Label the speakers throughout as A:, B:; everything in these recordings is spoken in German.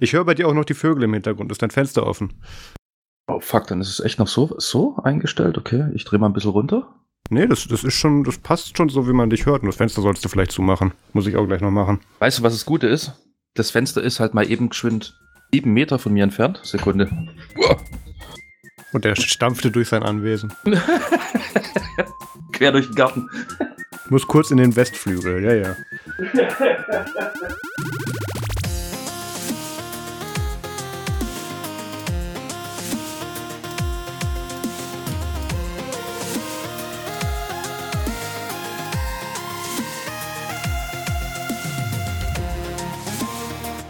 A: Ich höre bei dir auch noch die Vögel im Hintergrund. Ist dein Fenster offen?
B: Oh fuck, dann ist es echt noch so, so eingestellt. Okay, ich drehe mal ein bisschen runter.
A: Nee, das, das ist schon, das passt schon so, wie man dich hört. Und das Fenster sollst du vielleicht zumachen. Muss ich auch gleich noch machen.
B: Weißt du, was das Gute ist? Das Fenster ist halt mal eben geschwind sieben Meter von mir entfernt. Sekunde.
A: Und er stampfte durch sein Anwesen.
B: Quer durch den Garten.
A: Muss kurz in den Westflügel, ja, ja.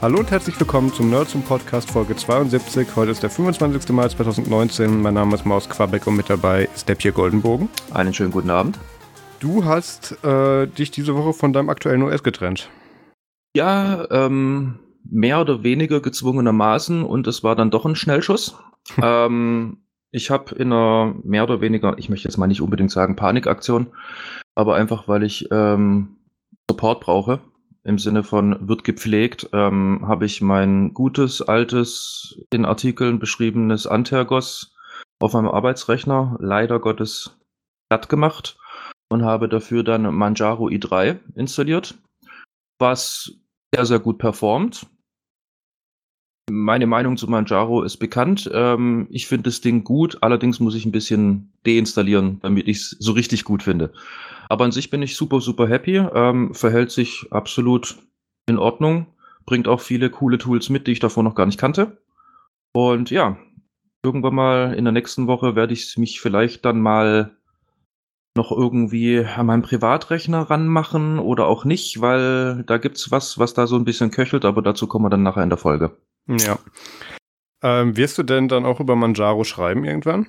A: Hallo und herzlich willkommen zum Nerds und Podcast Folge 72. Heute ist der 25. Mai 2019. Mein Name ist Maus Quabeck und mit dabei ist der Pierre Goldenbogen.
B: Einen schönen guten Abend.
A: Du hast äh, dich diese Woche von deinem aktuellen OS getrennt.
B: Ja, ähm, mehr oder weniger gezwungenermaßen und es war dann doch ein Schnellschuss. ähm, ich habe in einer mehr oder weniger, ich möchte jetzt mal nicht unbedingt sagen Panikaktion, aber einfach weil ich ähm, Support brauche im Sinne von wird gepflegt, ähm, habe ich mein gutes, altes, in Artikeln beschriebenes Antergos auf meinem Arbeitsrechner leider Gottes platt gemacht und habe dafür dann Manjaro i3 installiert, was sehr, sehr gut performt. Meine Meinung zu Manjaro ist bekannt. Ähm, ich finde das Ding gut, allerdings muss ich ein bisschen deinstallieren, damit ich es so richtig gut finde. Aber an sich bin ich super, super happy. Ähm, verhält sich absolut in Ordnung. Bringt auch viele coole Tools mit, die ich davor noch gar nicht kannte. Und ja, irgendwann mal in der nächsten Woche werde ich mich vielleicht dann mal noch irgendwie an meinem Privatrechner ranmachen oder auch nicht, weil da gibt's was, was da so ein bisschen köchelt, aber dazu kommen wir dann nachher in der Folge.
A: Ja. Ähm, wirst du denn dann auch über Manjaro schreiben irgendwann?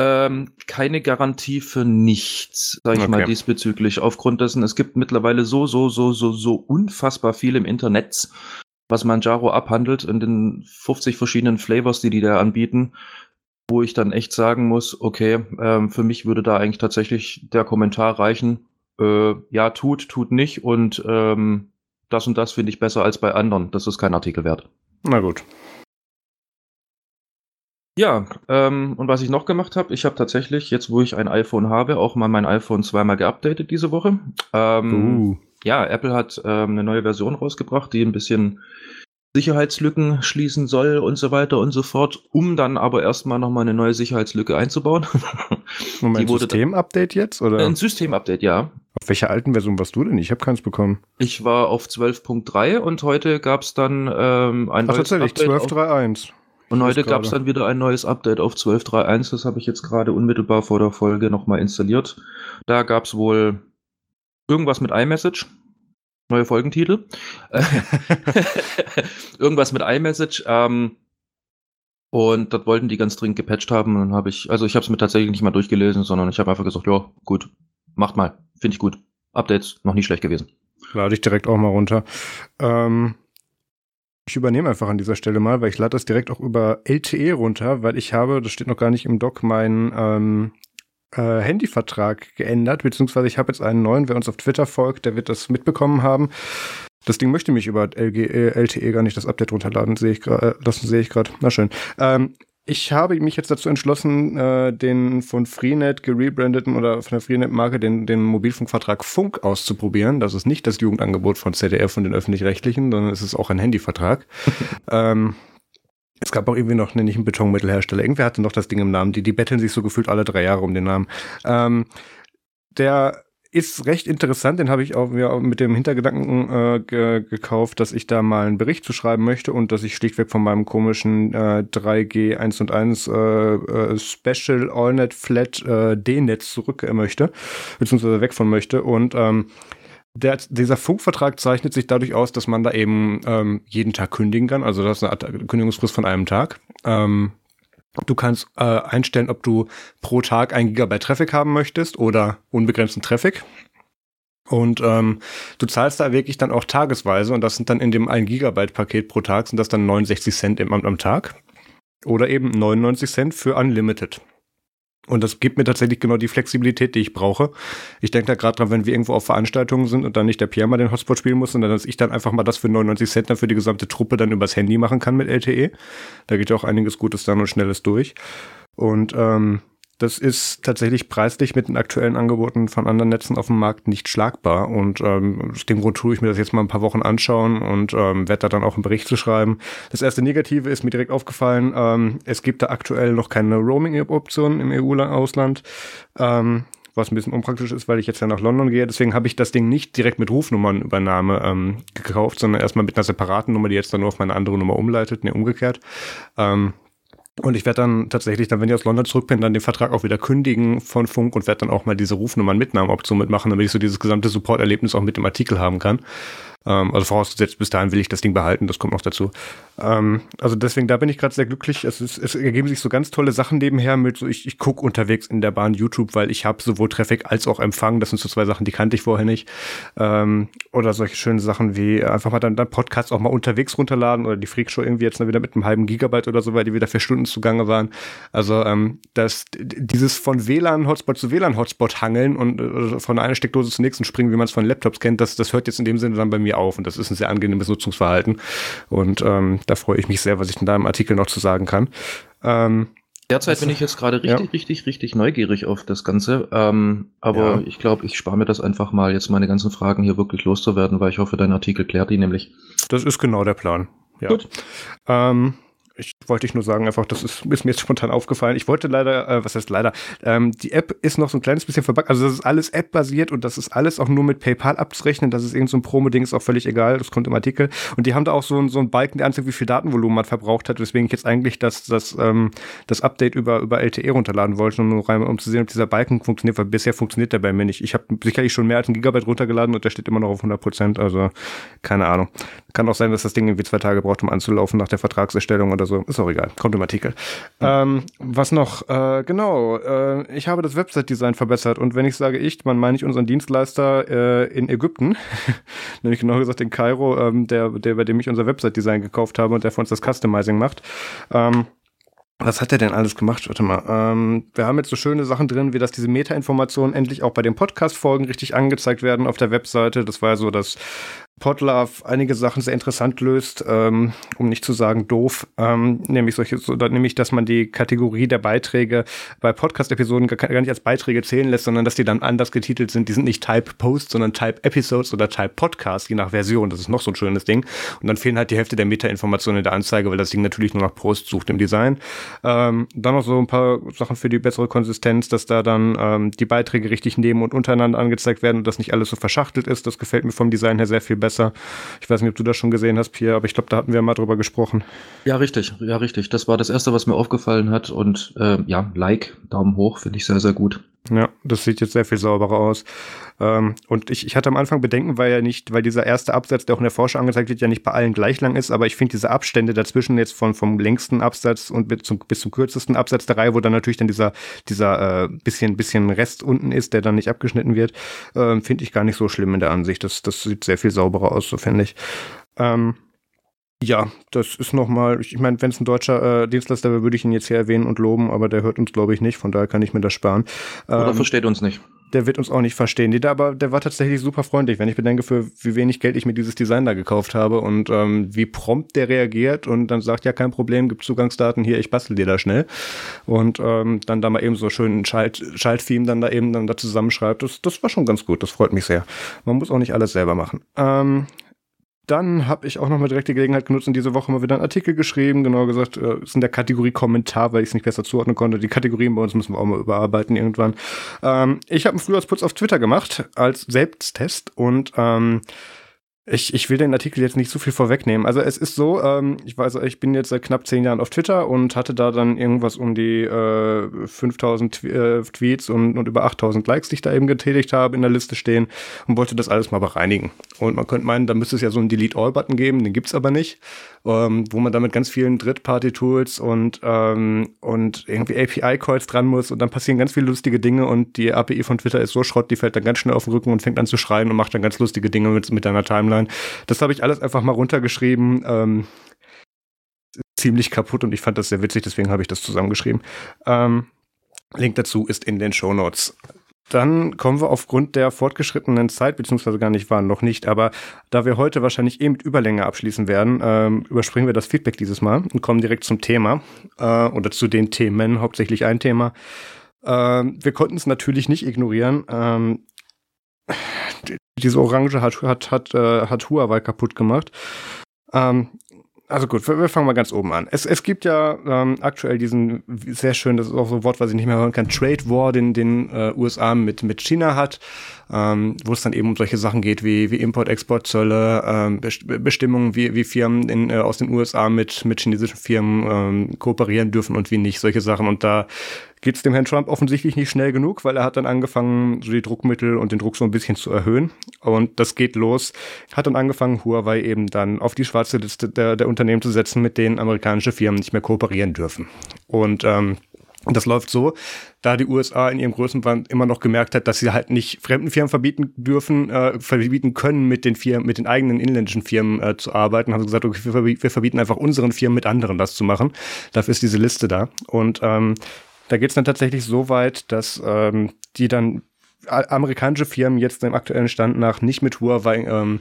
B: Ähm, keine Garantie für nichts, sage ich okay. mal diesbezüglich. Aufgrund dessen, es gibt mittlerweile so, so, so, so, so unfassbar viel im Internet, was Manjaro abhandelt in den 50 verschiedenen Flavors, die die da anbieten, wo ich dann echt sagen muss, okay, ähm, für mich würde da eigentlich tatsächlich der Kommentar reichen, äh, ja, tut, tut nicht und ähm, das und das finde ich besser als bei anderen. Das ist kein Artikel wert.
A: Na gut.
B: Ja, ähm, und was ich noch gemacht habe, ich habe tatsächlich, jetzt wo ich ein iPhone habe, auch mal mein iPhone zweimal geupdatet diese Woche. Ähm, uh. Ja, Apple hat ähm, eine neue Version rausgebracht, die ein bisschen Sicherheitslücken schließen soll und so weiter und so fort, um dann aber erstmal nochmal eine neue Sicherheitslücke einzubauen.
A: Moment, System-Update jetzt? Oder?
B: Ein System-Update, ja.
A: Auf welcher alten Version warst du denn? Ich habe keins bekommen.
B: Ich war auf 12.3 und heute gab es dann ähm, ein
A: Ach, neues tatsächlich, 12.3.1.
B: Und heute gab es dann wieder ein neues Update auf 12.3.1. Das habe ich jetzt gerade unmittelbar vor der Folge nochmal installiert. Da gab es wohl irgendwas mit iMessage. Neue Folgentitel. irgendwas mit iMessage. Ähm, und das wollten die ganz dringend gepatcht haben. Und dann habe ich, also ich habe es mir tatsächlich nicht mal durchgelesen, sondern ich habe einfach gesagt, ja, gut, macht mal. Finde ich gut. Updates noch nie schlecht gewesen.
A: Lade ich direkt auch mal runter. Ähm, ich übernehme einfach an dieser Stelle mal, weil ich lade das direkt auch über LTE runter, weil ich habe, das steht noch gar nicht im Doc, meinen ähm, äh, Handyvertrag geändert, beziehungsweise ich habe jetzt einen neuen. Wer uns auf Twitter folgt, der wird das mitbekommen haben. Das Ding möchte mich über LG, LTE äh, gar nicht das Update runterladen, sehe ich gerade. Äh, das sehe ich gerade. Na schön. Ähm, ich habe mich jetzt dazu entschlossen, äh, den von Freenet gerebrandeten oder von der Freenet-Marke den, den Mobilfunkvertrag Funk auszuprobieren. Das ist nicht das Jugendangebot von ZDF und den öffentlich-rechtlichen, sondern es ist auch ein Handyvertrag. ähm, es gab auch irgendwie noch einen, nicht einen Betonmittelhersteller. Irgendwer hatte noch das Ding im Namen. Die, die betteln sich so gefühlt alle drei Jahre um den Namen. Ähm, der ist recht interessant, den habe ich auch mit dem Hintergedanken äh, ge gekauft, dass ich da mal einen Bericht zu schreiben möchte und dass ich schlichtweg von meinem komischen äh, 3G 1 und 1 äh, äh, Special AllNet Flat äh, D-Netz zurück äh, möchte, beziehungsweise weg von möchte und ähm, der, dieser Funkvertrag zeichnet sich dadurch aus, dass man da eben ähm, jeden Tag kündigen kann. Also das ist eine Art Kündigungsfrist von einem Tag. Ähm, Du kannst äh, einstellen, ob du pro Tag ein Gigabyte Traffic haben möchtest oder unbegrenzten Traffic. Und ähm, du zahlst da wirklich dann auch tagesweise und das sind dann in dem 1 Gigabyte Paket pro Tag sind das dann 69 Cent im, am, am Tag oder eben 99 Cent für Unlimited. Und das gibt mir tatsächlich genau die Flexibilität, die ich brauche. Ich denke da gerade dran, wenn wir irgendwo auf Veranstaltungen sind und dann nicht der Pierre mal den Hotspot spielen muss, sondern dass ich dann einfach mal das für 99 Cent für die gesamte Truppe dann übers Handy machen kann mit LTE. Da geht ja auch einiges Gutes dann und Schnelles durch. Und ähm, das ist tatsächlich preislich mit den aktuellen Angeboten von anderen Netzen auf dem Markt nicht schlagbar. Und ähm, aus dem Grund tue ich mir das jetzt mal ein paar Wochen anschauen und ähm, werde da dann auch einen Bericht zu schreiben. Das erste Negative ist mir direkt aufgefallen. Ähm, es gibt da aktuell noch keine Roaming-Option im EU-Ausland. Ähm, was ein bisschen unpraktisch ist, weil ich jetzt ja nach London gehe. Deswegen habe ich das Ding nicht direkt mit Rufnummernübernahme ähm, gekauft, sondern erstmal mit einer separaten Nummer, die jetzt dann nur auf meine andere Nummer umleitet, ne, umgekehrt. Ähm, und ich werde dann tatsächlich, dann, wenn ich aus London zurück bin, dann den Vertrag auch wieder kündigen von Funk und werde dann auch mal diese Rufnummern-Mitnahmeoption mitmachen, damit ich so dieses gesamte Support-Erlebnis auch mit dem Artikel haben kann. Ähm, also vorausgesetzt, bis dahin will ich das Ding behalten, das kommt noch dazu. Ähm, also deswegen, da bin ich gerade sehr glücklich. Es, ist, es ergeben sich so ganz tolle Sachen nebenher mit, so ich, ich gucke unterwegs in der Bahn YouTube, weil ich habe sowohl Traffic als auch Empfang. Das sind so zwei Sachen, die kannte ich vorher nicht. Ähm, oder solche schönen Sachen wie einfach mal dann, dann Podcasts auch mal unterwegs runterladen oder die Freakshow irgendwie jetzt wieder mit einem halben Gigabyte oder so, weil die wieder für Stunden zugange waren. Also ähm, das, dieses von WLAN-Hotspot zu WLAN-Hotspot hangeln und äh, von einer Steckdose zur nächsten springen, wie man es von Laptops kennt, das, das hört jetzt in dem Sinne dann bei mir auf und das ist ein sehr angenehmes Nutzungsverhalten. Und ähm, da freue ich mich sehr, was ich in deinem Artikel noch zu sagen kann. Ähm,
B: Derzeit bin ich jetzt gerade richtig, ja. richtig, richtig neugierig auf das Ganze. Ähm, aber ja. ich glaube, ich spare mir das einfach mal, jetzt meine ganzen Fragen hier wirklich loszuwerden, weil ich hoffe, dein Artikel klärt die nämlich.
A: Das ist genau der Plan. Ja. Gut. Ähm, ich wollte ich nur sagen, einfach, das ist, ist mir jetzt spontan aufgefallen. Ich wollte leider, äh, was heißt leider, ähm, die App ist noch so ein kleines bisschen verbuggt. Also das ist alles App-basiert und das ist alles auch nur mit PayPal abzurechnen. Das ist irgend so ein Promo-Ding, ist auch völlig egal. Das kommt im Artikel. Und die haben da auch so, ein so ein Balken, der anzeigt, wie viel Datenvolumen man verbraucht hat, weswegen ich jetzt eigentlich das, das, ähm, das Update über, über LTE runterladen wollte, um, um zu sehen, ob dieser Balken funktioniert, weil bisher funktioniert der bei mir nicht. Ich habe sicherlich schon mehr als ein Gigabyte runtergeladen und der steht immer noch auf 100 Prozent. Also keine Ahnung. Kann auch sein, dass das Ding irgendwie zwei Tage braucht, um anzulaufen nach der Vertragserstellung oder so. Ist auch egal. Kommt im Artikel. Mhm. Ähm, was noch? Äh, genau. Äh, ich habe das Website-Design verbessert. Und wenn ich sage ich, man meine ich unseren Dienstleister äh, in Ägypten. Nämlich genau gesagt in Kairo, ähm, der, der, bei dem ich unser Website-Design gekauft habe und der für uns das Customizing macht. Ähm, was hat er denn alles gemacht? Warte mal. Ähm, wir haben jetzt so schöne Sachen drin, wie dass diese Meta-Informationen endlich auch bei den Podcast-Folgen richtig angezeigt werden auf der Webseite. Das war ja so das Podlove einige Sachen sehr interessant löst, ähm, um nicht zu sagen doof, ähm, nämlich solche, so, nämlich, dass man die Kategorie der Beiträge bei Podcast-Episoden gar, gar, nicht als Beiträge zählen lässt, sondern dass die dann anders getitelt sind. Die sind nicht Type Post, sondern Type Episodes oder Type Podcast, je nach Version. Das ist noch so ein schönes Ding. Und dann fehlen halt die Hälfte der Meta-Informationen in der Anzeige, weil das Ding natürlich nur nach Post sucht im Design. Ähm, dann noch so ein paar Sachen für die bessere Konsistenz, dass da dann ähm, die Beiträge richtig neben und untereinander angezeigt werden und dass nicht alles so verschachtelt ist. Das gefällt mir vom Design her sehr viel besser besser. Ich weiß nicht, ob du das schon gesehen hast, Pierre, aber ich glaube, da hatten wir mal drüber gesprochen.
B: Ja, richtig, ja, richtig. Das war das Erste, was mir aufgefallen hat. Und äh, ja, Like, Daumen hoch, finde ich sehr, sehr gut.
A: Ja, das sieht jetzt sehr viel sauberer aus. Ähm, und ich, ich hatte am Anfang Bedenken, weil ja nicht, weil dieser erste Absatz, der auch in der Forschung angezeigt wird, ja nicht bei allen gleich lang ist, aber ich finde diese Abstände dazwischen jetzt von, vom längsten Absatz und bis zum, bis zum kürzesten Absatz der Reihe, wo dann natürlich dann dieser, dieser äh, bisschen, bisschen Rest unten ist, der dann nicht abgeschnitten wird, äh, finde ich gar nicht so schlimm in der Ansicht. Das, das sieht sehr viel sauberer aus, so finde ich. Ähm, ja, das ist nochmal, ich meine, wenn es ein deutscher äh, Dienstleister wäre, würde ich ihn jetzt hier erwähnen und loben, aber der hört uns, glaube ich, nicht, von daher kann ich mir das sparen.
B: Oder ähm, versteht uns nicht.
A: Der wird uns auch nicht verstehen. Nee, der, aber der war tatsächlich super freundlich, wenn ich bedenke, für wie wenig Geld ich mir dieses Design da gekauft habe und ähm, wie prompt der reagiert und dann sagt, ja, kein Problem, gibt Zugangsdaten hier, ich bastel dir da schnell. Und ähm, dann da mal eben so schön ein Schalt, Schalttheme dann da eben dann da zusammenschreibt. Das, das war schon ganz gut, das freut mich sehr. Man muss auch nicht alles selber machen. Ähm, dann habe ich auch nochmal direkt die Gelegenheit genutzt und diese Woche mal wieder einen Artikel geschrieben, genau gesagt, äh, ist in der Kategorie Kommentar, weil ich es nicht besser zuordnen konnte. Die Kategorien bei uns müssen wir auch mal überarbeiten irgendwann. Ähm, ich habe einen Frühjahrsputz auf Twitter gemacht als Selbsttest und ähm, ich, ich will den Artikel jetzt nicht so viel vorwegnehmen. Also es ist so, ähm, ich weiß, ich bin jetzt seit knapp zehn Jahren auf Twitter und hatte da dann irgendwas um die äh, 5000 Tw äh, Tweets und, und über 8000 Likes, die ich da eben getätigt habe, in der Liste stehen und wollte das alles mal bereinigen. Und man könnte meinen, da müsste es ja so einen Delete-All-Button geben, den gibt's aber nicht ähm, wo man dann mit ganz vielen Drittparty-Tools und, ähm, und irgendwie API-Calls dran muss und dann passieren ganz viele lustige Dinge und die API von Twitter ist so Schrott, die fällt dann ganz schnell auf den Rücken und fängt an zu schreien und macht dann ganz lustige Dinge mit, mit deiner Timeline. Das habe ich alles einfach mal runtergeschrieben. Ähm, ziemlich kaputt und ich fand das sehr witzig, deswegen habe ich das zusammengeschrieben. Ähm, Link dazu ist in den Show Notes. Dann kommen wir aufgrund der fortgeschrittenen Zeit, beziehungsweise gar nicht waren, noch nicht, aber da wir heute wahrscheinlich eh mit Überlänge abschließen werden, ähm, überspringen wir das Feedback dieses Mal und kommen direkt zum Thema äh, oder zu den Themen, hauptsächlich ein Thema. Ähm, wir konnten es natürlich nicht ignorieren. Ähm, diese Orange hat, hat, hat, äh, hat Huawei kaputt gemacht. Ähm, also gut, wir, wir, fangen mal ganz oben an. Es, es gibt ja ähm, aktuell diesen sehr schön, das ist auch so ein Wort, was ich nicht mehr hören kann, Trade War, den den äh, USA mit mit China hat, ähm, wo es dann eben um solche Sachen geht wie wie Import-Export-Zölle, ähm, Bestimmungen, wie wie Firmen in, äh, aus den USA mit mit chinesischen Firmen ähm, kooperieren dürfen und wie nicht, solche Sachen. Und da geht es dem Herrn Trump offensichtlich nicht schnell genug, weil er hat dann angefangen, so die Druckmittel und den Druck so ein bisschen zu erhöhen. Und das geht los. Hat dann angefangen, Huawei eben dann auf die schwarze Liste der, der Unternehmen zu setzen, mit denen amerikanische Firmen nicht mehr kooperieren dürfen. Und ähm, das läuft so, da die USA in ihrem Größenwand immer noch gemerkt hat, dass sie halt nicht fremden Firmen verbieten dürfen, äh, verbieten können, mit den Firmen, mit den eigenen inländischen Firmen äh, zu arbeiten, haben sie gesagt, okay, wir, verbieten einfach unseren Firmen mit anderen das zu machen. Dafür ist diese Liste da. Und ähm, da geht es dann tatsächlich so weit, dass ähm, die dann amerikanische Firmen jetzt im aktuellen Stand nach nicht mit Huawei ähm,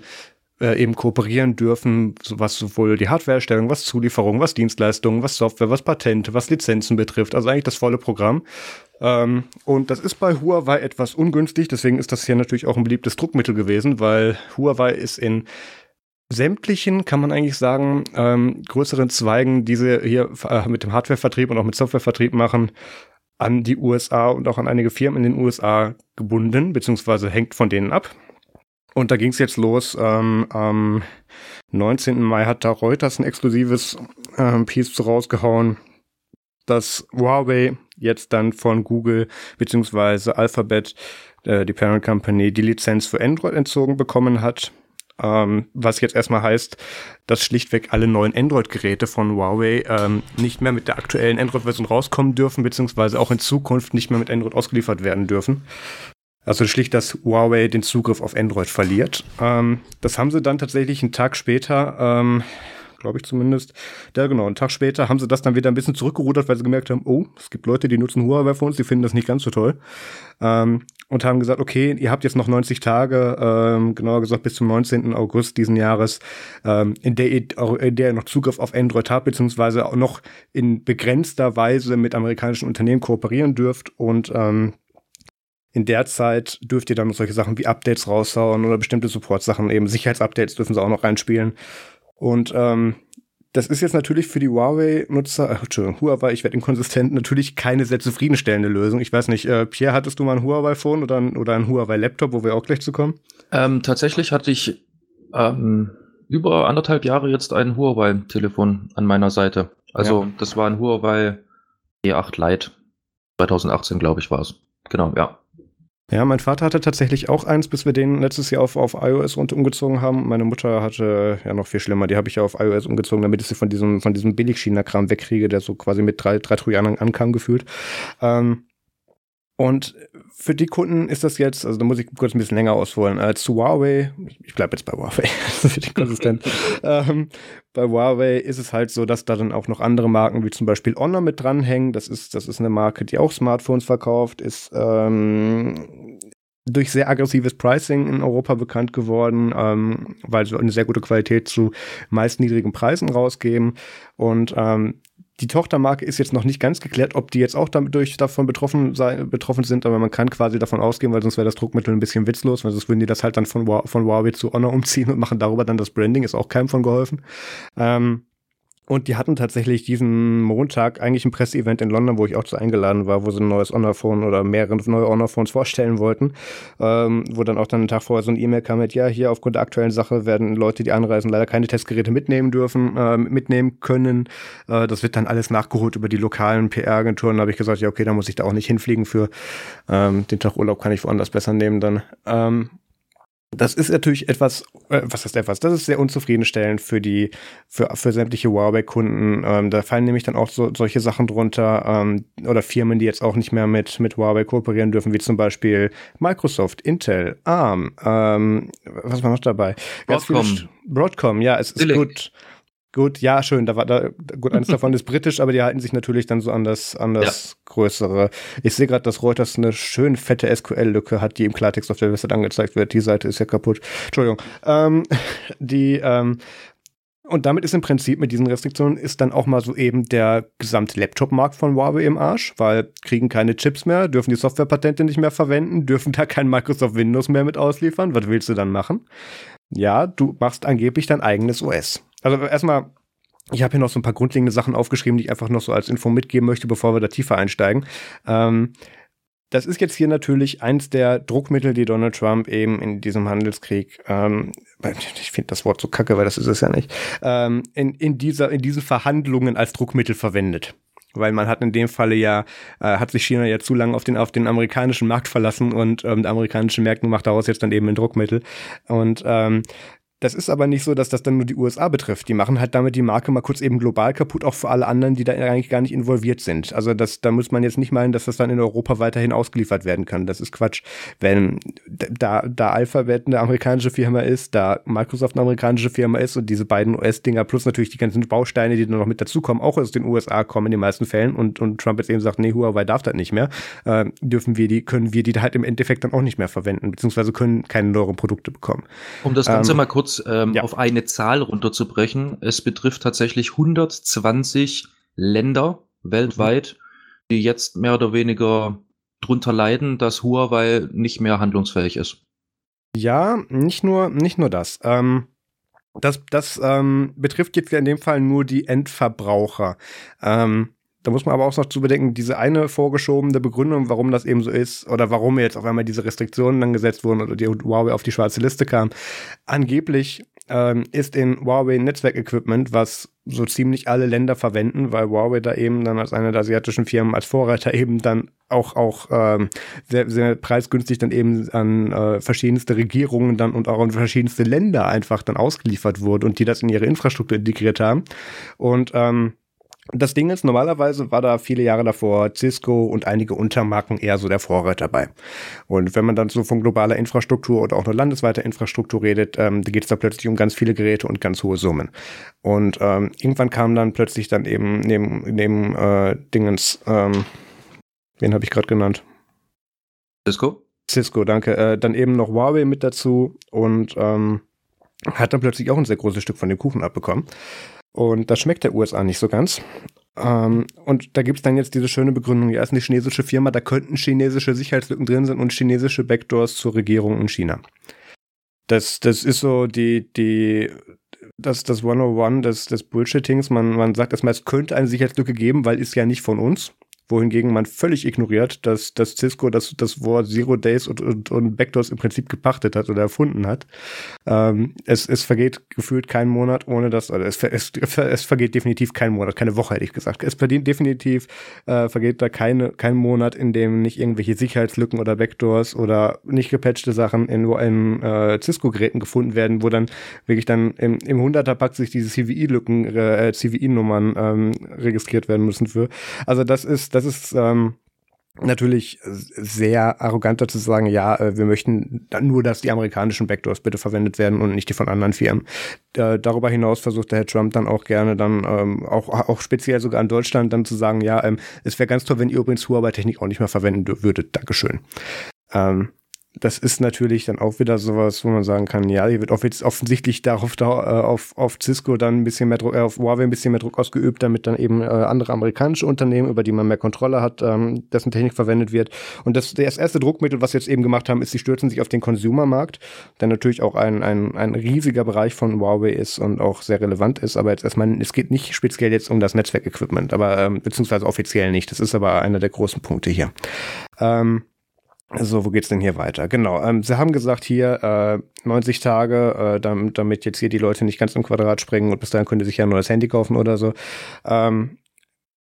A: äh, eben kooperieren dürfen, was sowohl die Hardwareerstellung, was Zulieferung, was Dienstleistungen, was Software, was Patente, was Lizenzen betrifft. Also eigentlich das volle Programm. Ähm, und das ist bei Huawei etwas ungünstig, deswegen ist das hier natürlich auch ein beliebtes Druckmittel gewesen, weil Huawei ist in sämtlichen, kann man eigentlich sagen, ähm, größeren Zweigen, die sie hier äh, mit dem Hardwarevertrieb und auch mit Softwarevertrieb machen, an die USA und auch an einige Firmen in den USA gebunden, beziehungsweise hängt von denen ab. Und da ging es jetzt los. Ähm, am 19. Mai hat da Reuters ein exklusives ähm, Piece rausgehauen, dass Huawei jetzt dann von Google beziehungsweise Alphabet, äh, die Parent Company, die Lizenz für Android entzogen bekommen hat. Ähm, was jetzt erstmal heißt, dass schlichtweg alle neuen Android-Geräte von Huawei ähm, nicht mehr mit der aktuellen Android-Version rauskommen dürfen, beziehungsweise auch in Zukunft nicht mehr mit Android ausgeliefert werden dürfen. Also schlicht, dass Huawei den Zugriff auf Android verliert. Ähm, das haben sie dann tatsächlich einen Tag später, ähm, glaube ich zumindest, ja genau, einen Tag später haben sie das dann wieder ein bisschen zurückgerudert, weil sie gemerkt haben, oh, es gibt Leute, die nutzen Huawei für uns, die finden das nicht ganz so toll. Ähm, und haben gesagt, okay, ihr habt jetzt noch 90 Tage, ähm, genauer gesagt bis zum 19. August diesen Jahres, ähm, in, der ihr, in der ihr noch Zugriff auf Android habt, beziehungsweise auch noch in begrenzter Weise mit amerikanischen Unternehmen kooperieren dürft und ähm, in der Zeit dürft ihr dann solche Sachen wie Updates raushauen oder bestimmte Support-Sachen, eben Sicherheitsupdates dürfen sie auch noch reinspielen. Und ähm, das ist jetzt natürlich für die Huawei-Nutzer, äh, Entschuldigung, Huawei, ich werde inkonsistent, natürlich keine sehr zufriedenstellende Lösung. Ich weiß nicht, äh, Pierre, hattest du mal ein Huawei-Phone oder ein, oder ein Huawei-Laptop, wo wir auch gleich zu kommen?
B: Ähm, tatsächlich hatte ich ähm, über anderthalb Jahre jetzt ein Huawei-Telefon an meiner Seite. Also ja. das war ein Huawei E8 Lite. 2018, glaube ich, war es. Genau, ja.
A: Ja, mein Vater hatte tatsächlich auch eins, bis wir den letztes Jahr auf, auf iOS umgezogen haben. Meine Mutter hatte ja noch viel schlimmer, die habe ich ja auf iOS umgezogen, damit ich sie von diesem, von diesem Billig-China-Kram wegkriege, der so quasi mit drei, drei Trojanern ankam, gefühlt. Ähm, und für die Kunden ist das jetzt, also da muss ich kurz ein bisschen länger ausholen, als zu Huawei, ich bleibe jetzt bei Huawei, das ist wirklich konsistent. ähm, bei Huawei ist es halt so, dass da dann auch noch andere Marken wie zum Beispiel Honor mit dranhängen. Das ist, das ist eine Marke, die auch Smartphones verkauft, ist ähm, durch sehr aggressives Pricing in Europa bekannt geworden, ähm, weil sie eine sehr gute Qualität zu meist niedrigen Preisen rausgeben. Und ähm, die Tochtermarke ist jetzt noch nicht ganz geklärt, ob die jetzt auch damit durch, davon betroffen, sei, betroffen sind, aber man kann quasi davon ausgehen, weil sonst wäre das Druckmittel ein bisschen witzlos, weil sonst würden die das halt dann von, von Huawei zu Honor umziehen und machen darüber dann das Branding, ist auch keinem von geholfen. Ähm, und die hatten tatsächlich diesen Montag eigentlich ein Presseevent in London, wo ich auch zu eingeladen war, wo sie ein neues Honor-Phone oder mehrere neue Honor-Phones vorstellen wollten. Ähm, wo dann auch dann einen Tag vorher so ein E-Mail kam mit, ja, hier aufgrund der aktuellen Sache werden Leute, die anreisen, leider keine Testgeräte mitnehmen dürfen, äh, mitnehmen können. Äh, das wird dann alles nachgeholt über die lokalen PR-Agenturen. Da habe ich gesagt, ja, okay, da muss ich da auch nicht hinfliegen für. Ähm, den Tag Urlaub kann ich woanders besser nehmen dann. Ähm, das ist natürlich etwas, äh, was ist etwas? Das ist sehr unzufriedenstellend für die, für, für sämtliche Huawei-Kunden. Ähm, da fallen nämlich dann auch so, solche Sachen drunter ähm, oder Firmen, die jetzt auch nicht mehr mit, mit Huawei kooperieren dürfen, wie zum Beispiel Microsoft, Intel, ARM, ähm, was war noch dabei?
B: Broadcom.
A: Broadcom, ja, es ist gut. Gut, ja, schön. Da war da, gut, eines davon ist britisch, aber die halten sich natürlich dann so an das, an das ja. größere. Ich sehe gerade, dass Reuters eine schön fette SQL-Lücke hat, die im Klartext auf der Website angezeigt wird. Die Seite ist ja kaputt. Entschuldigung. Ähm, die, ähm, und damit ist im Prinzip mit diesen Restriktionen ist dann auch mal so eben der gesamte Laptop-Markt von Huawei im Arsch, weil kriegen keine Chips mehr, dürfen die Softwarepatente nicht mehr verwenden, dürfen da kein Microsoft Windows mehr mit ausliefern. Was willst du dann machen? Ja, du machst angeblich dein eigenes OS. Also erstmal, ich habe hier noch so ein paar grundlegende Sachen aufgeschrieben, die ich einfach noch so als Info mitgeben möchte, bevor wir da tiefer einsteigen. Ähm, das ist jetzt hier natürlich eins der Druckmittel, die Donald Trump eben in diesem Handelskrieg, ähm, ich finde das Wort so kacke, weil das ist es ja nicht, ähm, in, in, dieser, in diesen Verhandlungen als Druckmittel verwendet. Weil man hat in dem Falle ja, äh, hat sich China ja zu lange auf den, auf den amerikanischen Markt verlassen und ähm, der amerikanische Markt macht daraus jetzt dann eben ein Druckmittel. Und ähm, das ist aber nicht so, dass das dann nur die USA betrifft. Die machen halt damit die Marke mal kurz eben global kaputt, auch für alle anderen, die da eigentlich gar nicht involviert sind. Also das, da muss man jetzt nicht meinen, dass das dann in Europa weiterhin ausgeliefert werden kann. Das ist Quatsch. Wenn da, da Alphabet eine amerikanische Firma ist, da Microsoft eine amerikanische Firma ist und diese beiden US-Dinger plus natürlich die ganzen Bausteine, die dann noch mit dazukommen, auch aus den USA kommen in den meisten Fällen und, und Trump jetzt eben sagt, nee, Huawei darf das nicht mehr, äh, dürfen wir die, können wir die halt im Endeffekt dann auch nicht mehr verwenden, beziehungsweise können keine neuen Produkte bekommen.
B: Um das Ganze ähm, mal kurz kurz ähm, ja. auf eine Zahl runterzubrechen. Es betrifft tatsächlich 120 Länder weltweit, die jetzt mehr oder weniger drunter leiden, dass Huawei nicht mehr handlungsfähig ist.
A: Ja, nicht nur, nicht nur das. Ähm, das das ähm, betrifft jetzt in dem Fall nur die Endverbraucher. Ähm, da muss man aber auch noch zu bedenken, diese eine vorgeschobene Begründung, warum das eben so ist oder warum jetzt auf einmal diese Restriktionen dann gesetzt wurden oder die Huawei auf die schwarze Liste kam. Angeblich ähm, ist in Huawei Netzwerkequipment, was so ziemlich alle Länder verwenden, weil Huawei da eben dann als eine der asiatischen Firmen als Vorreiter eben dann auch auch ähm, sehr, sehr preisgünstig dann eben an äh, verschiedenste Regierungen dann und auch an verschiedenste Länder einfach dann ausgeliefert wurde und die das in ihre Infrastruktur integriert haben. Und ähm, das Ding ist, normalerweise war da viele Jahre davor Cisco und einige Untermarken eher so der Vorreiter dabei. Und wenn man dann so von globaler Infrastruktur oder auch nur landesweiter Infrastruktur redet, ähm, da geht es da plötzlich um ganz viele Geräte und ganz hohe Summen. Und ähm, irgendwann kam dann plötzlich dann eben neben, neben äh, Dingens, ähm, wen habe ich gerade genannt?
B: Cisco?
A: Cisco, danke. Äh, dann eben noch Huawei mit dazu und ähm, hat dann plötzlich auch ein sehr großes Stück von dem Kuchen abbekommen. Und das schmeckt der USA nicht so ganz. Ähm, und da gibt es dann jetzt diese schöne Begründung, ja, ist eine chinesische Firma, da könnten chinesische Sicherheitslücken drin sein und chinesische Backdoors zur Regierung in China. Das, das ist so die, die, das, das 101 des, des Bullshittings. Man, man sagt erstmal, es könnte eine Sicherheitslücke geben, weil ist ja nicht von uns wohingegen man völlig ignoriert, dass, dass Cisco das, das Wort Zero Days und, und, und Backdoors im Prinzip gepachtet hat oder erfunden hat. Ähm, es, es vergeht gefühlt kein Monat, ohne dass, oder es, es, es vergeht definitiv kein Monat, keine Woche hätte ich gesagt. Es verdient definitiv, äh, vergeht da keine, kein Monat, in dem nicht irgendwelche Sicherheitslücken oder Backdoors oder nicht gepatchte Sachen in, in äh, Cisco-Geräten gefunden werden, wo dann wirklich dann im, im 100er-Pack sich diese CVI-Lücken, äh, CVI-Nummern ähm, registriert werden müssen für. Also das ist, das ist ähm, natürlich sehr arroganter zu sagen, ja, äh, wir möchten nur, dass die amerikanischen Backdoors bitte verwendet werden und nicht die von anderen Firmen. Darüber hinaus versucht der Herr Trump dann auch gerne dann ähm, auch, auch speziell sogar in Deutschland dann zu sagen, ja, ähm, es wäre ganz toll, wenn ihr übrigens Huawei-Technik auch nicht mehr verwenden würdet. Dankeschön. Ähm, das ist natürlich dann auch wieder sowas, wo man sagen kann, ja, hier wird offensichtlich darauf da, äh, auf, auf Cisco dann ein bisschen mehr Druck, äh, auf Huawei ein bisschen mehr Druck ausgeübt, damit dann eben äh, andere amerikanische Unternehmen, über die man mehr Kontrolle hat, ähm, dessen Technik verwendet wird. Und das, das erste Druckmittel, was sie jetzt eben gemacht haben, ist, sie stürzen sich auf den Consumermarkt, der natürlich auch ein, ein, ein riesiger Bereich von Huawei ist und auch sehr relevant ist. Aber jetzt erstmal, es geht nicht speziell jetzt um das Netzwerkequipment, aber ähm, beziehungsweise offiziell nicht. Das ist aber einer der großen Punkte hier. Ähm, so, wo geht's denn hier weiter? Genau, ähm, sie haben gesagt hier äh, 90 Tage, äh, damit, damit jetzt hier die Leute nicht ganz im Quadrat springen und bis dahin könnt ihr sich ja ein neues Handy kaufen oder so. Ähm,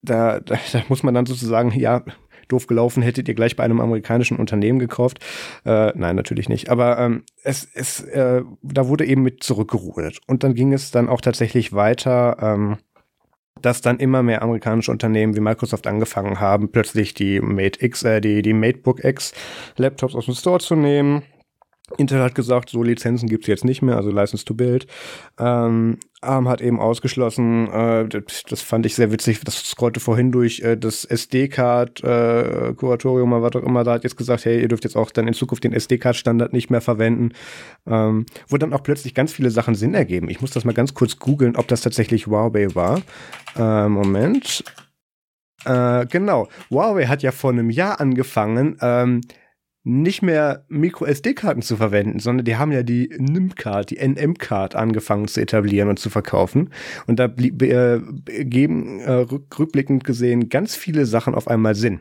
A: da, da, da muss man dann sozusagen, ja, doof gelaufen, hättet ihr gleich bei einem amerikanischen Unternehmen gekauft. Äh, nein, natürlich nicht. Aber ähm, es, es, äh, da wurde eben mit zurückgerudert. Und dann ging es dann auch tatsächlich weiter. Ähm, dass dann immer mehr amerikanische Unternehmen wie Microsoft angefangen haben, plötzlich die Mate X, äh, die, die MateBook X Laptops aus dem Store zu nehmen Intel hat gesagt, so Lizenzen gibt's jetzt nicht mehr, also License to Build. Ähm, ARM hat eben ausgeschlossen, äh, das, das, fand ich sehr witzig, das scrollte vorhin durch äh, das SD-Card-Kuratorium, äh, was auch immer, da hat jetzt gesagt, hey, ihr dürft jetzt auch dann in Zukunft den SD-Card-Standard nicht mehr verwenden. Ähm, wo dann auch plötzlich ganz viele Sachen Sinn ergeben. Ich muss das mal ganz kurz googeln, ob das tatsächlich Huawei war. Äh, Moment. Äh, genau. Huawei hat ja vor einem Jahr angefangen, ähm, nicht mehr Micro-SD-Karten zu verwenden, sondern die haben ja die NIM-Card, die NM-Card angefangen zu etablieren und zu verkaufen. Und da äh, geben äh, rückblickend gesehen ganz viele Sachen auf einmal Sinn.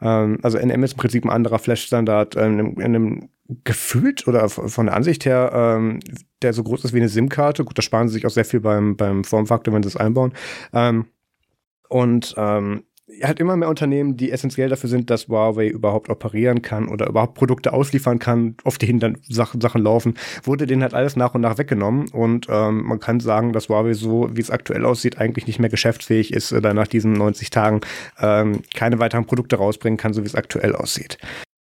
A: Ähm, also NM ist im Prinzip ein anderer Flash-Standard, äh, in, in einem gefühlt oder von der Ansicht her, ähm, der so groß ist wie eine SIM-Karte. Gut, da sparen sie sich auch sehr viel beim, beim Formfaktor, wenn sie es einbauen. Ähm, und ähm, hat immer mehr Unternehmen, die essentiell dafür sind, dass Huawei überhaupt operieren kann oder überhaupt Produkte ausliefern kann, auf denen dann Sachen, Sachen laufen, wurde denen halt alles nach und nach weggenommen. Und ähm, man kann sagen, dass Huawei so, wie es aktuell aussieht, eigentlich nicht mehr geschäftsfähig ist oder nach diesen 90 Tagen ähm, keine weiteren Produkte rausbringen kann, so wie es aktuell aussieht.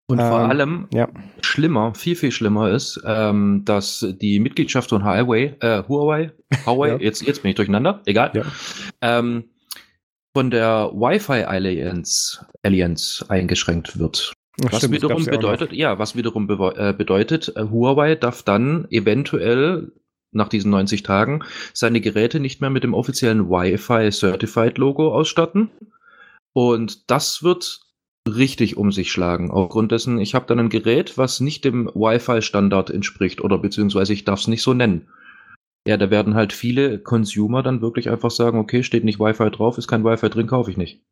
B: Und vor ähm, allem ja. schlimmer, viel, viel schlimmer ist, ähm, dass die Mitgliedschaft von Huawei, äh, Huawei, Huawei, ja. jetzt, jetzt bin ich durcheinander, egal, ja. ähm, von der Wi-Fi Alliance, Alliance eingeschränkt wird. Ach, was stimmt, wiederum bedeutet, ja, was wiederum äh, bedeutet, äh, Huawei darf dann eventuell nach diesen 90 Tagen seine Geräte nicht mehr mit dem offiziellen Wi-Fi Certified Logo ausstatten. Und das wird richtig um sich schlagen. Aufgrund dessen, ich habe dann ein Gerät, was nicht dem Wi-Fi-Standard entspricht oder beziehungsweise ich darf es nicht so nennen. Ja, da werden halt viele Consumer dann wirklich einfach sagen, okay, steht nicht Wi-Fi drauf, ist kein Wi-Fi drin, kaufe ich nicht.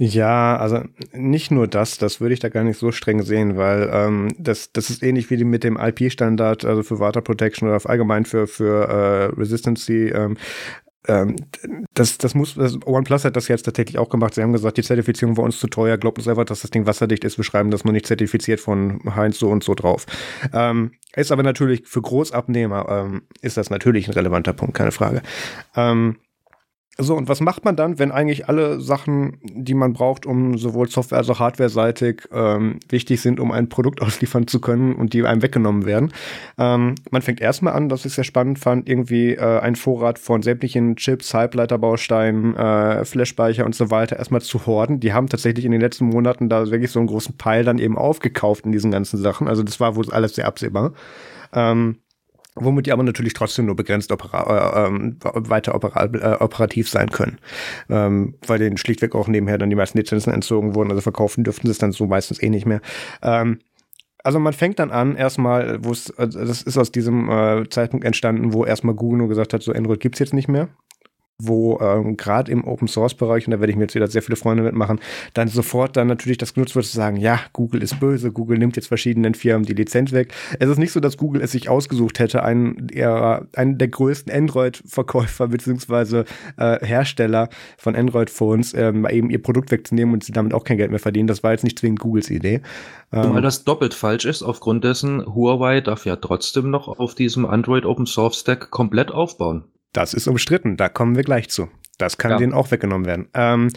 A: Ja, also nicht nur das, das würde ich da gar nicht so streng sehen, weil ähm, das, das ist ähnlich wie mit dem IP-Standard, also für Water Protection oder allgemein für, für äh, Resistancy. Ähm, ähm, das, das muss, das OnePlus hat das jetzt tatsächlich auch gemacht. Sie haben gesagt, die Zertifizierung war uns zu teuer, glaubt uns einfach, dass das Ding wasserdicht ist. Wir schreiben das nur nicht zertifiziert von Heinz so und so drauf. Ähm, ist aber natürlich für Großabnehmer ähm, ist das natürlich ein relevanter Punkt, keine Frage. Ähm, so, und was macht man dann, wenn eigentlich alle Sachen, die man braucht, um sowohl Software- als auch Hardware-seitig ähm, wichtig sind, um ein Produkt ausliefern zu können und die einem weggenommen werden? Ähm, man fängt erstmal an, was ich sehr spannend fand, irgendwie äh, ein Vorrat von sämtlichen Chips, Halbleiterbausteinen, äh, Flashspeicher und so weiter erstmal zu horden. Die haben tatsächlich in den letzten Monaten da wirklich so einen großen Peil dann eben aufgekauft in diesen ganzen Sachen. Also das war wohl alles sehr absehbar. Ähm, womit die aber natürlich trotzdem nur begrenzt opera äh, ähm, weiter opera äh, operativ sein können, ähm, weil denen schlichtweg auch nebenher dann die meisten Lizenzen entzogen wurden, also verkaufen dürften sie es dann so meistens eh nicht mehr. Ähm, also man fängt dann an, erstmal, wo es, also das ist aus diesem äh, Zeitpunkt entstanden, wo erstmal Google nur gesagt hat, so Android gibt's jetzt nicht mehr wo ähm, gerade im Open Source Bereich, und da werde ich mir jetzt wieder sehr viele Freunde mitmachen, dann sofort dann natürlich das genutzt wird zu sagen, ja, Google ist böse, Google nimmt jetzt verschiedenen Firmen die Lizenz weg. Es ist nicht so, dass Google es sich ausgesucht hätte, einen, eher, einen der größten Android-Verkäufer beziehungsweise äh, Hersteller von Android-Phones ähm, eben ihr Produkt wegzunehmen und sie damit auch kein Geld mehr verdienen. Das war jetzt nicht zwingend Googles Idee.
B: Ähm, Weil das doppelt falsch ist, aufgrund dessen Huawei darf ja trotzdem noch auf diesem Android Open Source Stack komplett aufbauen.
A: Das ist umstritten, da kommen wir gleich zu. Das kann ja. denen auch weggenommen werden. Ähm,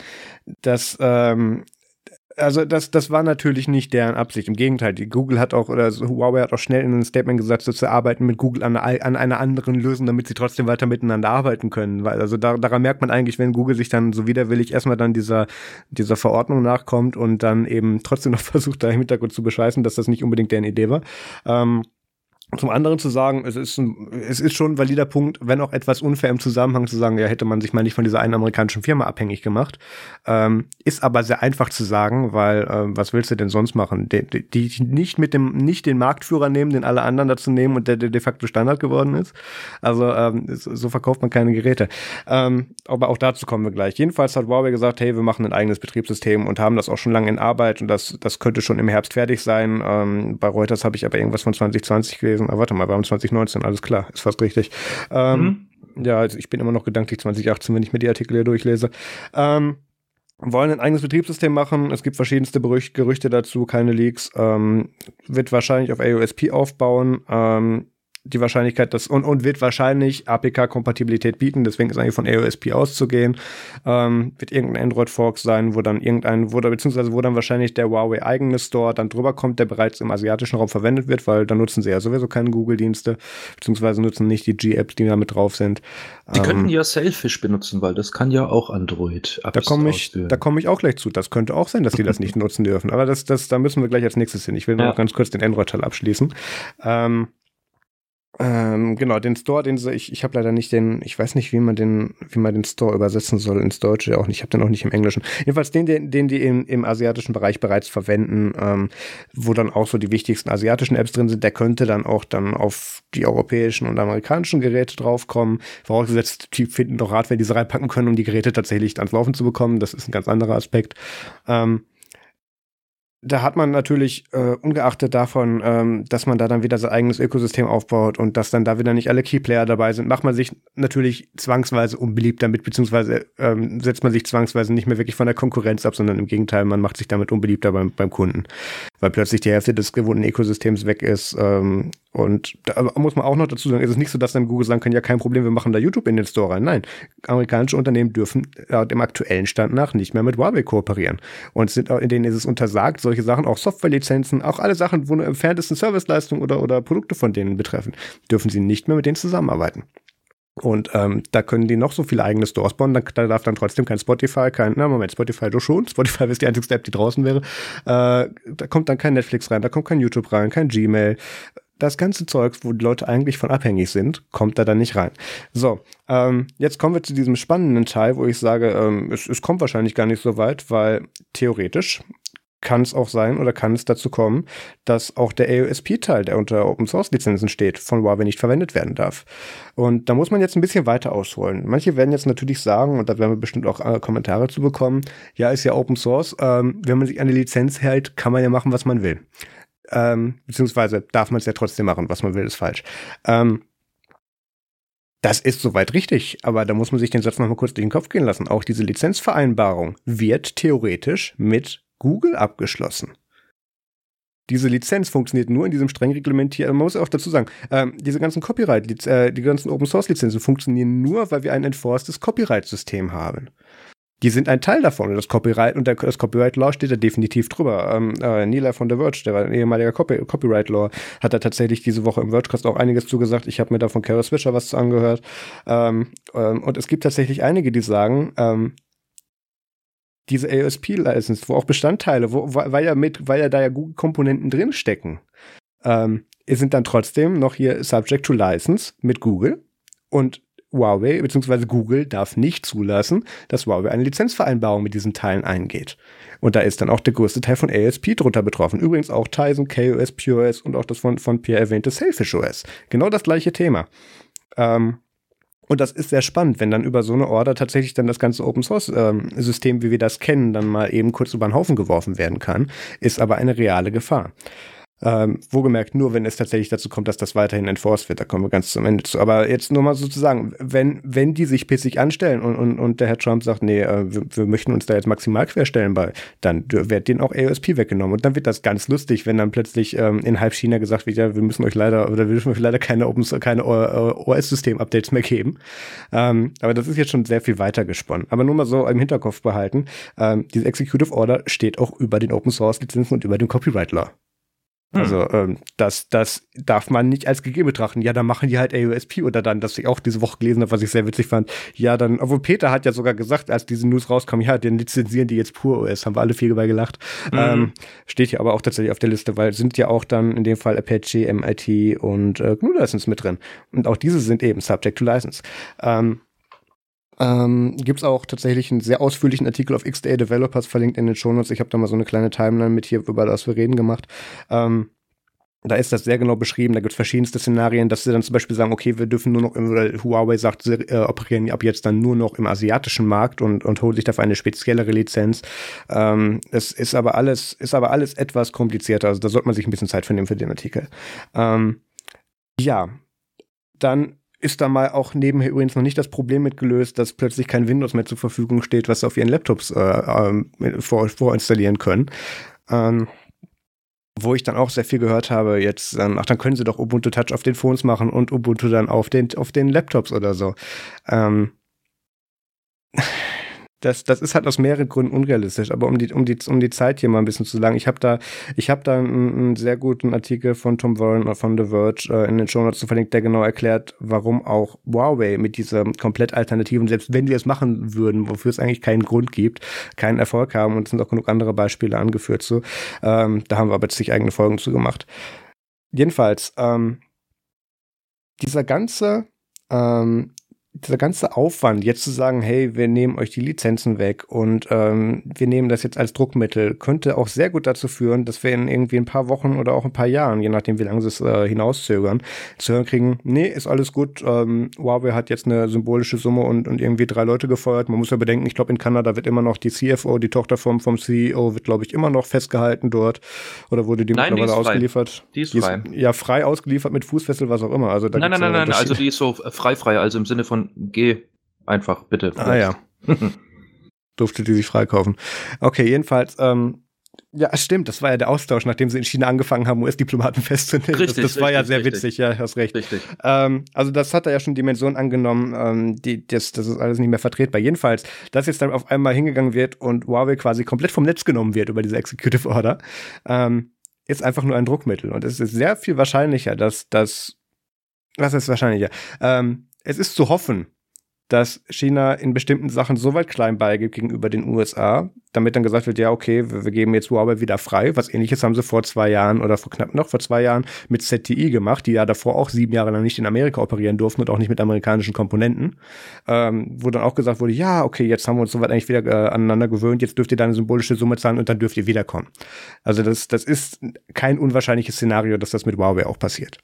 A: das, ähm, also das, das war natürlich nicht deren Absicht. Im Gegenteil, die Google hat auch, oder Huawei hat auch schnell in einem Statement gesagt, so zu arbeiten mit Google an, an einer anderen Lösung, damit sie trotzdem weiter miteinander arbeiten können. Weil, also da, daran merkt man eigentlich, wenn Google sich dann so widerwillig erstmal dann dieser, dieser Verordnung nachkommt und dann eben trotzdem noch versucht, da im Hintergrund zu bescheißen, dass das nicht unbedingt deren Idee war. Ähm, zum anderen zu sagen, es ist, ein, es ist schon ein valider Punkt, wenn auch etwas unfair im Zusammenhang zu sagen, ja, hätte man sich mal nicht von dieser einen amerikanischen Firma abhängig gemacht. Ähm, ist aber sehr einfach zu sagen, weil ähm, was willst du denn sonst machen? Die, die, die, nicht mit dem, nicht den Marktführer nehmen, den alle anderen dazu nehmen und der, der de facto Standard geworden ist. Also ähm, so verkauft man keine Geräte. Ähm, aber auch dazu kommen wir gleich. Jedenfalls hat Huawei gesagt, hey, wir machen ein eigenes Betriebssystem und haben das auch schon lange in Arbeit und das, das könnte schon im Herbst fertig sein. Ähm, bei Reuters habe ich aber irgendwas von 2020 gelesen gewesen. Ah, warte mal, wir haben 2019, alles klar, ist fast richtig. Ähm, mhm. Ja, also ich bin immer noch gedanklich 2018, wenn ich mir die Artikel hier durchlese. Ähm, wollen ein eigenes Betriebssystem machen. Es gibt verschiedenste Gerüchte dazu, keine Leaks. Ähm, wird wahrscheinlich auf AOSP aufbauen. Ähm, die Wahrscheinlichkeit, dass und, und wird wahrscheinlich APK-Kompatibilität bieten, deswegen ist eigentlich von AOSP auszugehen. Ähm, wird irgendein Android-Fork sein, wo dann irgendein, wo da, beziehungsweise wo dann wahrscheinlich der Huawei eigene Store dann drüber kommt, der bereits im asiatischen Raum verwendet wird, weil da nutzen sie ja sowieso keine Google-Dienste, beziehungsweise nutzen nicht die G-Apps, die da mit drauf sind.
B: Die ähm, könnten ja Selfish benutzen, weil das kann ja auch Android.
A: Da komme ich, da komme ich auch gleich zu. Das könnte auch sein, dass die das nicht nutzen dürfen. Aber das, das, da müssen wir gleich als nächstes hin. Ich will ja. noch ganz kurz den Android-Teil abschließen. Ähm, ähm, genau, den Store, den ich, ich habe leider nicht den, ich weiß nicht, wie man den, wie man den Store übersetzen soll ins Deutsche auch nicht. Ich habe den auch nicht im Englischen. Jedenfalls den, den, den die im, im asiatischen Bereich bereits verwenden, ähm, wo dann auch so die wichtigsten asiatischen Apps drin sind, der könnte dann auch dann auf die europäischen und amerikanischen Geräte draufkommen. Vorausgesetzt, die finden doch Rat, wenn diese reinpacken können, um die Geräte tatsächlich ans Laufen zu bekommen. Das ist ein ganz anderer Aspekt. Ähm, da hat man natürlich, äh, ungeachtet davon, ähm, dass man da dann wieder sein eigenes Ökosystem aufbaut und dass dann da wieder nicht alle Keyplayer dabei sind, macht man sich natürlich zwangsweise unbeliebt damit, beziehungsweise ähm, setzt man sich zwangsweise nicht mehr wirklich von der Konkurrenz ab, sondern im Gegenteil, man macht sich damit unbeliebter beim, beim Kunden, weil plötzlich die Hälfte des gewohnten Ökosystems weg ist. Ähm, und da muss man auch noch dazu sagen, ist es nicht so, dass dann Google sagen kann, ja kein Problem, wir machen da YouTube in den Store rein. Nein, amerikanische Unternehmen dürfen äh, dem aktuellen Stand nach nicht mehr mit Huawei kooperieren. Und sind, in denen ist es untersagt, so solche Sachen, auch Softwarelizenzen, auch alle Sachen, wo nur entferntesten Serviceleistungen oder, oder Produkte von denen betreffen, dürfen sie nicht mehr mit denen zusammenarbeiten. Und ähm, da können die noch so viele eigene Stores bauen, da, da darf dann trotzdem kein Spotify, kein, na Moment, Spotify doch schon, Spotify ist die einzige App, die draußen wäre, äh, da kommt dann kein Netflix rein, da kommt kein YouTube rein, kein Gmail, das ganze Zeugs, wo die Leute eigentlich von abhängig sind, kommt da dann nicht rein. So, ähm, jetzt kommen wir zu diesem spannenden Teil, wo ich sage, ähm, es, es kommt wahrscheinlich gar nicht so weit, weil theoretisch kann es auch sein oder kann es dazu kommen, dass auch der AOSP-Teil, der unter Open Source Lizenzen steht, von Huawei nicht verwendet werden darf. Und da muss man jetzt ein bisschen weiter ausholen. Manche werden jetzt natürlich sagen, und da werden wir bestimmt auch äh, Kommentare zu bekommen, ja, ist ja Open Source, ähm, wenn man sich an die Lizenz hält, kann man ja machen, was man will. Ähm, beziehungsweise darf man es ja trotzdem machen, was man will, ist falsch. Ähm, das ist soweit richtig, aber da muss man sich den Satz nochmal kurz durch den Kopf gehen lassen. Auch diese Lizenzvereinbarung wird theoretisch mit Google abgeschlossen. Diese Lizenz funktioniert nur in diesem streng reglementierten, man muss auch dazu sagen, ähm, diese ganzen Copyright, äh, die ganzen Open Source Lizenzen funktionieren nur, weil wir ein enforcedes Copyright-System haben. Die sind ein Teil davon. Und das Copyright und der, das Copyright Law steht da definitiv drüber. Ähm, äh, Nila von The Verge, der war ein ehemaliger Copy Copyright Law, hat da tatsächlich diese Woche im Vergecast auch einiges zugesagt. Ich habe mir da von Carol Swisher was angehört. Ähm, ähm, und es gibt tatsächlich einige, die sagen, ähm, diese AOSP-License, wo auch Bestandteile, wo, weil ja mit, weil ja da ja Google-Komponenten drinstecken, ähm, sind dann trotzdem noch hier Subject to License mit Google und Huawei bzw. Google darf nicht zulassen, dass Huawei eine Lizenzvereinbarung mit diesen Teilen eingeht. Und da ist dann auch der größte Teil von ASP drunter betroffen. Übrigens auch Tizen, KOS, POS und auch das von, von Pierre erwähnte Selfish OS. Genau das gleiche Thema. Ähm, und das ist sehr spannend, wenn dann über so eine Order tatsächlich dann das ganze Open Source ähm, System, wie wir das kennen, dann mal eben kurz über den Haufen geworfen werden kann, ist aber eine reale Gefahr. Ähm, wohlgemerkt nur, wenn es tatsächlich dazu kommt, dass das weiterhin enforced wird. Da kommen wir ganz zum Ende zu. Aber jetzt nur mal sozusagen, wenn, wenn die sich pissig anstellen und, und, und der Herr Trump sagt, nee, äh, wir, wir möchten uns da jetzt maximal querstellen bei, dann wird denen auch AOSP weggenommen. Und dann wird das ganz lustig, wenn dann plötzlich ähm, in halb China gesagt wird, ja, wir müssen euch leider, oder wir dürfen euch leider keine Open, keine OS-System-Updates mehr geben. Ähm, aber das ist jetzt schon sehr viel weiter gesponnen. Aber nur mal so im Hinterkopf behalten, ähm, diese Executive Order steht auch über den Open Source Lizenzen und über dem Copyright Law. Also hm. ähm, das, das darf man nicht als gegeben betrachten. Ja, dann machen die halt AOSP oder dann, dass ich auch diese Woche gelesen habe, was ich sehr witzig fand. Ja, dann, obwohl Peter hat ja sogar gesagt, als diese News rauskam, ja, den lizenzieren die jetzt pur OS, haben wir alle viel dabei gelacht. Mhm. Ähm, steht hier aber auch tatsächlich auf der Liste, weil sind ja auch dann in dem Fall Apache, MIT und äh, GNU License mit drin. Und auch diese sind eben Subject to License. Ähm, ähm, Gibt auch tatsächlich einen sehr ausführlichen Artikel auf XDA Developers verlinkt in den Shownotes. Ich habe da mal so eine kleine Timeline mit hier, über das wir reden, gemacht. Ähm, da ist das sehr genau beschrieben. Da gibt es verschiedenste Szenarien, dass sie dann zum Beispiel sagen, okay, wir dürfen nur noch, oder Huawei sagt, sie äh, operieren ab jetzt dann nur noch im asiatischen Markt und, und holen sich dafür eine speziellere Lizenz. Ähm, es ist aber alles, ist aber alles etwas komplizierter. Also da sollte man sich ein bisschen Zeit für nehmen für den Artikel. Ähm, ja, dann ist da mal auch nebenher übrigens noch nicht das Problem mit gelöst, dass plötzlich kein Windows mehr zur Verfügung steht, was sie auf ihren Laptops äh, äh, vor, vorinstallieren können. Ähm, wo ich dann auch sehr viel gehört habe, jetzt, ähm, ach, dann können sie doch Ubuntu Touch auf den Phones machen und Ubuntu dann auf den, auf den Laptops oder so. Ähm, das, das ist halt aus mehreren Gründen unrealistisch. Aber um die, um die, um die Zeit hier mal ein bisschen zu sagen, ich habe da, ich habe da einen, einen, sehr guten Artikel von Tom Warren von The Verge äh, in den Show Notes verlinkt, der genau erklärt, warum auch Huawei mit dieser komplett alternativen, selbst wenn wir es machen würden, wofür es eigentlich keinen Grund gibt, keinen Erfolg haben und es sind auch genug andere Beispiele angeführt zu. Ähm, da haben wir aber sich eigene Folgen zu gemacht. Jedenfalls, ähm, dieser ganze ähm, dieser ganze Aufwand, jetzt zu sagen, hey, wir nehmen euch die Lizenzen weg und ähm, wir nehmen das jetzt als Druckmittel, könnte auch sehr gut dazu führen, dass wir in irgendwie ein paar Wochen oder auch ein paar Jahren, je nachdem, wie lange sie es äh, hinauszögern, zu hören kriegen, nee, ist alles gut, ähm, Huawei hat jetzt eine symbolische Summe und, und irgendwie drei Leute gefeuert. Man muss ja bedenken, ich glaube, in Kanada wird immer noch die CFO, die Tochter vom, vom CEO, wird, glaube ich, immer noch festgehalten dort. Oder wurde die
B: nein,
A: mittlerweile
B: die
A: ausgeliefert?
B: Die ist, die ist frei.
A: Ja, frei ausgeliefert mit Fußfessel, was auch immer. Also,
B: da nein, nein, nein, nein, also die ist so frei, frei, also im Sinne von geh einfach, bitte.
A: Ah ja. Durfte die sich freikaufen. Okay, jedenfalls, ähm, ja, stimmt, das war ja der Austausch, nachdem sie in China angefangen haben, US-Diplomaten festzunehmen.
B: Richtig,
A: das, das
B: richtig,
A: war ja sehr
B: richtig.
A: witzig, ja, hast recht.
B: Richtig.
A: Ähm, also das hat er ja schon Dimensionen angenommen, ähm, die, das, das ist alles nicht mehr vertretbar. Jedenfalls, dass jetzt dann auf einmal hingegangen wird und Huawei quasi komplett vom Netz genommen wird über diese Executive Order, ähm, ist einfach nur ein Druckmittel. Und es ist sehr viel wahrscheinlicher, dass das, was ist wahrscheinlicher? Ähm, es ist zu hoffen, dass China in bestimmten Sachen so weit klein beigibt gegenüber den USA, damit dann gesagt wird, ja, okay, wir, geben jetzt Huawei wieder frei. Was ähnliches haben sie vor zwei Jahren oder vor knapp noch vor zwei Jahren mit ZTI gemacht, die ja davor auch sieben Jahre lang nicht in Amerika operieren durften und auch nicht mit amerikanischen Komponenten. Ähm, wo dann auch gesagt wurde, ja, okay, jetzt haben wir uns soweit eigentlich wieder äh, aneinander gewöhnt, jetzt dürft ihr da eine symbolische Summe zahlen und dann dürft ihr wiederkommen. Also das, das ist kein unwahrscheinliches Szenario, dass das mit Huawei auch passiert.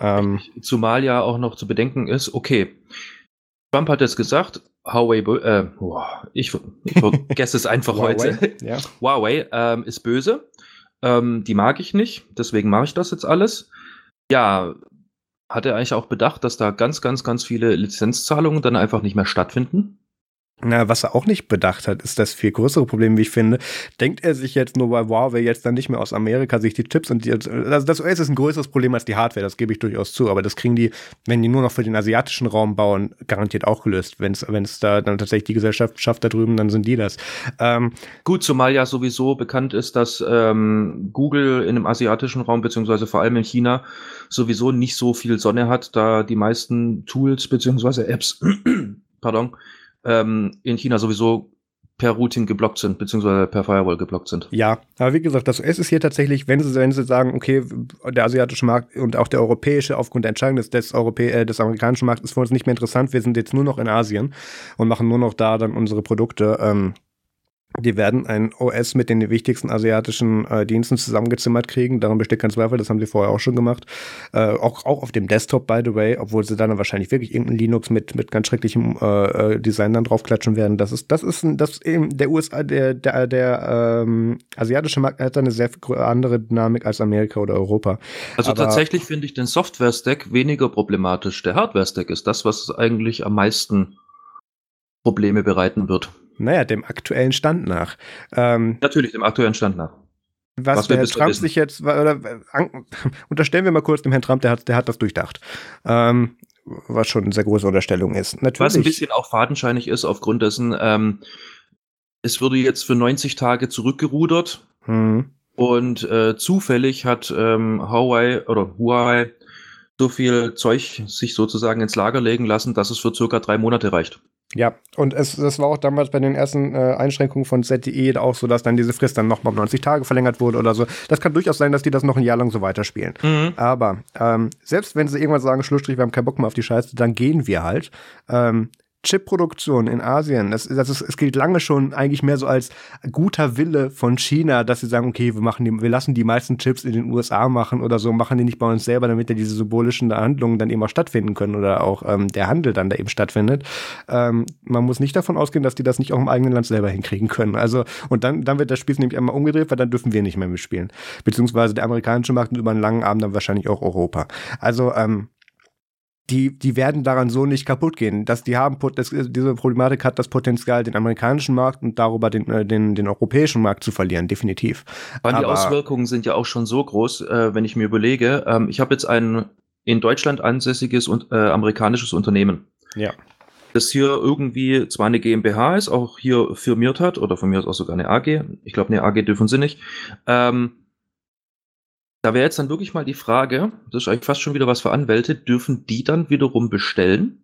B: Ähm, Zumal ja auch noch zu bedenken ist, okay, Trump hat jetzt gesagt, Huawei, äh, ich, ich vergesse es einfach heute.
A: Ja.
B: Huawei ähm, ist böse. Ähm, die mag ich nicht, deswegen mache ich das jetzt alles. Ja, hat er eigentlich auch bedacht, dass da ganz, ganz, ganz viele Lizenzzahlungen dann einfach nicht mehr stattfinden?
A: Na, was er auch nicht bedacht hat, ist das viel größere Problem, wie ich finde. Denkt er sich jetzt nur bei Huawei jetzt dann nicht mehr aus Amerika sich die Chips und die, also das OS ist ein größeres Problem als die Hardware, das gebe ich durchaus zu, aber das kriegen die, wenn die nur noch für den asiatischen Raum bauen, garantiert auch gelöst. Wenn es wenn es da dann tatsächlich die Gesellschaft schafft da drüben, dann sind die das.
B: Ähm, Gut, zumal ja sowieso bekannt ist, dass ähm, Google in dem asiatischen Raum beziehungsweise vor allem in China sowieso nicht so viel Sonne hat, da die meisten Tools beziehungsweise Apps, pardon, ähm, in China sowieso per Routing geblockt sind, beziehungsweise per Firewall geblockt sind.
A: Ja, aber wie gesagt, das OS ist hier tatsächlich, wenn sie, wenn sie sagen, okay, der asiatische Markt und auch der europäische aufgrund der Entscheidung des, des, Europä äh, des amerikanischen Marktes ist für uns nicht mehr interessant, wir sind jetzt nur noch in Asien und machen nur noch da dann unsere Produkte. Ähm, die werden ein OS mit den wichtigsten asiatischen äh, Diensten zusammengezimmert kriegen. Daran besteht kein Zweifel, das haben sie vorher auch schon gemacht. Äh, auch, auch auf dem Desktop, by the way, obwohl sie dann wahrscheinlich wirklich irgendein Linux mit, mit ganz schrecklichem äh, äh Design dann draufklatschen werden. Das ist, das ist das eben der USA, der, der, der ähm, asiatische Markt hat eine sehr andere Dynamik als Amerika oder Europa.
B: Also Aber tatsächlich finde ich den Software-Stack weniger problematisch. Der Hardware-Stack ist das, was eigentlich am meisten Probleme bereiten wird.
A: Naja, dem aktuellen Stand nach.
B: Ähm, Natürlich, dem aktuellen Stand nach.
A: Was, was der Herr Trump sich jetzt, oder, an, unterstellen wir mal kurz dem Herrn Trump, der hat, der hat das durchdacht. Ähm, was schon eine sehr große Unterstellung ist.
B: Natürlich. Was ein bisschen auch fadenscheinig ist, aufgrund dessen, ähm, es wurde jetzt für 90 Tage zurückgerudert
A: hm.
B: und äh, zufällig hat ähm, Huawei oder Huawei so viel Zeug sich sozusagen ins Lager legen lassen, dass es für circa drei Monate reicht.
A: Ja, und es, das war auch damals bei den ersten äh, Einschränkungen von ZTE auch so, dass dann diese Frist dann nochmal um 90 Tage verlängert wurde oder so. Das kann durchaus sein, dass die das noch ein Jahr lang so weiterspielen.
B: Mhm.
A: Aber ähm, selbst wenn sie irgendwann sagen, Schlussstrich, wir haben keinen Bock mehr auf die Scheiße, dann gehen wir halt. Ähm, Chipproduktion in Asien, das, das ist, es gilt lange schon eigentlich mehr so als guter Wille von China, dass sie sagen, okay, wir machen die, wir lassen die meisten Chips in den USA machen oder so, machen die nicht bei uns selber, damit ja diese symbolischen Handlungen dann eben auch stattfinden können oder auch ähm, der Handel dann da eben stattfindet. Ähm, man muss nicht davon ausgehen, dass die das nicht auch im eigenen Land selber hinkriegen können. Also, und dann, dann wird das Spiel nämlich einmal umgedreht, weil dann dürfen wir nicht mehr mitspielen. Beziehungsweise der amerikanische Markt und über einen langen Abend dann wahrscheinlich auch Europa. Also, ähm, die, die werden daran so nicht kaputt gehen. Dass die haben, das, diese Problematik hat das Potenzial, den amerikanischen Markt und darüber den, äh, den, den europäischen Markt zu verlieren, definitiv.
B: Aber die Auswirkungen sind ja auch schon so groß, äh, wenn ich mir überlege. Ähm, ich habe jetzt ein in Deutschland ansässiges und äh, amerikanisches Unternehmen.
A: Ja.
B: Das hier irgendwie zwar eine GmbH ist, auch hier firmiert hat, oder von mir aus auch sogar eine AG. Ich glaube, eine AG dürfen sie nicht. Ähm, da wäre jetzt dann wirklich mal die Frage, das ist eigentlich fast schon wieder was für Anwälte, dürfen die dann wiederum bestellen?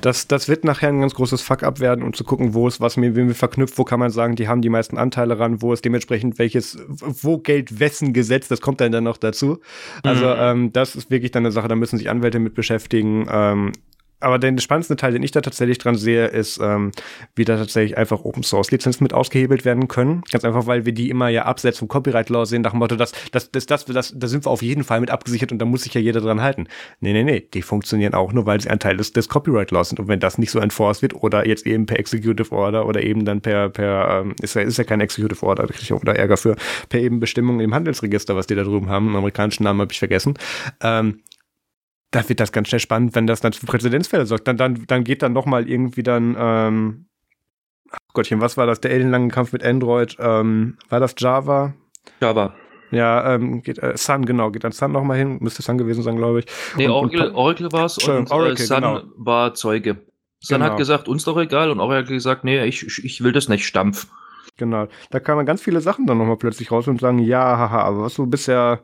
A: Das, das wird nachher ein ganz großes Fuck-up werden, um zu gucken, wo es was mit wem wir verknüpft, wo kann man sagen, die haben die meisten Anteile ran, wo ist dementsprechend welches, wo Geld wessen Gesetz, das kommt dann, dann noch dazu. Also mhm. ähm, das ist wirklich dann eine Sache, da müssen sich Anwälte mit beschäftigen. Ähm, aber der spannendste Teil, den ich da tatsächlich dran sehe, ist, ähm, wie da tatsächlich einfach Open Source Lizenzen mit ausgehebelt werden können. Ganz einfach, weil wir die immer ja abseits vom Copyright Law sehen, nach dem Motto, das, das, das, das, das, da sind wir auf jeden Fall mit abgesichert und da muss sich ja jeder dran halten. Nee, nee, nee, die funktionieren auch nur, weil sie ein Teil des, des Copyright Laws sind. Und wenn das nicht so enforced wird oder jetzt eben per Executive Order oder eben dann per, per, ähm, ist ja, ist ja kein Executive Order, da kriege ich auch wieder Ärger für, per eben Bestimmung im Handelsregister, was die da drüben haben, im amerikanischen Namen habe ich vergessen, ähm, da wird das ganz schnell spannend, wenn das dann für Präzedenzfälle sorgt. Dann, dann, dann geht dann noch mal irgendwie dann, ähm, Gottchen, was war das? Der ellenlange Kampf mit Android. Ähm, war das Java?
B: Java.
A: Ja, ähm, geht, äh, Sun, genau, geht dann Sun noch mal hin, müsste Sun gewesen sein, glaube ich.
B: Nee, und, Oracle, und, Oracle war es und äh, Oracle, Sun genau. war Zeuge. Sun genau. hat gesagt, uns doch egal und Oracle hat gesagt, nee, ich, ich will das nicht, Stampf.
A: Genau, da kamen ganz viele Sachen dann nochmal plötzlich raus und sagen, ja, haha, aber was du bisher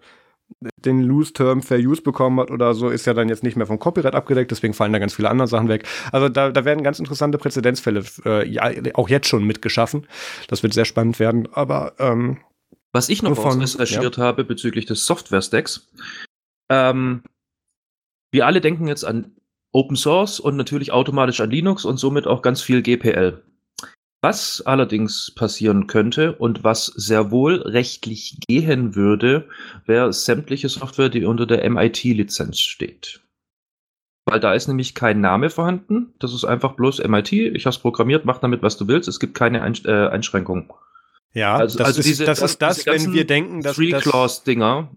A: den Loose-Term Fair Use bekommen hat oder so, ist ja dann jetzt nicht mehr vom Copyright abgedeckt, deswegen fallen da ganz viele andere Sachen weg. Also da, da werden ganz interessante Präzedenzfälle äh, ja, auch jetzt schon mitgeschaffen. Das wird sehr spannend werden, aber ähm,
B: was ich noch von, recherchiert ja. habe bezüglich des Software-Stacks, ähm, wir alle denken jetzt an Open Source und natürlich automatisch an Linux und somit auch ganz viel GPL. Was allerdings passieren könnte und was sehr wohl rechtlich gehen würde, wäre sämtliche Software, die unter der MIT-Lizenz steht. Weil da ist nämlich kein Name vorhanden. Das ist einfach bloß MIT. Ich habe es programmiert, mach damit, was du willst. Es gibt keine Ein äh, Einschränkungen.
A: Ja, also, das, also ist, diese, das ist das, wenn wir denken, dass
B: Three Clause Dinger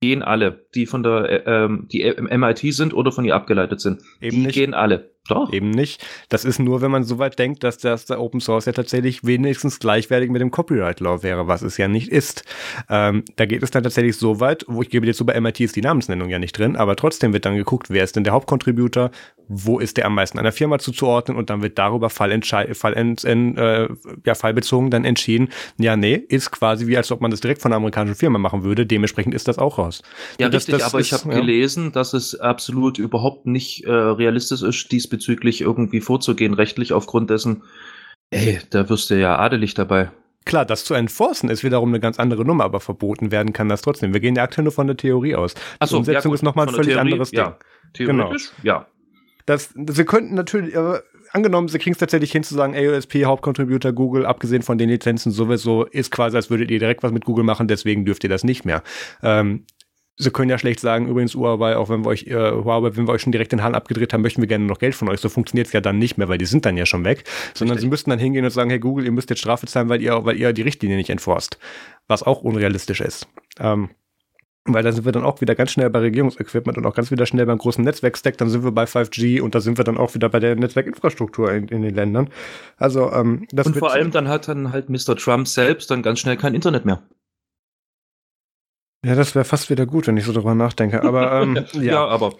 B: gehen alle, die von der äh, ähm, die MIT sind oder von ihr abgeleitet sind.
A: Eben die nicht.
B: gehen alle.
A: Doch. Eben nicht. Das ist nur, wenn man so weit denkt, dass das der Open Source ja tatsächlich wenigstens gleichwertig mit dem Copyright Law wäre, was es ja nicht ist. Ähm, da geht es dann tatsächlich so weit, wo ich gebe jetzt so bei MIT ist die Namensnennung ja nicht drin, aber trotzdem wird dann geguckt, wer ist denn der Hauptcontributor, wo ist der am meisten einer Firma zuzuordnen und dann wird darüber Fallentschei Fall äh, ja, fallbezogen dann entschieden, ja, nee, ist quasi wie als ob man das direkt von einer amerikanischen Firma machen würde, dementsprechend ist das auch raus.
B: Ja, das, richtig, das aber ist, ich habe ja. gelesen, dass es absolut überhaupt nicht äh, realistisch ist, diesbezüglich diesbezüglich irgendwie vorzugehen, rechtlich aufgrund dessen, ey, da wirst du ja adelig dabei.
A: Klar, das zu enforcen ist wiederum eine ganz andere Nummer, aber verboten werden kann das trotzdem. Wir gehen ja aktuell nur von der Theorie aus.
B: Achso,
A: Die Umsetzung ja, ist nochmal ein völlig
B: Theorie,
A: anderes
B: ja. Ding. Theoretisch, genau. ja.
A: Das, sie könnten natürlich, äh, angenommen, sie kriegen es tatsächlich hin zu sagen, AOSP, Hauptcontributor Google, abgesehen von den Lizenzen sowieso, ist quasi, als würdet ihr direkt was mit Google machen, deswegen dürft ihr das nicht mehr. Ähm, Sie können ja schlecht sagen, übrigens Huawei, auch wenn wir euch, äh, Huawei, wenn wir euch schon direkt den Hahn abgedreht haben, möchten wir gerne noch Geld von euch. So funktioniert es ja dann nicht mehr, weil die sind dann ja schon weg. Sondern Richtig. sie müssten dann hingehen und sagen, hey Google, ihr müsst jetzt Strafe zahlen, weil ihr, weil ihr die Richtlinie nicht enforst. Was auch unrealistisch ist. Ähm, weil da sind wir dann auch wieder ganz schnell bei Regierungsequipment und auch ganz wieder schnell beim großen Netzwerkstack, dann sind wir bei 5G und da sind wir dann auch wieder bei der Netzwerkinfrastruktur in, in den Ländern. Also ähm,
B: das Und vor allem dann hat dann halt Mr. Trump selbst dann ganz schnell kein Internet mehr.
A: Ja, das wäre fast wieder gut, wenn ich so drüber nachdenke. Aber ähm, ja.
B: ja, aber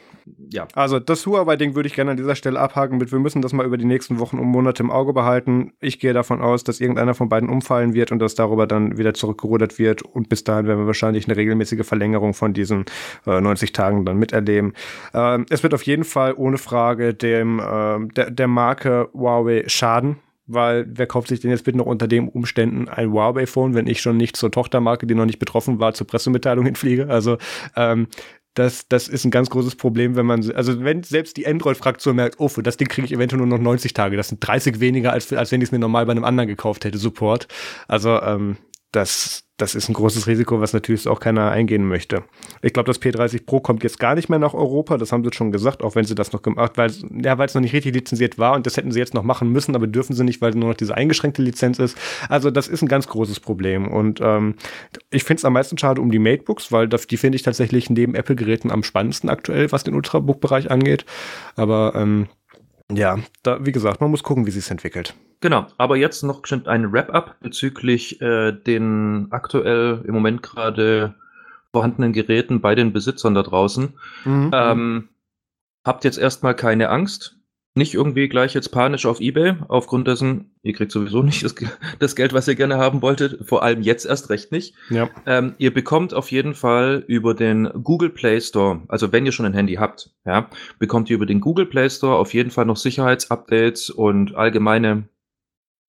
B: ja.
A: Also das Huawei-Ding würde ich gerne an dieser Stelle abhaken mit, wir müssen das mal über die nächsten Wochen und Monate im Auge behalten. Ich gehe davon aus, dass irgendeiner von beiden umfallen wird und dass darüber dann wieder zurückgerudert wird. Und bis dahin werden wir wahrscheinlich eine regelmäßige Verlängerung von diesen äh, 90 Tagen dann miterleben. Ähm, es wird auf jeden Fall ohne Frage dem äh, der, der Marke Huawei schaden weil wer kauft sich denn jetzt bitte noch unter den Umständen ein Huawei-Phone, wenn ich schon nicht zur Tochtermarke, die noch nicht betroffen war, zur Pressemitteilung hinfliege? Also ähm, das, das ist ein ganz großes Problem, wenn man, also wenn selbst die Android-Fraktion merkt, oh, für das Ding kriege ich eventuell nur noch 90 Tage, das sind 30 weniger, als, als wenn ich es mir normal bei einem anderen gekauft hätte, Support. Also, ähm, das, das ist ein großes Risiko, was natürlich auch keiner eingehen möchte. Ich glaube, das P30 Pro kommt jetzt gar nicht mehr nach Europa, das haben sie schon gesagt, auch wenn sie das noch gemacht, weil ja, weil es noch nicht richtig lizenziert war und das hätten sie jetzt noch machen müssen, aber dürfen sie nicht, weil nur noch diese eingeschränkte Lizenz ist. Also das ist ein ganz großes Problem und ähm, ich finde es am meisten schade um die Matebooks, weil das, die finde ich tatsächlich neben Apple-Geräten am spannendsten aktuell, was den Ultrabook-Bereich angeht. Aber ähm, ja, da, wie gesagt, man muss gucken, wie sich entwickelt.
B: Genau, aber jetzt noch ein Wrap-up bezüglich äh, den aktuell im Moment gerade vorhandenen Geräten bei den Besitzern da draußen. Mhm. Ähm, habt jetzt erstmal keine Angst nicht irgendwie gleich jetzt panisch auf Ebay, aufgrund dessen, ihr kriegt sowieso nicht das, das Geld, was ihr gerne haben wolltet, vor allem jetzt erst recht nicht. Ja. Ähm, ihr bekommt auf jeden Fall über den Google Play Store, also wenn ihr schon ein Handy habt, ja, bekommt ihr über den Google Play Store auf jeden Fall noch Sicherheitsupdates und allgemeine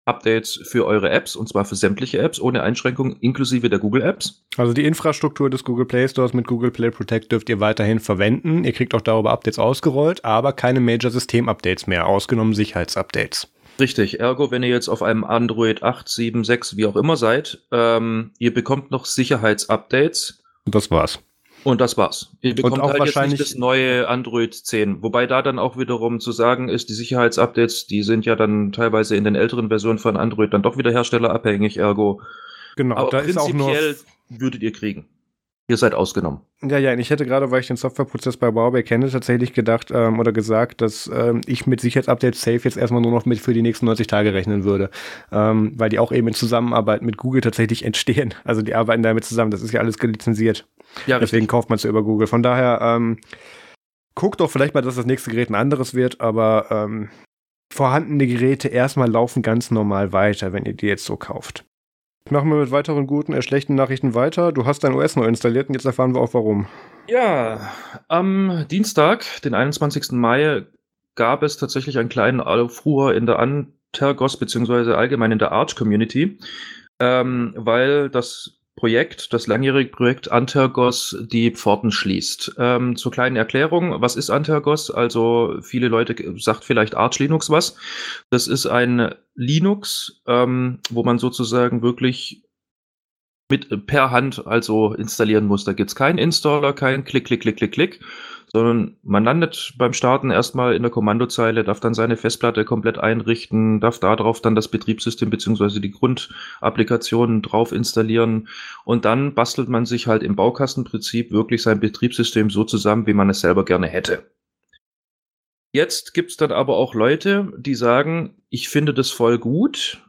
B: Updates für eure Apps und zwar für sämtliche Apps ohne Einschränkung, inklusive der Google Apps.
A: Also die Infrastruktur des Google Play Stores mit Google Play Protect dürft ihr weiterhin verwenden. Ihr kriegt auch darüber Updates ausgerollt, aber keine Major System Updates mehr, ausgenommen Sicherheitsupdates.
B: Richtig, ergo, wenn ihr jetzt auf einem Android 8, 7, 6, wie auch immer seid, ähm, ihr bekommt noch Sicherheitsupdates.
A: Und das war's.
B: Und das war's.
A: Ihr bekommt und auch halt wahrscheinlich
B: das neue Android 10. Wobei da dann auch wiederum zu sagen ist, die Sicherheitsupdates, die sind ja dann teilweise in den älteren Versionen von Android dann doch wieder herstellerabhängig, ergo.
A: Genau,
B: Aber da ist auch nur würdet ihr kriegen. Ihr seid ausgenommen.
A: Ja, ja, ich hätte gerade, weil ich den Softwareprozess bei Huawei kenne, tatsächlich gedacht ähm, oder gesagt, dass ähm, ich mit Sicherheitsupdates safe jetzt erstmal nur noch mit für die nächsten 90 Tage rechnen würde. Ähm, weil die auch eben in Zusammenarbeit mit Google tatsächlich entstehen. Also die arbeiten damit zusammen, das ist ja alles gelizenziert. Ja, Deswegen richtig. kauft man es ja über Google. Von daher, ähm, guckt doch vielleicht mal, dass das nächste Gerät ein anderes wird, aber ähm, vorhandene Geräte erstmal laufen ganz normal weiter, wenn ihr die jetzt so kauft. Machen wir mit weiteren guten, äh, schlechten Nachrichten weiter. Du hast dein OS neu installiert und jetzt erfahren wir auch warum.
B: Ja, am Dienstag, den 21. Mai, gab es tatsächlich einen kleinen Aufruhr in der Antergos beziehungsweise allgemein in der Arch Community, ähm, weil das Projekt, das langjährige Projekt Antergos die Pforten schließt. Ähm, zur kleinen Erklärung, was ist Antergos? Also viele Leute sagt vielleicht Arch Linux was. Das ist ein Linux, ähm, wo man sozusagen wirklich mit per Hand also installieren muss. Da gibt's keinen Installer, kein Klick, Klick, Klick, Klick, Klick, sondern man landet beim Starten erstmal in der Kommandozeile, darf dann seine Festplatte komplett einrichten, darf darauf dann das Betriebssystem beziehungsweise die Grundapplikationen drauf installieren und dann bastelt man sich halt im Baukastenprinzip wirklich sein Betriebssystem so zusammen, wie man es selber gerne hätte. Jetzt gibt's dann aber auch Leute, die sagen, ich finde das voll gut,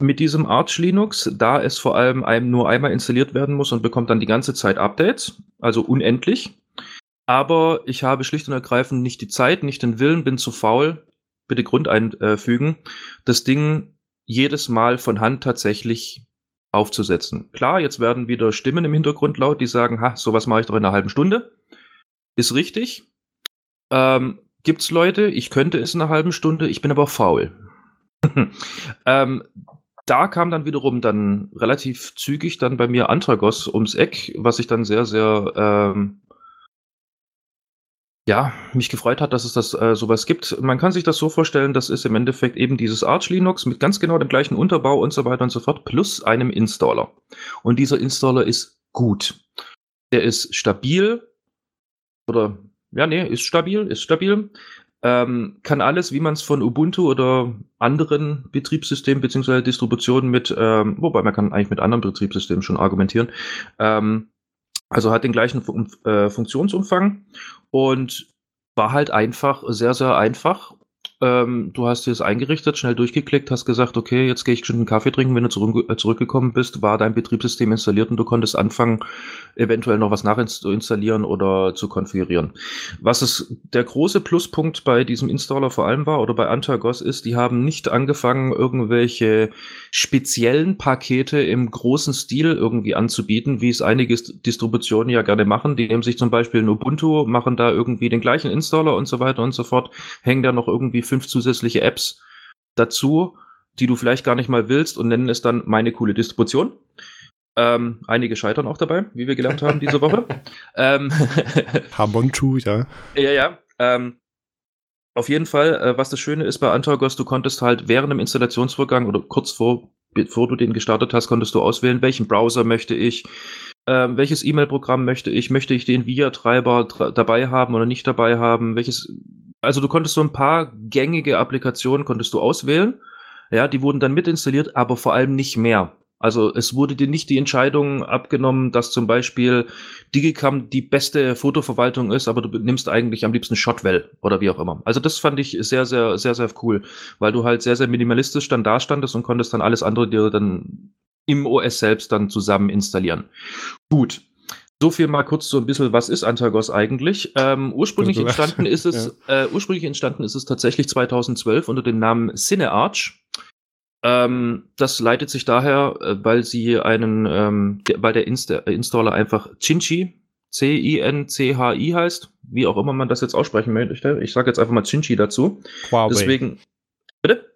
B: mit diesem Arch Linux, da es vor allem einem nur einmal installiert werden muss und bekommt dann die ganze Zeit Updates, also unendlich. Aber ich habe schlicht und ergreifend nicht die Zeit, nicht den Willen, bin zu faul. Bitte Grund einfügen, das Ding jedes Mal von Hand tatsächlich aufzusetzen. Klar, jetzt werden wieder Stimmen im Hintergrund laut, die sagen, ha, sowas mache ich doch in einer halben Stunde. Ist richtig. Ähm, gibt's Leute, ich könnte es in einer halben Stunde, ich bin aber faul. ähm, da kam dann wiederum dann relativ zügig dann bei mir Antragos ums Eck, was ich dann sehr, sehr ähm, ja, mich gefreut hat, dass es das äh, sowas gibt. Man kann sich das so vorstellen, das ist im Endeffekt eben dieses Arch Linux mit ganz genau dem gleichen Unterbau und so weiter und so fort, plus einem Installer. Und dieser Installer ist gut. Der ist stabil oder ja, nee, ist stabil, ist stabil. Ähm, kann alles, wie man es von Ubuntu oder anderen Betriebssystemen beziehungsweise Distributionen mit, ähm, wobei man kann eigentlich mit anderen Betriebssystemen schon argumentieren, ähm, also hat den gleichen äh, Funktionsumfang und war halt einfach sehr, sehr einfach ähm, du hast dir das eingerichtet, schnell durchgeklickt, hast gesagt, okay, jetzt gehe ich schon einen Kaffee trinken. Wenn du zurück, äh, zurückgekommen bist, war dein Betriebssystem installiert und du konntest anfangen, eventuell noch was nachinstallieren oder zu konfigurieren. Was es der große Pluspunkt bei diesem Installer vor allem war oder bei Antagos ist, die haben nicht angefangen, irgendwelche speziellen Pakete im großen Stil irgendwie anzubieten, wie es einige Distributionen ja gerne machen. Die nehmen sich zum Beispiel ein Ubuntu, machen da irgendwie den gleichen Installer und so weiter und so fort, hängen da noch irgendwie fünf zusätzliche Apps dazu, die du vielleicht gar nicht mal willst und nennen es dann meine coole Distribution. Ähm, einige scheitern auch dabei, wie wir gelernt haben diese Woche. ähm,
A: Habonchu, ja.
B: Ja, ja. Ähm, auf jeden Fall, äh, was das Schöne ist bei Antargos, du konntest halt während dem Installationsvorgang oder kurz vor bevor du den gestartet hast, konntest du auswählen, welchen Browser möchte ich, äh, welches E-Mail-Programm möchte ich, möchte ich den VIA-Treiber dabei haben oder nicht dabei haben, welches, also du konntest so ein paar gängige Applikationen konntest du auswählen, ja, die wurden dann mitinstalliert, aber vor allem nicht mehr. Also es wurde dir nicht die Entscheidung abgenommen, dass zum Beispiel Digicam die beste Fotoverwaltung ist, aber du nimmst eigentlich am liebsten Shotwell oder wie auch immer. Also das fand ich sehr, sehr, sehr, sehr cool, weil du halt sehr, sehr minimalistisch dann da standest und konntest dann alles andere dir dann im OS selbst dann zusammen installieren. Gut. So viel mal kurz so ein bisschen, was ist Antagos eigentlich? Ähm, ursprünglich entstanden ist es, ja. äh, ursprünglich entstanden ist es tatsächlich 2012 unter dem Namen CineArch. Ähm, das leitet sich daher, äh, weil sie einen, ähm, weil der Insta Installer einfach Chinchi, C-I-N-C-H-I heißt, wie auch immer man das jetzt aussprechen möchte. Ich sage jetzt einfach mal Chinchi dazu. Huawei. Deswegen, bitte?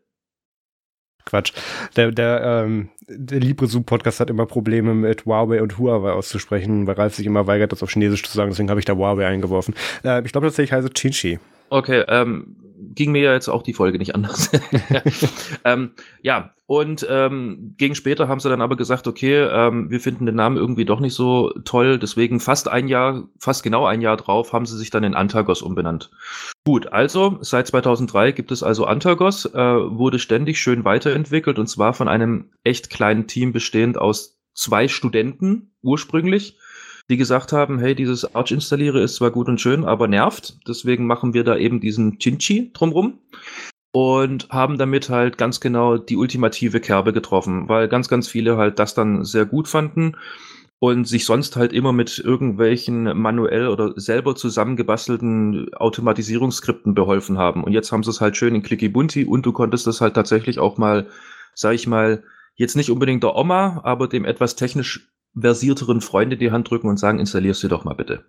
A: Quatsch. Der, der, ähm, der LibreZoom-Podcast hat immer Probleme mit Huawei und Huawei auszusprechen, weil Ralf sich immer weigert, das auf Chinesisch zu sagen. Deswegen habe ich da Huawei eingeworfen. Äh, ich glaube tatsächlich heißt es Chinchi.
B: Okay, ähm, ging mir ja jetzt auch die Folge nicht anders. ähm, ja, und ähm, gegen später haben sie dann aber gesagt, okay, ähm, wir finden den Namen irgendwie doch nicht so toll, deswegen fast ein Jahr, fast genau ein Jahr drauf, haben sie sich dann in Antagos umbenannt. Gut, also seit 2003 gibt es also Antagos, äh, wurde ständig schön weiterentwickelt und zwar von einem echt kleinen Team bestehend aus zwei Studenten ursprünglich die gesagt haben, hey, dieses Arch installiere ist zwar gut und schön, aber nervt. Deswegen machen wir da eben diesen Chinchi drumrum und haben damit halt ganz genau die ultimative Kerbe getroffen, weil ganz, ganz viele halt das dann sehr gut fanden und sich sonst halt immer mit irgendwelchen manuell oder selber zusammengebastelten Automatisierungsskripten beholfen haben. Und jetzt haben sie es halt schön in Clicky Bunti und du konntest das halt tatsächlich auch mal, sag ich mal, jetzt nicht unbedingt der Oma, aber dem etwas technisch versierteren Freunde die Hand drücken und sagen, installierst du doch mal bitte.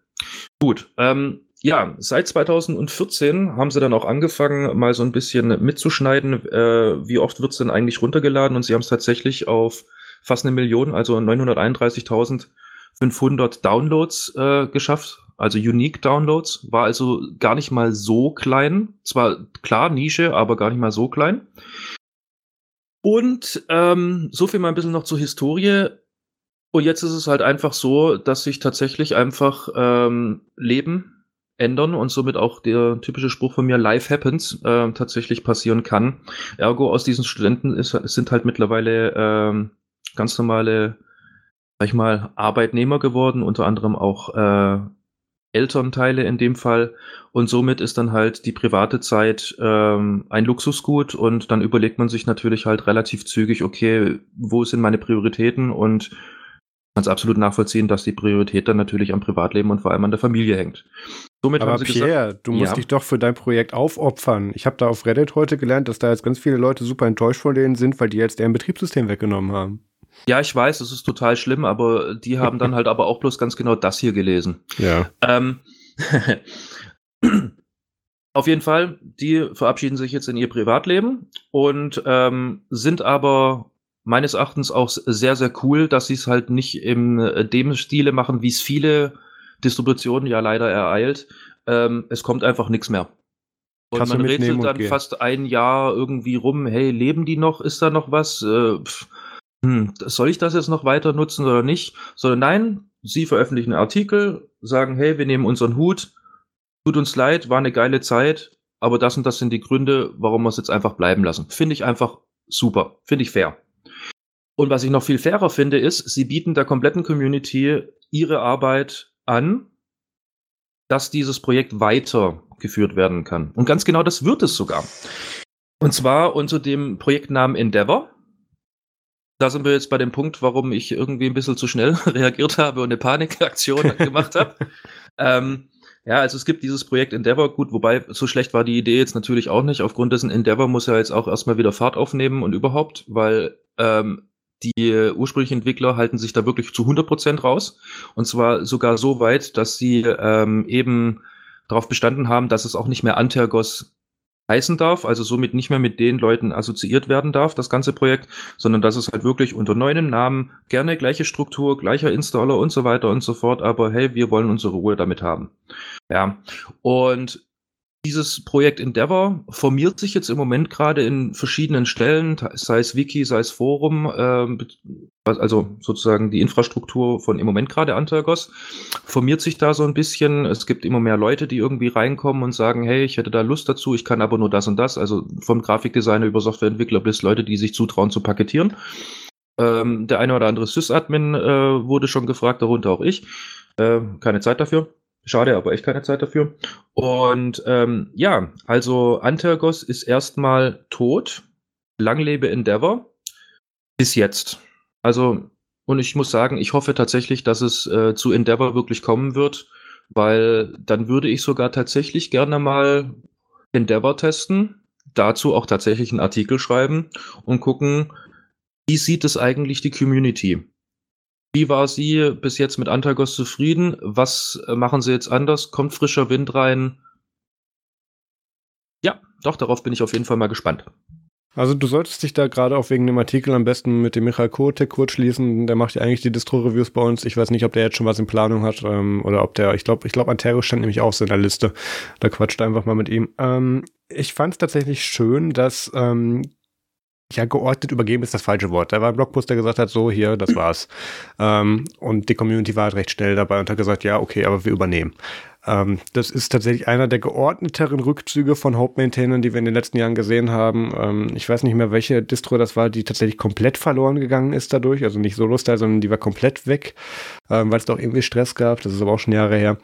B: Gut, ähm, ja, seit 2014 haben sie dann auch angefangen, mal so ein bisschen mitzuschneiden, äh, wie oft wird's denn eigentlich runtergeladen und sie haben es tatsächlich auf fast eine Million, also 931.500 Downloads äh, geschafft, also Unique Downloads, war also gar nicht mal so klein, zwar klar Nische, aber gar nicht mal so klein. Und ähm, so viel mal ein bisschen noch zur Historie. Und jetzt ist es halt einfach so, dass sich tatsächlich einfach ähm, Leben ändern und somit auch der typische Spruch von mir, Life happens, äh, tatsächlich passieren kann. Ergo aus diesen Studenten ist, sind halt mittlerweile ähm, ganz normale, sag ich mal, Arbeitnehmer geworden, unter anderem auch äh, Elternteile in dem Fall. Und somit ist dann halt die private Zeit ähm, ein Luxusgut und dann überlegt man sich natürlich halt relativ zügig, okay, wo sind meine Prioritäten und kann es absolut nachvollziehen, dass die Priorität dann natürlich am Privatleben und vor allem an der Familie hängt.
A: Somit Aber Pierre, gesagt, du musst ja. dich doch für dein Projekt aufopfern. Ich habe da auf Reddit heute gelernt, dass da jetzt ganz viele Leute super enttäuscht von denen sind, weil die jetzt deren Betriebssystem weggenommen haben.
B: Ja, ich weiß, das ist total schlimm, aber die haben dann halt aber auch bloß ganz genau das hier gelesen.
A: Ja. Ähm,
B: auf jeden Fall, die verabschieden sich jetzt in ihr Privatleben und ähm, sind aber meines Erachtens auch sehr, sehr cool, dass sie es halt nicht in äh, dem Stile machen, wie es viele Distributionen ja leider ereilt. Ähm, es kommt einfach nichts mehr. Und Kannst man rätselt dann fast ein Jahr irgendwie rum, hey, leben die noch? Ist da noch was? Äh, hm, soll ich das jetzt noch weiter nutzen oder nicht? Sondern nein, sie veröffentlichen einen Artikel, sagen, hey, wir nehmen unseren Hut, tut uns leid, war eine geile Zeit, aber das und das sind die Gründe, warum wir es jetzt einfach bleiben lassen. Finde ich einfach super, finde ich fair. Und was ich noch viel fairer finde, ist, sie bieten der kompletten Community ihre Arbeit an, dass dieses Projekt weitergeführt werden kann. Und ganz genau das wird es sogar. Und zwar unter dem Projektnamen Endeavor. Da sind wir jetzt bei dem Punkt, warum ich irgendwie ein bisschen zu schnell reagiert habe und eine Panikaktion gemacht habe. Ähm, ja, also es gibt dieses Projekt Endeavor, gut, wobei so schlecht war die Idee jetzt natürlich auch nicht. Aufgrund dessen Endeavor muss ja jetzt auch erstmal wieder Fahrt aufnehmen und überhaupt, weil ähm, die ursprünglichen Entwickler halten sich da wirklich zu 100 Prozent raus. Und zwar sogar so weit, dass sie ähm, eben darauf bestanden haben, dass es auch nicht mehr Antergos heißen darf, also somit nicht mehr mit den Leuten assoziiert werden darf, das ganze Projekt, sondern dass es halt wirklich unter neuen Namen, gerne gleiche Struktur, gleicher Installer und so weiter und so fort, aber hey, wir wollen unsere Ruhe damit haben. Ja, und dieses Projekt Endeavor formiert sich jetzt im Moment gerade in verschiedenen Stellen, sei es Wiki, sei es Forum, äh, also sozusagen die Infrastruktur von im Moment gerade Antergos, formiert sich da so ein bisschen. Es gibt immer mehr Leute, die irgendwie reinkommen und sagen, hey, ich hätte da Lust dazu, ich kann aber nur das und das. Also vom Grafikdesigner über Softwareentwickler bis Leute, die sich zutrauen zu paketieren. Ähm, der eine oder andere Sys-Admin äh, wurde schon gefragt, darunter auch ich. Äh, keine Zeit dafür. Schade, aber echt keine Zeit dafür. Und ähm, ja, also Antergos ist erstmal tot. Lang lebe Endeavor. Bis jetzt. Also, und ich muss sagen, ich hoffe tatsächlich, dass es äh, zu Endeavor wirklich kommen wird, weil dann würde ich sogar tatsächlich gerne mal Endeavor testen, dazu auch tatsächlich einen Artikel schreiben und gucken, wie sieht es eigentlich die Community? Wie war sie bis jetzt mit Antagos zufrieden? Was äh, machen sie jetzt anders? Kommt frischer Wind rein? Ja, doch, darauf bin ich auf jeden Fall mal gespannt.
A: Also du solltest dich da gerade auch wegen dem Artikel am besten mit dem Michael Kotek kurz schließen. Der macht ja eigentlich die Distro-Reviews bei uns. Ich weiß nicht, ob der jetzt schon was in Planung hat ähm, oder ob der, ich glaube, ich glaube, Antero stand nämlich auch so in der Liste. Da quatscht einfach mal mit ihm. Ähm, ich fand es tatsächlich schön, dass ähm, ja, geordnet übergeben ist das falsche Wort. Da war ein Blogpost, der gesagt hat, so, hier, das war's. Ähm, und die Community war halt recht schnell dabei und hat gesagt, ja, okay, aber wir übernehmen. Ähm, das ist tatsächlich einer der geordneteren Rückzüge von Hauptmaintainern, die wir in den letzten Jahren gesehen haben. Ähm, ich weiß nicht mehr, welche Distro das war, die tatsächlich komplett verloren gegangen ist dadurch. Also nicht Solo-Style, sondern die war komplett weg, ähm, weil es doch irgendwie Stress gab. Das ist aber auch schon Jahre her,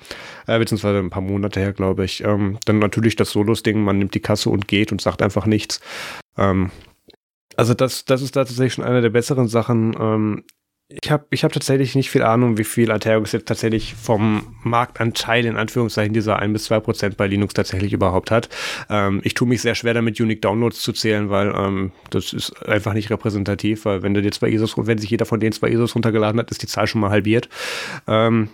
A: äh, beziehungsweise ein paar Monate her, glaube ich. Ähm, dann natürlich das Solos-Ding, man nimmt die Kasse und geht und sagt einfach nichts. Ähm, also das, das ist da tatsächlich schon eine der besseren Sachen. Ähm, ich habe ich hab tatsächlich nicht viel Ahnung, wie viel Antergos jetzt tatsächlich vom Marktanteil in Anführungszeichen dieser 1 bis 2 Prozent bei Linux tatsächlich überhaupt hat. Ähm, ich tue mich sehr schwer damit, Unique Downloads zu zählen, weil ähm, das ist einfach nicht repräsentativ, weil wenn du dir zwei ISOs, wenn sich jeder von den zwei ISOs runtergeladen hat, ist die Zahl schon mal halbiert. Ähm,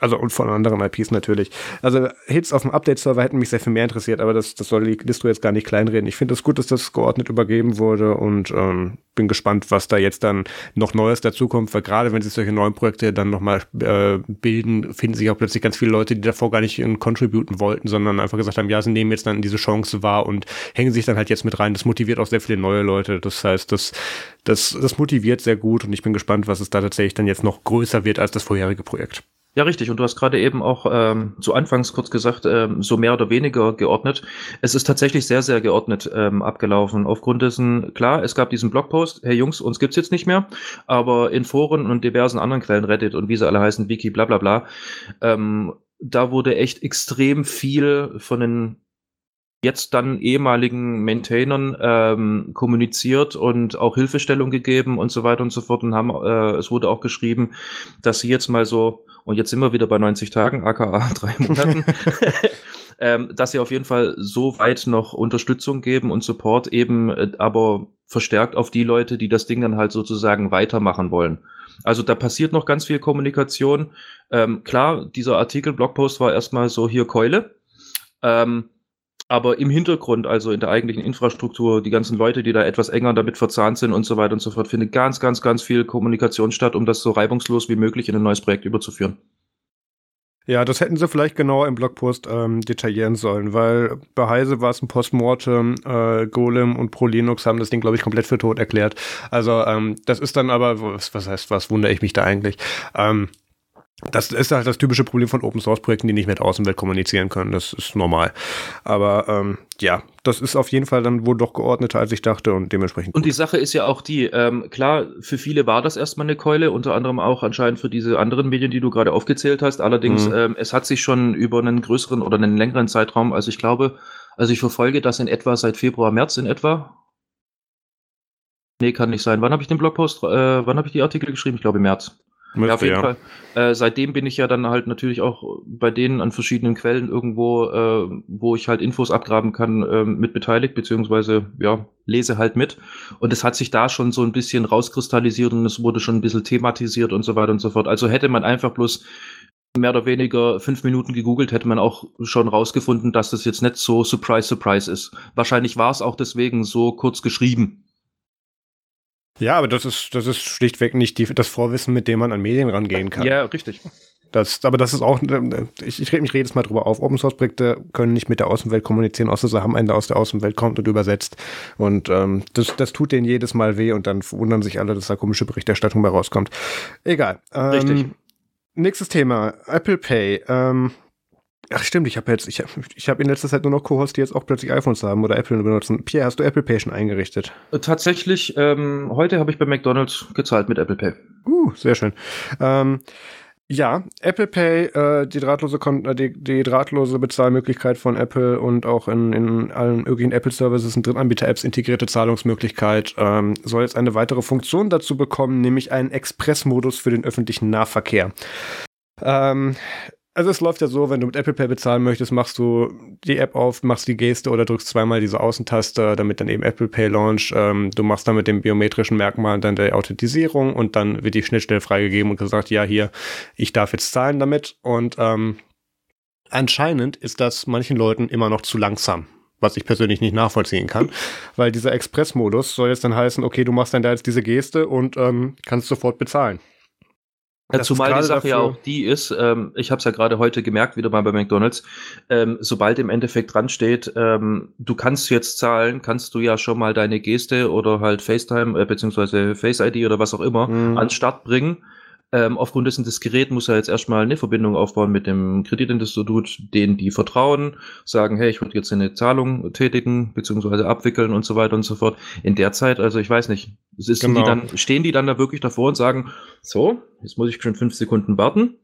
A: also und von anderen IPs natürlich. Also Hits auf dem Update-Server hätten mich sehr viel mehr interessiert, aber das, das soll die Distro jetzt gar nicht kleinreden. Ich finde es das gut, dass das geordnet übergeben wurde und ähm, bin gespannt, was da jetzt dann noch Neues dazukommt, weil gerade wenn sich solche neuen Projekte dann nochmal äh, bilden, finden sich auch plötzlich ganz viele Leute, die davor gar nicht in contributen wollten, sondern einfach gesagt haben, ja, sie nehmen jetzt dann diese Chance wahr und hängen sich dann halt jetzt mit rein. Das motiviert auch sehr viele neue Leute. Das heißt, das, das, das motiviert sehr gut und ich bin gespannt, was es da tatsächlich dann jetzt noch größer wird als das vorherige Projekt.
B: Ja, richtig. Und du hast gerade eben auch ähm, zu Anfangs kurz gesagt, ähm, so mehr oder weniger geordnet. Es ist tatsächlich sehr, sehr geordnet ähm, abgelaufen. Aufgrund dessen, klar, es gab diesen Blogpost, hey Jungs, uns gibt's jetzt nicht mehr, aber in Foren und diversen anderen Quellen, Reddit und wie sie alle heißen, Wiki, bla bla bla, ähm, da wurde echt extrem viel von den jetzt dann ehemaligen Maintainern ähm, kommuniziert und auch Hilfestellung gegeben und so weiter und so fort und haben, äh, es wurde auch geschrieben, dass sie jetzt mal so und jetzt sind wir wieder bei 90 Tagen, aka drei Monaten, ähm, dass sie auf jeden Fall so weit noch Unterstützung geben und Support eben, äh, aber verstärkt auf die Leute, die das Ding dann halt sozusagen weitermachen wollen. Also da passiert noch ganz viel Kommunikation. Ähm, klar, dieser Artikel, Blogpost war erstmal so hier Keule. Ähm, aber im Hintergrund, also in der eigentlichen Infrastruktur, die ganzen Leute, die da etwas enger damit verzahnt sind und so weiter und so fort, findet ganz, ganz, ganz viel Kommunikation statt, um das so reibungslos wie möglich in ein neues Projekt überzuführen.
A: Ja, das hätten sie vielleicht genauer im Blogpost ähm, detaillieren sollen, weil bei Heise war es ein Postmortem, äh, Golem und ProLinux haben das Ding, glaube ich, komplett für tot erklärt. Also ähm, das ist dann aber, was, was heißt, was wundere ich mich da eigentlich? Ähm, das ist halt das typische Problem von Open Source Projekten, die nicht mit Außenwelt kommunizieren können. Das ist normal. Aber ähm, ja, das ist auf jeden Fall dann wohl doch geordneter, als ich dachte und dementsprechend.
B: Und die Sache ist ja auch die, ähm, klar, für viele war das erstmal eine Keule, unter anderem auch anscheinend für diese anderen Medien, die du gerade aufgezählt hast. Allerdings, mhm. ähm, es hat sich schon über einen größeren oder einen längeren Zeitraum, also ich glaube, also ich verfolge das in etwa seit Februar, März in etwa. Nee, kann nicht sein. Wann habe ich den Blogpost, äh, wann habe ich die Artikel geschrieben? Ich glaube März. Müsste, ja, auf jeden ja. Fall. Äh, seitdem bin ich ja dann halt natürlich auch bei denen an verschiedenen Quellen irgendwo, äh, wo ich halt Infos abgraben kann, äh, mit beteiligt, beziehungsweise ja, lese halt mit. Und es hat sich da schon so ein bisschen rauskristallisiert und es wurde schon ein bisschen thematisiert und so weiter und so fort. Also hätte man einfach bloß mehr oder weniger fünf Minuten gegoogelt, hätte man auch schon rausgefunden, dass das jetzt nicht so Surprise, Surprise ist. Wahrscheinlich war es auch deswegen so kurz geschrieben.
A: Ja, aber das ist, das ist schlichtweg nicht die, das Vorwissen, mit dem man an Medien rangehen kann.
B: Ja, richtig.
A: Das, aber das ist auch, ich, ich rede mich jedes Mal drüber auf. Open Source Projekte können nicht mit der Außenwelt kommunizieren, außer sie haben einen, der aus der Außenwelt kommt und übersetzt. Und ähm, das, das tut denen jedes Mal weh und dann wundern sich alle, dass da komische Berichterstattung bei rauskommt. Egal. Ähm, Richtig. Nächstes Thema, Apple Pay. Ähm, ach stimmt, ich habe jetzt, ich habe ich hab in letzter Zeit nur noch Co-Hosts, die jetzt auch plötzlich iPhones haben oder Apple benutzen. Pierre, hast du Apple Pay schon eingerichtet?
B: Äh, tatsächlich, ähm, heute habe ich bei McDonalds gezahlt mit Apple Pay.
A: Uh, sehr schön. Ähm, ja, Apple Pay, äh, die drahtlose Kon äh, die, die drahtlose Bezahlmöglichkeit von Apple und auch in, in allen möglichen Apple Services und Drittanbieter-Apps integrierte Zahlungsmöglichkeit ähm, soll jetzt eine weitere Funktion dazu bekommen, nämlich einen Expressmodus für den öffentlichen Nahverkehr. Ähm, also es läuft ja so, wenn du mit Apple Pay bezahlen möchtest, machst du die App auf, machst die Geste oder drückst zweimal diese Außentaste, damit dann eben Apple Pay launch. Ähm, du machst dann mit dem biometrischen Merkmal dann der Authentisierung und dann wird die Schnittstelle freigegeben und gesagt, ja hier, ich darf jetzt zahlen damit. Und ähm, anscheinend ist das manchen Leuten immer noch zu langsam was ich persönlich nicht nachvollziehen kann, weil dieser Express-Modus soll jetzt dann heißen, okay, du machst dann da jetzt diese Geste und ähm, kannst sofort bezahlen.
B: Das Zumal die Sache ja auch die ist, ähm, ich habe es ja gerade heute gemerkt, wieder mal bei McDonalds, ähm, sobald im Endeffekt dran steht, ähm, du kannst jetzt zahlen, kannst du ja schon mal deine Geste oder halt FaceTime äh, beziehungsweise Face ID oder was auch immer mhm. an Start bringen ähm, aufgrund dessen das Gerät muss er jetzt erstmal eine Verbindung aufbauen mit dem Kreditinstitut, denen die vertrauen, sagen, hey, ich würde jetzt eine Zahlung tätigen, beziehungsweise abwickeln und so weiter und so fort. In der Zeit, also ich weiß nicht, ist genau. die dann, stehen die dann da wirklich davor und sagen, so, jetzt muss ich schon fünf Sekunden warten.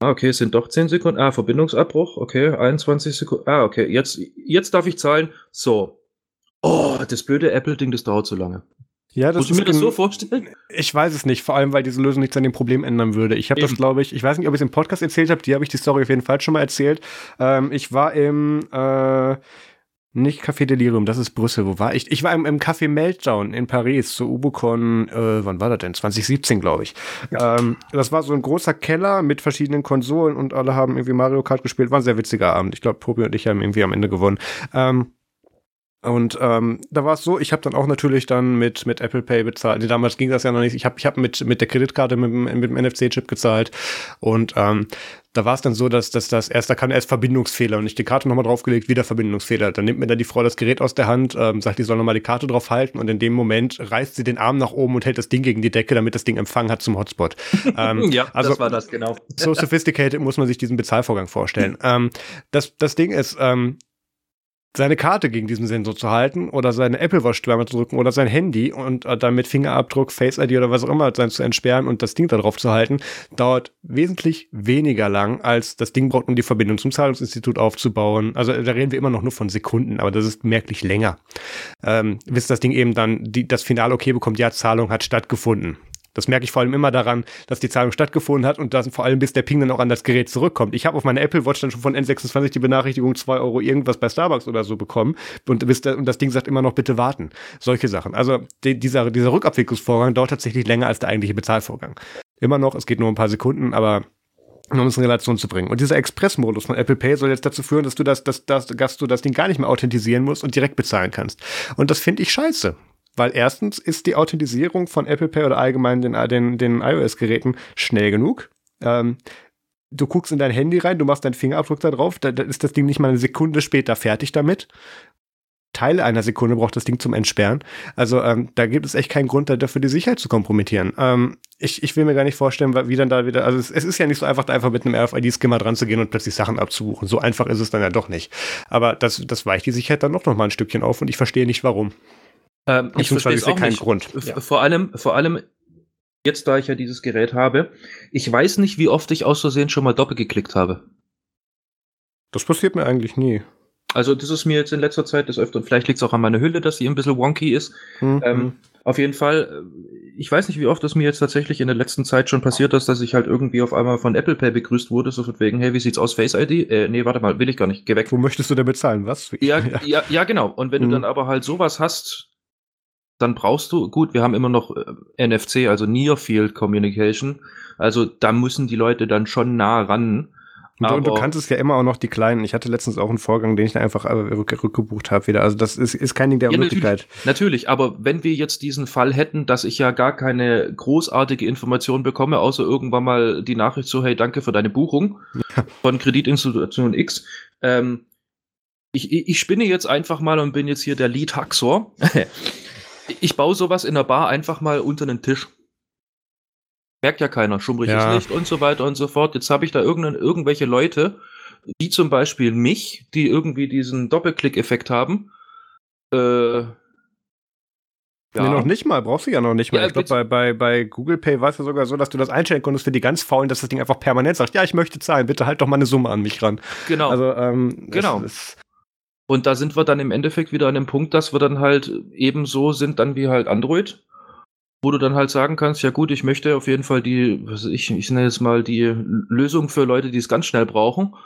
B: Ah, okay, es sind doch zehn Sekunden. Ah, Verbindungsabbruch. Okay, 21 Sekunden. Ah, okay, jetzt, jetzt darf ich zahlen. So. Oh, das blöde Apple-Ding, das dauert so lange.
A: Ja, das Muss ich mir das so vorstellen? Ich weiß es nicht, vor allem, weil diese Lösung nichts an dem Problem ändern würde. Ich habe das, glaube ich, ich weiß nicht, ob ich es im Podcast erzählt habe, die habe ich die Story auf jeden Fall schon mal erzählt. Ähm, ich war im, äh, nicht Café Delirium, das ist Brüssel. Wo war ich? Ich war im, im Café Meltdown in Paris zur Ubucon, äh, wann war das denn? 2017, glaube ich. Ja. Ähm, das war so ein großer Keller mit verschiedenen Konsolen und alle haben irgendwie Mario Kart gespielt. War ein sehr witziger Abend. Ich glaube, Pobi und ich haben irgendwie am Ende gewonnen. Ähm, und ähm, da war es so, ich habe dann auch natürlich dann mit, mit Apple Pay bezahlt. Nee, damals ging das ja noch nicht. Ich habe ich hab mit, mit der Kreditkarte mit, mit dem NFC-Chip gezahlt. Und ähm, da war es dann so, dass, dass das erst, da kam erst Verbindungsfehler und ich die Karte nochmal draufgelegt, wieder Verbindungsfehler. Dann nimmt mir dann die Frau das Gerät aus der Hand, ähm, sagt, die soll nochmal die Karte drauf halten und in dem Moment reißt sie den Arm nach oben und hält das Ding gegen die Decke, damit das Ding Empfang hat zum Hotspot.
B: ähm, ja, also, das war das, genau.
A: So sophisticated muss man sich diesen Bezahlvorgang vorstellen. ähm, das, das Ding ist, ähm, seine Karte gegen diesen Sensor zu halten oder seine Apple Watch zweimal zu drücken oder sein Handy und äh, dann mit Fingerabdruck, Face ID oder was auch immer sein zu entsperren und das Ding da drauf zu halten, dauert wesentlich weniger lang, als das Ding braucht, um die Verbindung zum Zahlungsinstitut aufzubauen. Also da reden wir immer noch nur von Sekunden, aber das ist merklich länger. Ähm, bis das Ding eben dann die, das Finale okay bekommt, ja, Zahlung hat stattgefunden. Das merke ich vor allem immer daran, dass die Zahlung stattgefunden hat und das vor allem bis der Ping dann auch an das Gerät zurückkommt. Ich habe auf meiner Apple Watch dann schon von N26 die Benachrichtigung 2 Euro irgendwas bei Starbucks oder so bekommen und, bis der, und das Ding sagt immer noch bitte warten. Solche Sachen. Also die, dieser, dieser Rückabwicklungsvorgang dauert tatsächlich länger als der eigentliche Bezahlvorgang. Immer noch, es geht nur ein paar Sekunden, aber um es in Relation zu bringen. Und dieser Express-Modus von Apple Pay soll jetzt dazu führen, dass du das, das, das, dass du das Ding gar nicht mehr authentisieren musst und direkt bezahlen kannst. Und das finde ich scheiße. Weil erstens ist die Authentisierung von Apple Pay oder allgemein den, den, den iOS-Geräten schnell genug. Ähm, du guckst in dein Handy rein, du machst deinen Fingerabdruck da drauf, da, da ist das Ding nicht mal eine Sekunde später fertig damit. Teile einer Sekunde braucht das Ding zum Entsperren. Also ähm, da gibt es echt keinen Grund dafür, die Sicherheit zu kompromittieren. Ähm, ich, ich will mir gar nicht vorstellen, wie dann da wieder, also es, es ist ja nicht so einfach, da einfach mit einem RFID-Skimmer dran zu gehen und plötzlich Sachen abzubuchen. So einfach ist es dann ja doch nicht. Aber das, das weicht die Sicherheit dann noch, noch mal ein Stückchen auf und ich verstehe nicht, warum.
B: Ähm, ich verstehe auch keinen nicht. Grund. Ja. Vor allem, vor allem jetzt, da ich ja dieses Gerät habe, ich weiß nicht, wie oft ich aus Versehen schon mal doppelt geklickt habe.
A: Das passiert mir eigentlich nie.
B: Also das ist mir jetzt in letzter Zeit das öfter, vielleicht liegt es auch an meiner Hülle, dass sie ein bisschen wonky ist. Mhm. Ähm, auf jeden Fall, äh, ich weiß nicht, wie oft es mir jetzt tatsächlich in der letzten Zeit schon passiert ist, dass ich halt irgendwie auf einmal von Apple Pay begrüßt wurde, so von wegen, hey, wie sieht's aus, Face ID? Äh, nee, warte mal, will ich gar nicht, geh weg.
A: Wo möchtest du denn bezahlen, was?
B: Ja, ja, ja, ja genau. Und wenn mhm. du dann aber halt sowas hast, dann brauchst du, gut, wir haben immer noch äh, NFC, also Near Field Communication. Also da müssen die Leute dann schon nah ran.
A: Und du, du kannst es ja immer auch noch die kleinen. Ich hatte letztens auch einen Vorgang, den ich einfach äh, rück, rückgebucht habe wieder. Also das ist, ist kein Ding der ja, Möglichkeit.
B: Natürlich, natürlich, aber wenn wir jetzt diesen Fall hätten, dass ich ja gar keine großartige Information bekomme, außer irgendwann mal die Nachricht so, hey, danke für deine Buchung ja. von Kreditinstitution X. Ähm, ich, ich spinne jetzt einfach mal und bin jetzt hier der Lead Haxor. ich baue sowas in der Bar einfach mal unter den Tisch. Merkt ja keiner, schummriges ja. Licht und so weiter und so fort. Jetzt habe ich da irgendwelche Leute, wie zum Beispiel mich, die irgendwie diesen Doppelklick-Effekt haben. Äh,
A: ja. Nee, noch nicht mal, brauchst du ja noch nicht mal. Ja, ich glaube, bei, bei, bei Google Pay war es ja sogar so, dass du das einstellen konntest für die ganz faulen, dass das Ding einfach permanent sagt, ja, ich möchte zahlen, bitte halt doch mal eine Summe an mich ran.
B: Genau.
A: Also, ähm,
B: genau. Es, und da sind wir dann im Endeffekt wieder an dem Punkt, dass wir dann halt ebenso sind dann wie halt Android wo du dann halt sagen kannst, ja gut, ich möchte auf jeden Fall die, ich, ich nenne es mal die Lösung für Leute, die es ganz schnell brauchen.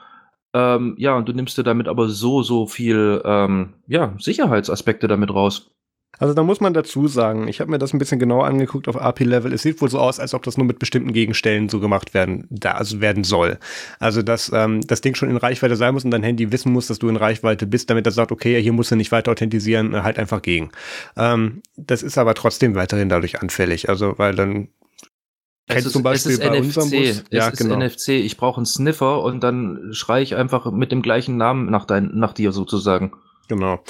B: Ähm, ja, und du nimmst dir damit aber so, so viel ähm, ja, Sicherheitsaspekte damit raus.
A: Also da muss man dazu sagen, ich habe mir das ein bisschen genauer angeguckt auf API-Level. Es sieht wohl so aus, als ob das nur mit bestimmten Gegenstellen so gemacht werden, da, also werden soll. Also dass ähm, das Ding schon in Reichweite sein muss und dein Handy wissen muss, dass du in Reichweite bist, damit er sagt, okay, hier musst du nicht weiter authentisieren, äh, halt einfach gegen. Ähm, das ist aber trotzdem weiterhin dadurch anfällig. Also weil dann
B: Kennst es zum Beispiel bei NFC. unserem Bus? Ja, es genau. ist NFC. Ich brauche einen Sniffer und dann schreie ich einfach mit dem gleichen Namen nach, dein, nach dir sozusagen.
A: Genau.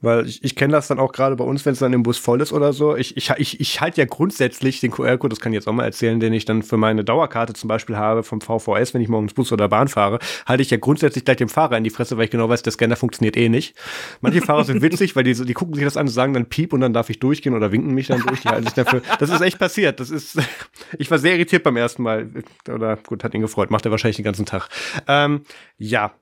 A: Weil ich, ich kenne das dann auch gerade bei uns, wenn es dann im Bus voll ist oder so. Ich, ich, ich, ich halte ja grundsätzlich den QR-Code, das kann ich jetzt auch mal erzählen, den ich dann für meine Dauerkarte zum Beispiel habe vom VVS, wenn ich morgens Bus oder Bahn fahre, halte ich ja grundsätzlich gleich dem Fahrer in die Fresse, weil ich genau weiß, der Scanner funktioniert eh nicht. Manche Fahrer sind witzig, weil die, die gucken sich das an und sagen dann Piep und dann darf ich durchgehen oder winken mich dann durch. Die halten sich dafür. Das ist echt passiert. Das ist, ich war sehr irritiert beim ersten Mal. Oder gut, hat ihn gefreut. Macht er wahrscheinlich den ganzen Tag. Ähm, ja,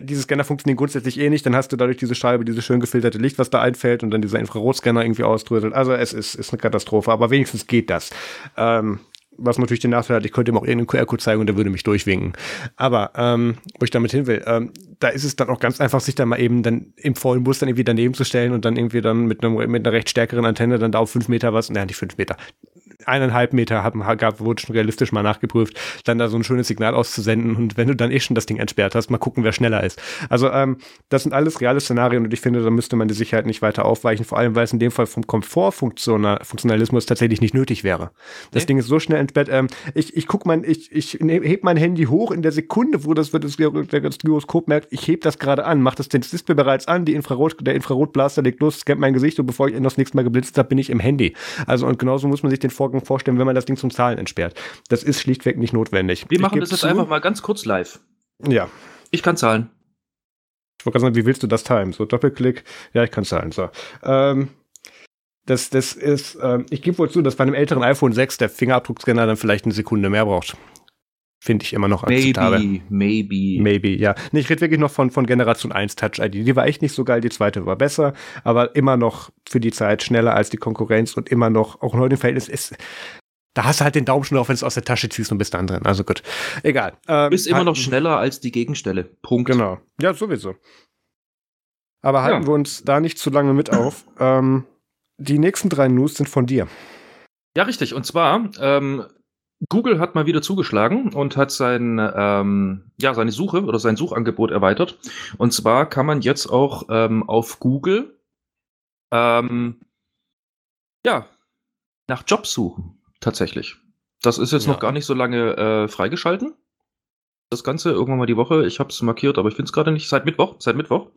A: diese Scanner funktionieren grundsätzlich eh nicht, dann hast du dadurch diese Scheibe, dieses schön gefilterte Licht, was da einfällt und dann dieser Infrarotscanner irgendwie ausdröselt. Also es ist, ist eine Katastrophe, aber wenigstens geht das. Ähm, was natürlich den Nachteil hat, ich könnte ihm auch irgendeinen QR-Code zeigen und der würde mich durchwinken. Aber ähm, wo ich damit hin will, ähm, da ist es dann auch ganz einfach, sich dann mal eben dann im vollen Bus dann irgendwie daneben zu stellen und dann irgendwie dann mit, einem, mit einer recht stärkeren Antenne dann da auf fünf Meter was, naja, nicht fünf Meter, eineinhalb Meter haben, gab, wurde schon realistisch mal nachgeprüft, dann da so ein schönes Signal auszusenden und wenn du dann eh schon das Ding entsperrt hast, mal gucken, wer schneller ist. Also ähm, das sind alles reale Szenarien und ich finde, da müsste man die Sicherheit nicht weiter aufweichen, vor allem, weil es in dem Fall vom Komfortfunktionalismus tatsächlich nicht nötig wäre. Das nee. Ding ist so schnell entsperrt. Ähm, ich ich guck mein, ich, ich heb mein Handy hoch in der Sekunde, wo das, wird das, das Gyroskop merkt, ich heb das gerade an, macht das Display bereits an, die Infrarot, der Infrarotblaster legt los, scannt mein Gesicht und bevor ich das nächste Mal geblitzt habe, bin ich im Handy. Also und genauso muss man sich den Vorgang vorstellen, wenn man das Ding zum Zahlen entsperrt. Das ist schlichtweg nicht notwendig.
B: Wir machen das jetzt zu. einfach mal ganz kurz live.
A: Ja.
B: Ich kann zahlen.
A: Ich wollte gerade sagen, wie willst du das timen? So Doppelklick, ja, ich kann zahlen. So. Ähm, das, das ist, ähm, ich gebe wohl zu, dass bei einem älteren iPhone 6 der Fingerabdruckscanner dann vielleicht eine Sekunde mehr braucht. Finde ich immer noch
B: akzeptabel. Maybe, maybe.
A: Maybe, ja. Nee, ich rede wirklich noch von, von Generation 1 Touch ID. Die war echt nicht so geil, die zweite war besser, aber immer noch für die Zeit schneller als die Konkurrenz und immer noch, auch in heutigen Verhältnis ist, da hast du halt den Daumen schon drauf, wenn du es aus der Tasche ziehst und bist dann drin. Also gut. Egal.
B: Ähm, bist immer noch schneller als die Gegenstelle. Punkt.
A: Genau. Ja, sowieso. Aber halten ja. wir uns da nicht zu lange mit auf. Ähm, die nächsten drei News sind von dir.
B: Ja, richtig. Und zwar, ähm, Google hat mal wieder zugeschlagen und hat sein, ähm, ja, seine Suche oder sein Suchangebot erweitert. Und zwar kann man jetzt auch ähm, auf Google ähm, ja, nach Jobs suchen, tatsächlich. Das ist jetzt ja. noch gar nicht so lange äh, freigeschalten das Ganze irgendwann mal die Woche. Ich habe es markiert, aber ich finde es gerade nicht. Seit Mittwoch, seit Mittwoch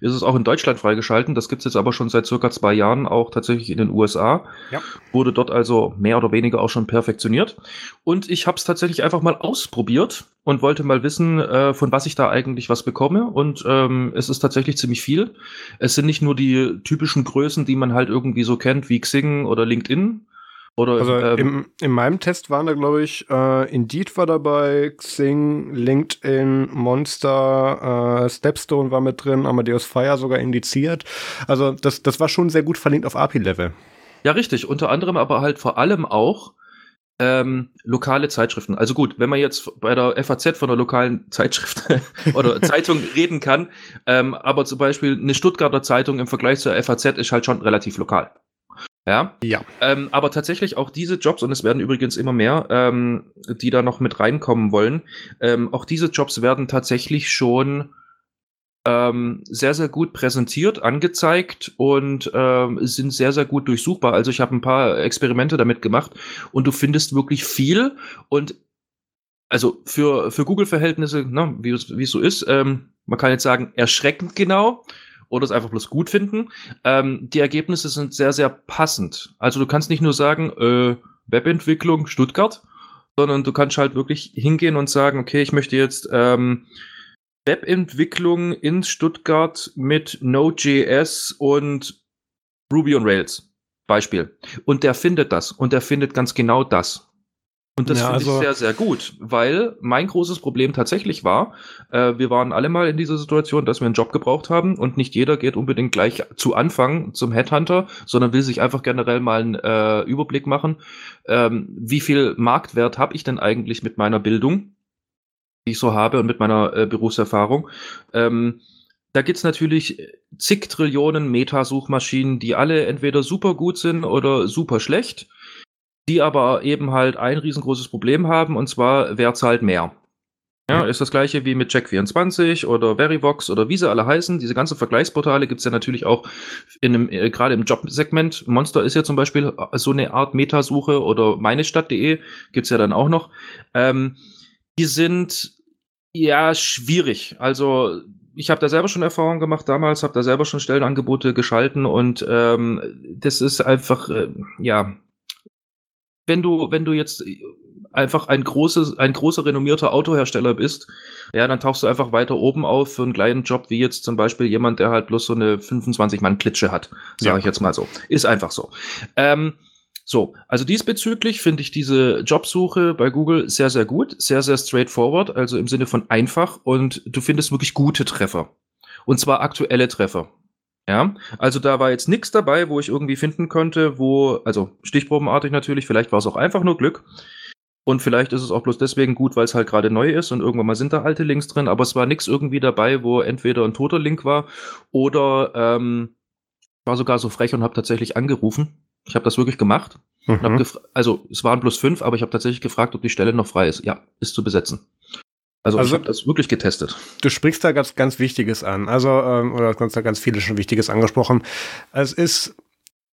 B: ist es auch in Deutschland freigeschalten. Das gibt es jetzt aber schon seit circa zwei Jahren auch tatsächlich in den USA. Ja. Wurde dort also mehr oder weniger auch schon perfektioniert. Und ich habe es tatsächlich einfach mal ausprobiert und wollte mal wissen, äh, von was ich da eigentlich was bekomme. Und ähm, es ist tatsächlich ziemlich viel. Es sind nicht nur die typischen Größen, die man halt irgendwie so kennt, wie Xing oder LinkedIn, oder,
A: also ähm, im, in meinem Test waren da, glaube ich, äh, Indeed war dabei, Xing, LinkedIn, Monster, äh, Stepstone war mit drin, Amadeus Fire sogar indiziert. Also das, das war schon sehr gut verlinkt auf API-Level.
B: Ja, richtig. Unter anderem aber halt vor allem auch ähm, lokale Zeitschriften. Also gut, wenn man jetzt bei der FAZ von einer lokalen Zeitschrift oder Zeitung reden kann, ähm, aber zum Beispiel eine Stuttgarter Zeitung im Vergleich zur FAZ ist halt schon relativ lokal. Ja. Ja. Ähm, aber tatsächlich auch diese Jobs, und es werden übrigens immer mehr, ähm, die da noch mit reinkommen wollen, ähm, auch diese Jobs werden tatsächlich schon ähm, sehr, sehr gut präsentiert, angezeigt und ähm, sind sehr, sehr gut durchsuchbar. Also ich habe ein paar Experimente damit gemacht und du findest wirklich viel und also für, für Google-Verhältnisse, ne, wie es so ist, ähm, man kann jetzt sagen, erschreckend genau oder es einfach bloß gut finden. Ähm, die Ergebnisse sind sehr, sehr passend. Also du kannst nicht nur sagen, äh, Webentwicklung Stuttgart, sondern du kannst halt wirklich hingehen und sagen, okay, ich möchte jetzt ähm, Webentwicklung in Stuttgart mit Node.js und Ruby on Rails. Beispiel. Und der findet das. Und der findet ganz genau das. Und das ja, finde also ich sehr, sehr gut, weil mein großes Problem tatsächlich war, äh, wir waren alle mal in dieser Situation, dass wir einen Job gebraucht haben und nicht jeder geht unbedingt gleich zu Anfang zum Headhunter, sondern will sich einfach generell mal einen äh, Überblick machen, ähm, wie viel Marktwert habe ich denn eigentlich mit meiner Bildung die ich so habe und mit meiner äh, Berufserfahrung. Ähm, da gibt's natürlich zig Trillionen Metasuchmaschinen, die alle entweder super gut sind oder super schlecht, die aber eben halt ein riesengroßes Problem haben, und zwar wer zahlt mehr. Ja, ist das gleiche wie mit Check24 oder Verivox oder wie sie alle heißen. Diese ganzen Vergleichsportale gibt's ja natürlich auch in einem, äh, gerade im Jobsegment. Monster ist ja zum Beispiel äh, so eine Art Metasuche oder meinestadt.de gibt's ja dann auch noch. Ähm, die sind ja schwierig. Also ich habe da selber schon Erfahrungen gemacht damals, habe da selber schon Stellenangebote geschalten und ähm, das ist einfach, äh, ja, wenn du, wenn du jetzt einfach ein großes, ein großer renommierter Autohersteller bist, ja, dann tauchst du einfach weiter oben auf für einen kleinen Job, wie jetzt zum Beispiel jemand, der halt bloß so eine 25-Mann-Klitsche hat, sage ja. ich jetzt mal so. Ist einfach so. Ähm, so, also diesbezüglich finde ich diese Jobsuche bei Google sehr, sehr gut, sehr, sehr straightforward, also im Sinne von einfach und du findest wirklich gute Treffer. Und zwar aktuelle Treffer. Ja, also da war jetzt nichts dabei, wo ich irgendwie finden konnte, wo, also stichprobenartig natürlich, vielleicht war es auch einfach nur Glück. Und vielleicht ist es auch bloß deswegen gut, weil es halt gerade neu ist und irgendwann mal sind da alte Links drin, aber es war nichts irgendwie dabei, wo entweder ein toter Link war oder ähm, war sogar so frech und habe tatsächlich angerufen ich habe das wirklich gemacht. Mhm. also es waren bloß fünf, aber ich habe tatsächlich gefragt, ob die Stelle noch frei ist. Ja, ist zu besetzen. Also, also ich habe das wirklich getestet.
A: Du sprichst da ganz, ganz Wichtiges an. Also, ähm, oder ganz, ganz viele schon Wichtiges angesprochen. Es ist,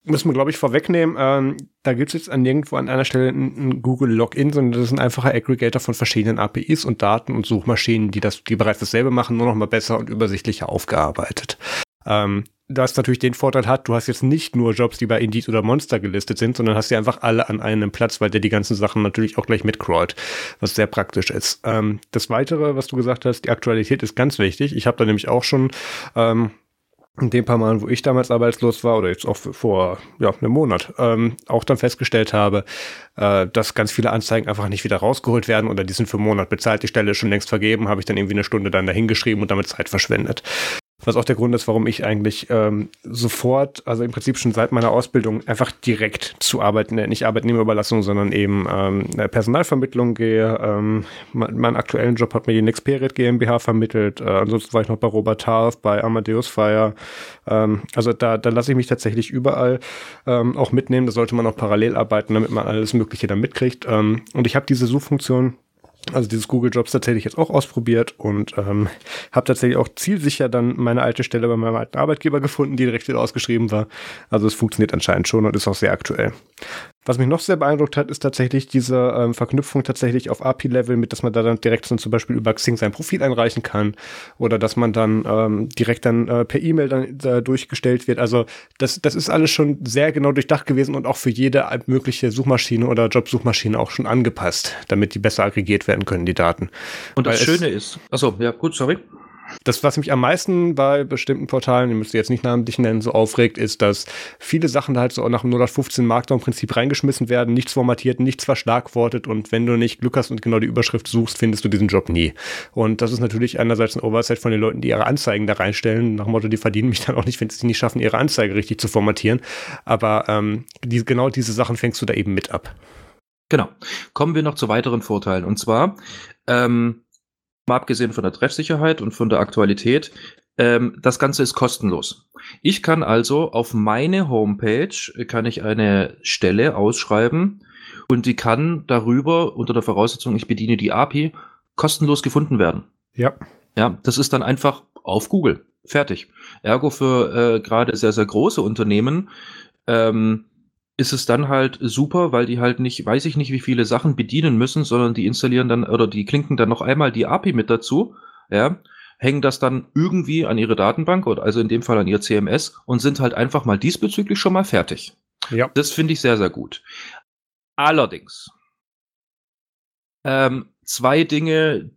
A: müssen wir, glaube ich, vorwegnehmen, ähm, da gibt es jetzt an nirgendwo an einer Stelle ein, ein Google Login, sondern das ist ein einfacher Aggregator von verschiedenen APIs und Daten und Suchmaschinen, die das, die bereits dasselbe machen, nur noch mal besser und übersichtlicher aufgearbeitet. Ähm, das natürlich den Vorteil hat, du hast jetzt nicht nur Jobs, die bei Indeed oder Monster gelistet sind, sondern hast sie einfach alle an einem Platz, weil der die ganzen Sachen natürlich auch gleich mitcrawlt, was sehr praktisch ist. Ähm, das Weitere, was du gesagt hast, die Aktualität ist ganz wichtig. Ich habe da nämlich auch schon ähm, in den paar Mal, wo ich damals arbeitslos war oder jetzt auch vor ja, einem Monat, ähm, auch dann festgestellt habe, äh, dass ganz viele Anzeigen einfach nicht wieder rausgeholt werden oder die sind für einen Monat bezahlt, die Stelle ist schon längst vergeben, habe ich dann irgendwie eine Stunde dann dahingeschrieben und damit Zeit verschwendet. Was auch der Grund ist, warum ich eigentlich ähm, sofort, also im Prinzip schon seit meiner Ausbildung, einfach direkt zu arbeiten, nicht Arbeitnehmerüberlassung, sondern eben ähm, Personalvermittlung gehe. Ähm, mein, aktuellen Job hat mir die Nexperit GmbH vermittelt. Äh, ansonsten war ich noch bei Robert Half, bei Amadeus Fire. Ähm, also da, da lasse ich mich tatsächlich überall ähm, auch mitnehmen. Da sollte man auch parallel arbeiten, damit man alles Mögliche da mitkriegt. Ähm, und ich habe diese Suchfunktion also dieses Google Jobs tatsächlich jetzt auch ausprobiert und ähm, habe tatsächlich auch zielsicher dann meine alte Stelle bei meinem alten Arbeitgeber gefunden, die direkt wieder ausgeschrieben war. Also es funktioniert anscheinend schon und ist auch sehr aktuell. Was mich noch sehr beeindruckt hat, ist tatsächlich diese ähm, Verknüpfung tatsächlich auf API-Level, mit dass man da dann direkt dann zum Beispiel über Xing sein Profil einreichen kann oder dass man dann ähm, direkt dann äh, per E-Mail dann äh, durchgestellt wird. Also das, das ist alles schon sehr genau durchdacht gewesen und auch für jede mögliche Suchmaschine oder Jobsuchmaschine auch schon angepasst, damit die besser aggregiert werden können, die Daten.
B: Und das Weil Schöne ist, achso, ja gut, sorry.
A: Das, was mich am meisten bei bestimmten Portalen, die müsst ihr jetzt nicht namentlich nennen, so aufregt, ist, dass viele Sachen halt so nach dem 015 Markdown-Prinzip reingeschmissen werden, nichts formatiert, nichts verschlagwortet und wenn du nicht Glück hast und genau die Überschrift suchst, findest du diesen Job nie. Und das ist natürlich einerseits ein Oversight von den Leuten, die ihre Anzeigen da reinstellen, nach dem Motto, die verdienen mich dann auch nicht, wenn sie es nicht schaffen, ihre Anzeige richtig zu formatieren. Aber ähm, die, genau diese Sachen fängst du da eben mit ab.
B: Genau. Kommen wir noch zu weiteren Vorteilen. Und zwar, ähm, Mal abgesehen von der Treffsicherheit und von der Aktualität, Ähm, das Ganze ist kostenlos. Ich kann also auf meine Homepage kann ich eine Stelle ausschreiben und die kann darüber unter der Voraussetzung, ich bediene die API, kostenlos gefunden werden.
A: Ja.
B: Ja, das ist dann einfach auf Google. Fertig. Ergo für äh, gerade sehr, sehr große Unternehmen ähm, ist es dann halt super, weil die halt nicht, weiß ich nicht, wie viele Sachen bedienen müssen, sondern die installieren dann oder die klinken dann noch einmal die API mit dazu, ja, hängen das dann irgendwie an ihre Datenbank oder also in dem Fall an ihr CMS und sind halt einfach mal diesbezüglich schon mal fertig. Ja. Das finde ich sehr, sehr gut. Allerdings ähm, zwei Dinge,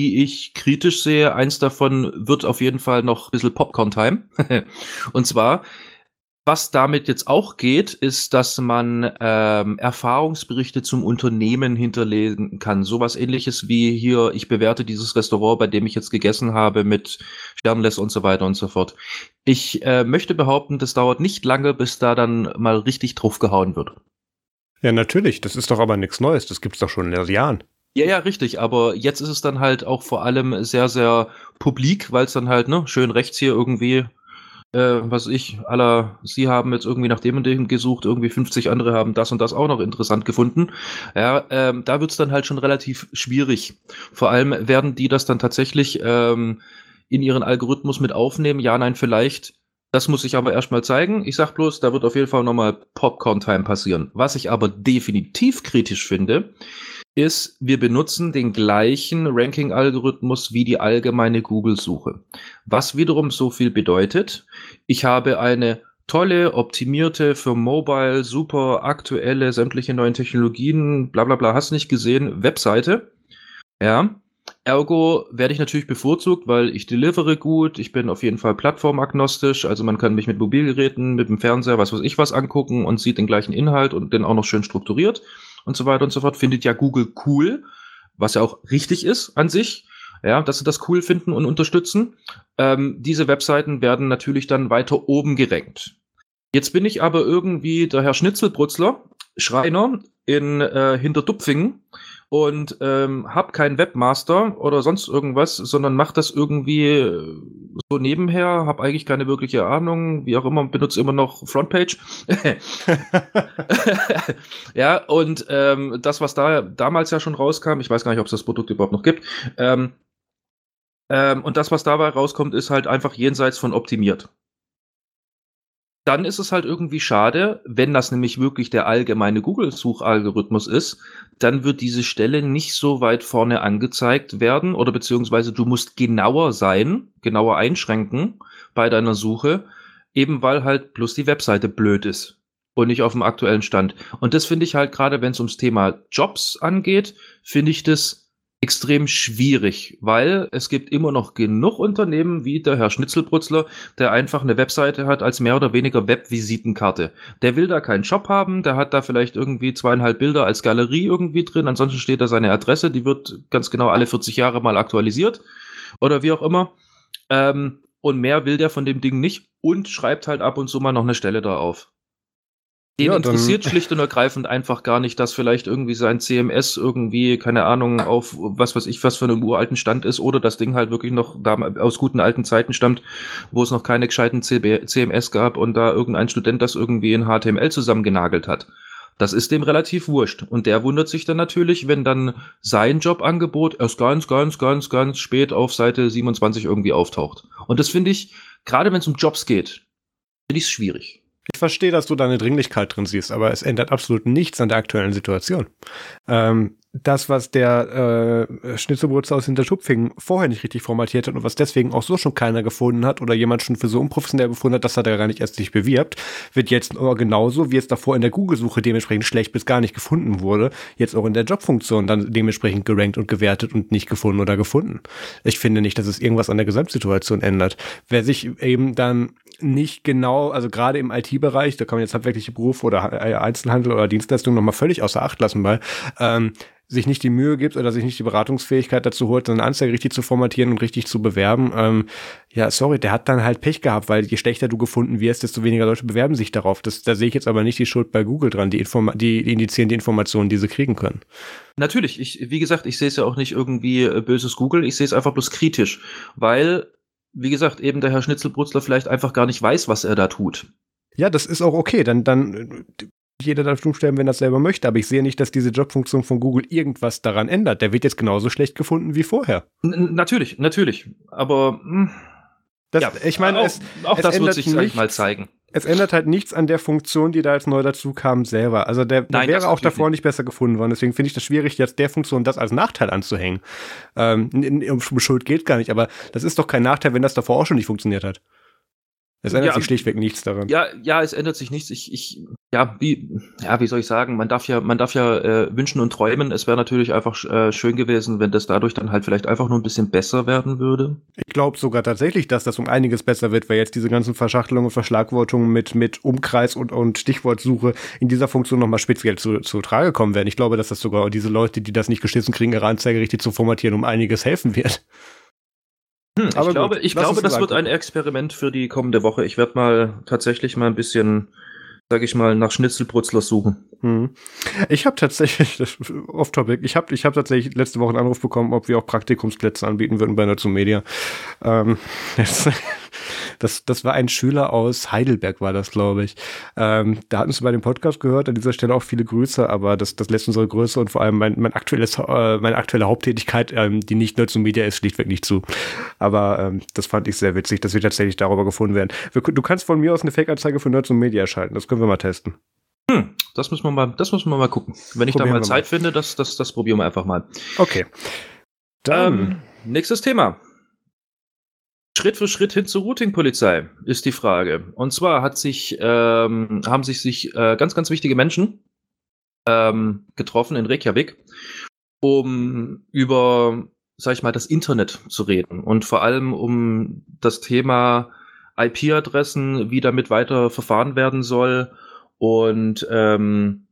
B: die ich kritisch sehe. Eins davon wird auf jeden Fall noch ein bisschen Popcorn-Time. und zwar was damit jetzt auch geht, ist, dass man ähm, Erfahrungsberichte zum Unternehmen hinterlegen kann. Sowas ähnliches wie hier, ich bewerte dieses Restaurant, bei dem ich jetzt gegessen habe, mit Sternless und so weiter und so fort. Ich äh, möchte behaupten, das dauert nicht lange, bis da dann mal richtig drauf gehauen wird.
A: Ja, natürlich. Das ist doch aber nichts Neues. Das gibt's doch schon in Jahren.
B: Ja, ja, richtig. Aber jetzt ist es dann halt auch vor allem sehr, sehr publik, weil es dann halt, ne, schön rechts hier irgendwie äh, was ich, aller, Sie haben jetzt irgendwie nach dem und dem gesucht, irgendwie 50 andere haben das und das auch noch interessant gefunden. Ja, ähm, da wird's dann halt schon relativ schwierig. Vor allem werden die das dann tatsächlich ähm, in ihren Algorithmus mit aufnehmen. Ja, nein, vielleicht. Das muss ich aber erstmal zeigen. Ich sag bloß, da wird auf jeden Fall nochmal Popcorn-Time passieren. Was ich aber definitiv kritisch finde, ist, wir benutzen den gleichen Ranking-Algorithmus wie die allgemeine Google-Suche. Was wiederum so viel bedeutet, ich habe eine tolle, optimierte, für Mobile, super aktuelle, sämtliche neuen Technologien, bla bla bla, hast nicht gesehen, Webseite. Ja. Ergo werde ich natürlich bevorzugt, weil ich delivere gut, ich bin auf jeden Fall plattformagnostisch, also man kann mich mit Mobilgeräten, mit dem Fernseher, was weiß ich was angucken und sieht den gleichen Inhalt und den auch noch schön strukturiert und so weiter und so fort, findet ja Google cool, was ja auch richtig ist an sich, ja, dass sie das cool finden und unterstützen. Ähm, diese Webseiten werden natürlich dann weiter oben gerankt. Jetzt bin ich aber irgendwie der Herr Schnitzelbrutzler, Schreiner in äh, Hinterdupfingen und ähm, habe keinen Webmaster oder sonst irgendwas, sondern mache das irgendwie äh, so nebenher, habe eigentlich keine wirkliche Ahnung, wie auch immer, benutze immer noch Frontpage. ja, und ähm, das, was da damals ja schon rauskam, ich weiß gar nicht, ob es das Produkt überhaupt noch gibt, ähm, ähm, und das, was dabei rauskommt, ist halt einfach jenseits von optimiert dann ist es halt irgendwie schade, wenn das nämlich wirklich der allgemeine Google-Suchalgorithmus ist, dann wird diese Stelle nicht so weit vorne angezeigt werden oder beziehungsweise du musst genauer sein, genauer einschränken bei deiner Suche, eben weil halt bloß die Webseite blöd ist und nicht auf dem aktuellen Stand. Und das finde ich halt gerade, wenn es ums Thema Jobs angeht, finde ich das extrem schwierig, weil es gibt immer noch genug Unternehmen wie der Herr Schnitzelbrutzler, der einfach eine Webseite hat als mehr oder weniger Webvisitenkarte. Der will da keinen Shop haben, der hat da vielleicht irgendwie zweieinhalb Bilder als Galerie irgendwie drin, ansonsten steht da seine Adresse, die wird ganz genau alle 40 Jahre mal aktualisiert oder wie auch immer. Ähm, und mehr will der von dem Ding nicht und schreibt halt ab und zu mal noch eine Stelle da auf. Den ja, interessiert schlicht und ergreifend einfach gar nicht, dass vielleicht irgendwie sein CMS irgendwie, keine Ahnung, auf was weiß ich, was für einem uralten Stand ist oder das Ding halt wirklich noch da aus guten alten Zeiten stammt, wo es noch keine gescheiten CB CMS gab und da irgendein Student das irgendwie in HTML zusammengenagelt hat. Das ist dem relativ wurscht. Und der wundert sich dann natürlich, wenn dann sein Jobangebot erst ganz, ganz, ganz, ganz spät auf Seite 27 irgendwie auftaucht. Und das finde ich, gerade wenn es um Jobs geht, finde ich es schwierig.
A: Ich verstehe, dass du da eine Dringlichkeit drin siehst, aber es ändert absolut nichts an der aktuellen Situation. Ähm, das, was der äh, Schnitzelbrutz aus Hinterschupfingen vorher nicht richtig formatiert hat und was deswegen auch so schon keiner gefunden hat oder jemand schon für so unprofessionell befunden hat, dass er da gar nicht erst sich bewirbt, wird jetzt aber genauso, wie es davor in der Google-Suche dementsprechend schlecht bis gar nicht gefunden wurde, jetzt auch in der Jobfunktion dann dementsprechend gerankt und gewertet und nicht gefunden oder gefunden. Ich finde nicht, dass es irgendwas an der Gesamtsituation ändert. Wer sich eben dann nicht genau, also gerade im IT-Bereich, da kann man jetzt handwerkliche Berufe oder Einzelhandel oder Dienstleistungen nochmal völlig außer Acht lassen, weil ähm, sich nicht die Mühe gibt oder sich nicht die Beratungsfähigkeit dazu holt, seine Anzeige richtig zu formatieren und richtig zu bewerben, ähm, ja, sorry, der hat dann halt Pech gehabt, weil je schlechter du gefunden wirst, desto weniger Leute bewerben sich darauf. Das, da sehe ich jetzt aber nicht die Schuld bei Google dran. Die, Informa die, die indizieren die Informationen, die sie kriegen können.
B: Natürlich, ich, wie gesagt, ich sehe es ja auch nicht irgendwie äh, böses Google, ich sehe es einfach bloß kritisch, weil wie gesagt, eben der Herr Schnitzelbrutzler vielleicht einfach gar nicht weiß, was er da tut.
A: Ja, das ist auch okay. Dann, dann jeder darf umstellen, wenn er das selber möchte. Aber ich sehe nicht, dass diese Jobfunktion von Google irgendwas daran ändert. Der wird jetzt genauso schlecht gefunden wie vorher.
B: N natürlich, natürlich. Aber mh, hm,
A: das, ja, ich meine, auch, es,
B: auch
A: es
B: das wird sich, ich mal, zeigen.
A: Es ändert halt nichts an der Funktion, die da jetzt neu dazu kam, selber. Also der, der Nein, wäre auch davor nicht. nicht besser gefunden worden. Deswegen finde ich das schwierig, jetzt der Funktion das als Nachteil anzuhängen. Ähm, um Schuld geht gar nicht, aber das ist doch kein Nachteil, wenn das davor auch schon nicht funktioniert hat. Es ändert ja, sich schlichtweg nichts daran.
B: Ja, ja, es ändert sich nichts. Ich, ich, ja, wie, ja, wie soll ich sagen? Man darf ja, man darf ja äh, wünschen und träumen. Es wäre natürlich einfach äh, schön gewesen, wenn das dadurch dann halt vielleicht einfach nur ein bisschen besser werden würde.
A: Ich glaube sogar tatsächlich, dass das um einiges besser wird, weil jetzt diese ganzen Verschachtelungen und Verschlagwortungen mit mit Umkreis und und Stichwortsuche in dieser Funktion nochmal speziell zu, zu Trage kommen werden. Ich glaube, dass das sogar diese Leute, die das nicht geschissen kriegen, ihre Anzeige richtig zu formatieren, um einiges helfen wird.
B: Hm, ich glaube, ich glaube das wird ein Experiment für die kommende Woche. Ich werde mal tatsächlich mal ein bisschen, sag ich mal, nach Schnitzelbrutzler suchen.
A: Hm. Ich habe tatsächlich, off-topic, ich habe ich hab tatsächlich letzte Woche einen Anruf bekommen, ob wir auch Praktikumsplätze anbieten würden bei Nerds Media. Ähm, jetzt, das, das war ein Schüler aus Heidelberg, war das, glaube ich. Ähm, da hatten sie bei dem Podcast gehört, an dieser Stelle auch viele Grüße, aber das, das lässt unsere Größe und vor allem mein, mein aktuelles, äh, meine aktuelle Haupttätigkeit, ähm, die nicht Nerds Media ist, schlichtweg nicht zu. Aber ähm, das fand ich sehr witzig, dass wir tatsächlich darüber gefunden werden. Wir, du kannst von mir aus eine Fake-Anzeige für Nerds Media schalten, das können wir mal testen.
B: Hm, das müssen wir mal, das müssen wir mal gucken. Wenn ich probieren da mal Zeit mal. finde, das, das, das probieren wir einfach mal.
A: Okay.
B: Dann ähm, nächstes Thema. Schritt für Schritt hin zur Routing-Polizei ist die Frage. Und zwar hat sich, ähm, haben sich, sich äh, ganz, ganz wichtige Menschen ähm, getroffen in Reykjavik, um über, sag ich mal, das Internet zu reden und vor allem um das Thema IP-Adressen, wie damit weiter verfahren werden soll und ähm,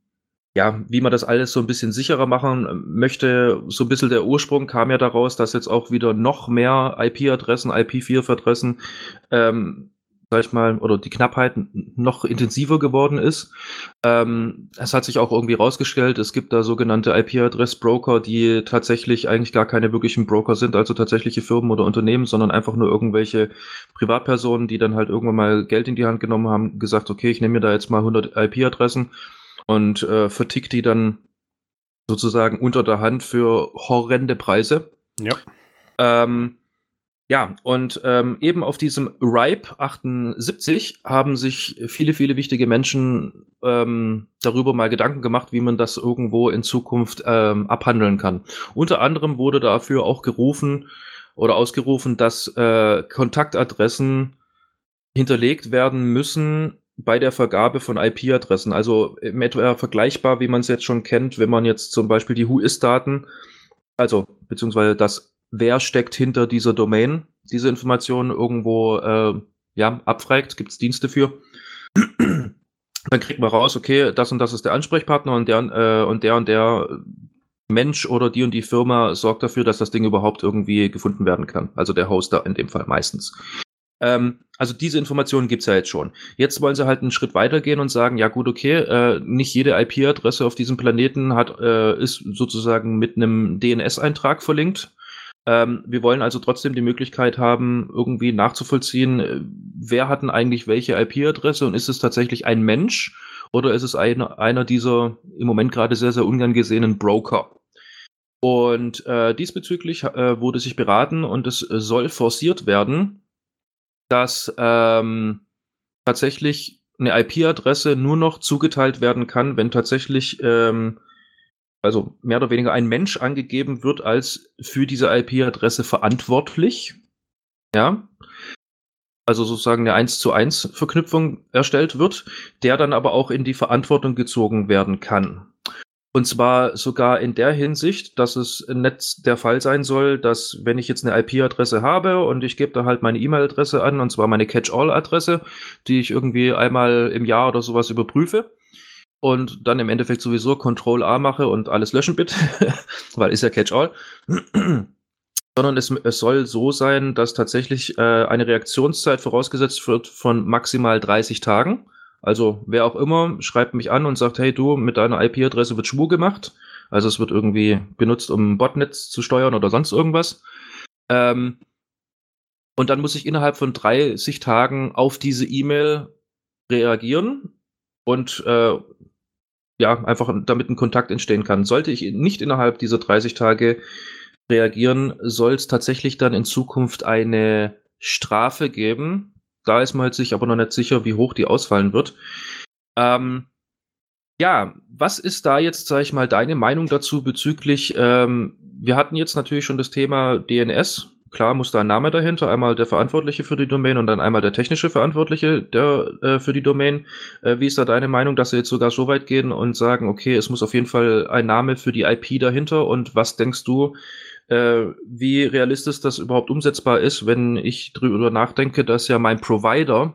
B: ja, wie man das alles so ein bisschen sicherer machen möchte, so ein bisschen der Ursprung kam ja daraus, dass jetzt auch wieder noch mehr IP-Adressen, IP4-Adressen, ähm, sag ich mal, oder die Knappheit noch intensiver geworden ist. Ähm, es hat sich auch irgendwie rausgestellt, es gibt da sogenannte IP-Adress-Broker, die tatsächlich eigentlich gar keine wirklichen Broker sind, also tatsächliche Firmen oder Unternehmen, sondern einfach nur irgendwelche Privatpersonen, die dann halt irgendwann mal Geld in die Hand genommen haben, gesagt, okay, ich nehme mir da jetzt mal 100 IP-Adressen und äh, vertickt die dann sozusagen unter der Hand für horrende Preise.
A: Ja.
B: Ähm, ja, und ähm, eben auf diesem RIPE 78 haben sich viele, viele wichtige Menschen ähm, darüber mal Gedanken gemacht, wie man das irgendwo in Zukunft ähm, abhandeln kann. Unter anderem wurde dafür auch gerufen oder ausgerufen, dass äh, Kontaktadressen hinterlegt werden müssen bei der Vergabe von IP-Adressen. Also im etwa vergleichbar, wie man es jetzt schon kennt, wenn man jetzt zum Beispiel die Who-Is-Daten, also beziehungsweise das, wer steckt hinter dieser Domain, diese Informationen irgendwo äh, ja, abfragt, gibt es Dienste für. Dann kriegt man raus, okay, das und das ist der Ansprechpartner und der, äh, und der und der Mensch oder die und die Firma sorgt dafür, dass das Ding überhaupt irgendwie gefunden werden kann. Also der Hoster in dem Fall meistens. Ähm, also diese Informationen gibt's ja jetzt schon. Jetzt wollen sie halt einen Schritt weitergehen und sagen, ja gut, okay, äh, nicht jede IP-Adresse auf diesem Planeten hat, äh, ist sozusagen mit einem DNS-Eintrag verlinkt. Ähm, wir wollen also trotzdem die Möglichkeit haben, irgendwie nachzuvollziehen, äh, wer hat denn eigentlich welche IP-Adresse und ist es tatsächlich ein Mensch oder ist es einer, einer dieser im Moment gerade sehr, sehr ungern gesehenen Broker? Und äh, diesbezüglich äh, wurde sich beraten und es soll forciert werden, dass ähm, tatsächlich eine IP-Adresse nur noch zugeteilt werden kann, wenn tatsächlich ähm, also mehr oder weniger ein Mensch angegeben wird als für diese IP-Adresse verantwortlich. Ja. Also sozusagen eine 1 zu 1 Verknüpfung erstellt wird, der dann aber auch in die Verantwortung gezogen werden kann. Und zwar sogar in der Hinsicht, dass es nicht der Fall sein soll, dass wenn ich jetzt eine IP-Adresse habe und ich gebe da halt meine E-Mail-Adresse an, und zwar meine Catch-all-Adresse, die ich irgendwie einmal im Jahr oder sowas überprüfe und dann im Endeffekt sowieso Control-A mache und alles löschen bitte, weil ist ja Catch-all. sondern es, es soll so sein, dass tatsächlich äh, eine Reaktionszeit vorausgesetzt wird von maximal 30 Tagen also wer auch immer schreibt mich an und sagt, hey du, mit deiner IP-Adresse wird Schwur gemacht. Also es wird irgendwie benutzt, um Botnets zu steuern oder sonst irgendwas. Ähm, Und dann muss ich innerhalb von 30 Tagen auf diese E-Mail reagieren und äh, ja, einfach damit ein Kontakt entstehen kann. Sollte ich nicht innerhalb dieser 30 Tage reagieren, soll es tatsächlich dann in Zukunft eine Strafe geben. Da ist man jetzt sich aber noch nicht sicher, wie hoch die ausfallen wird. Ähm, ja, was ist da jetzt, sag ich mal, deine Meinung dazu bezüglich, ähm, wir hatten jetzt natürlich schon das Thema DNS. Klar muss da ein Name dahinter, einmal der Verantwortliche für die Domain und dann einmal der technische Verantwortliche der, äh, für die Domain. Äh, wie ist da deine Meinung, dass sie jetzt sogar so weit gehen und sagen, okay, es muss auf jeden Fall ein Name für die IP dahinter und was denkst du, äh, wie realistisch das überhaupt umsetzbar ist, wenn ich drüber nachdenke, dass ja mein Provider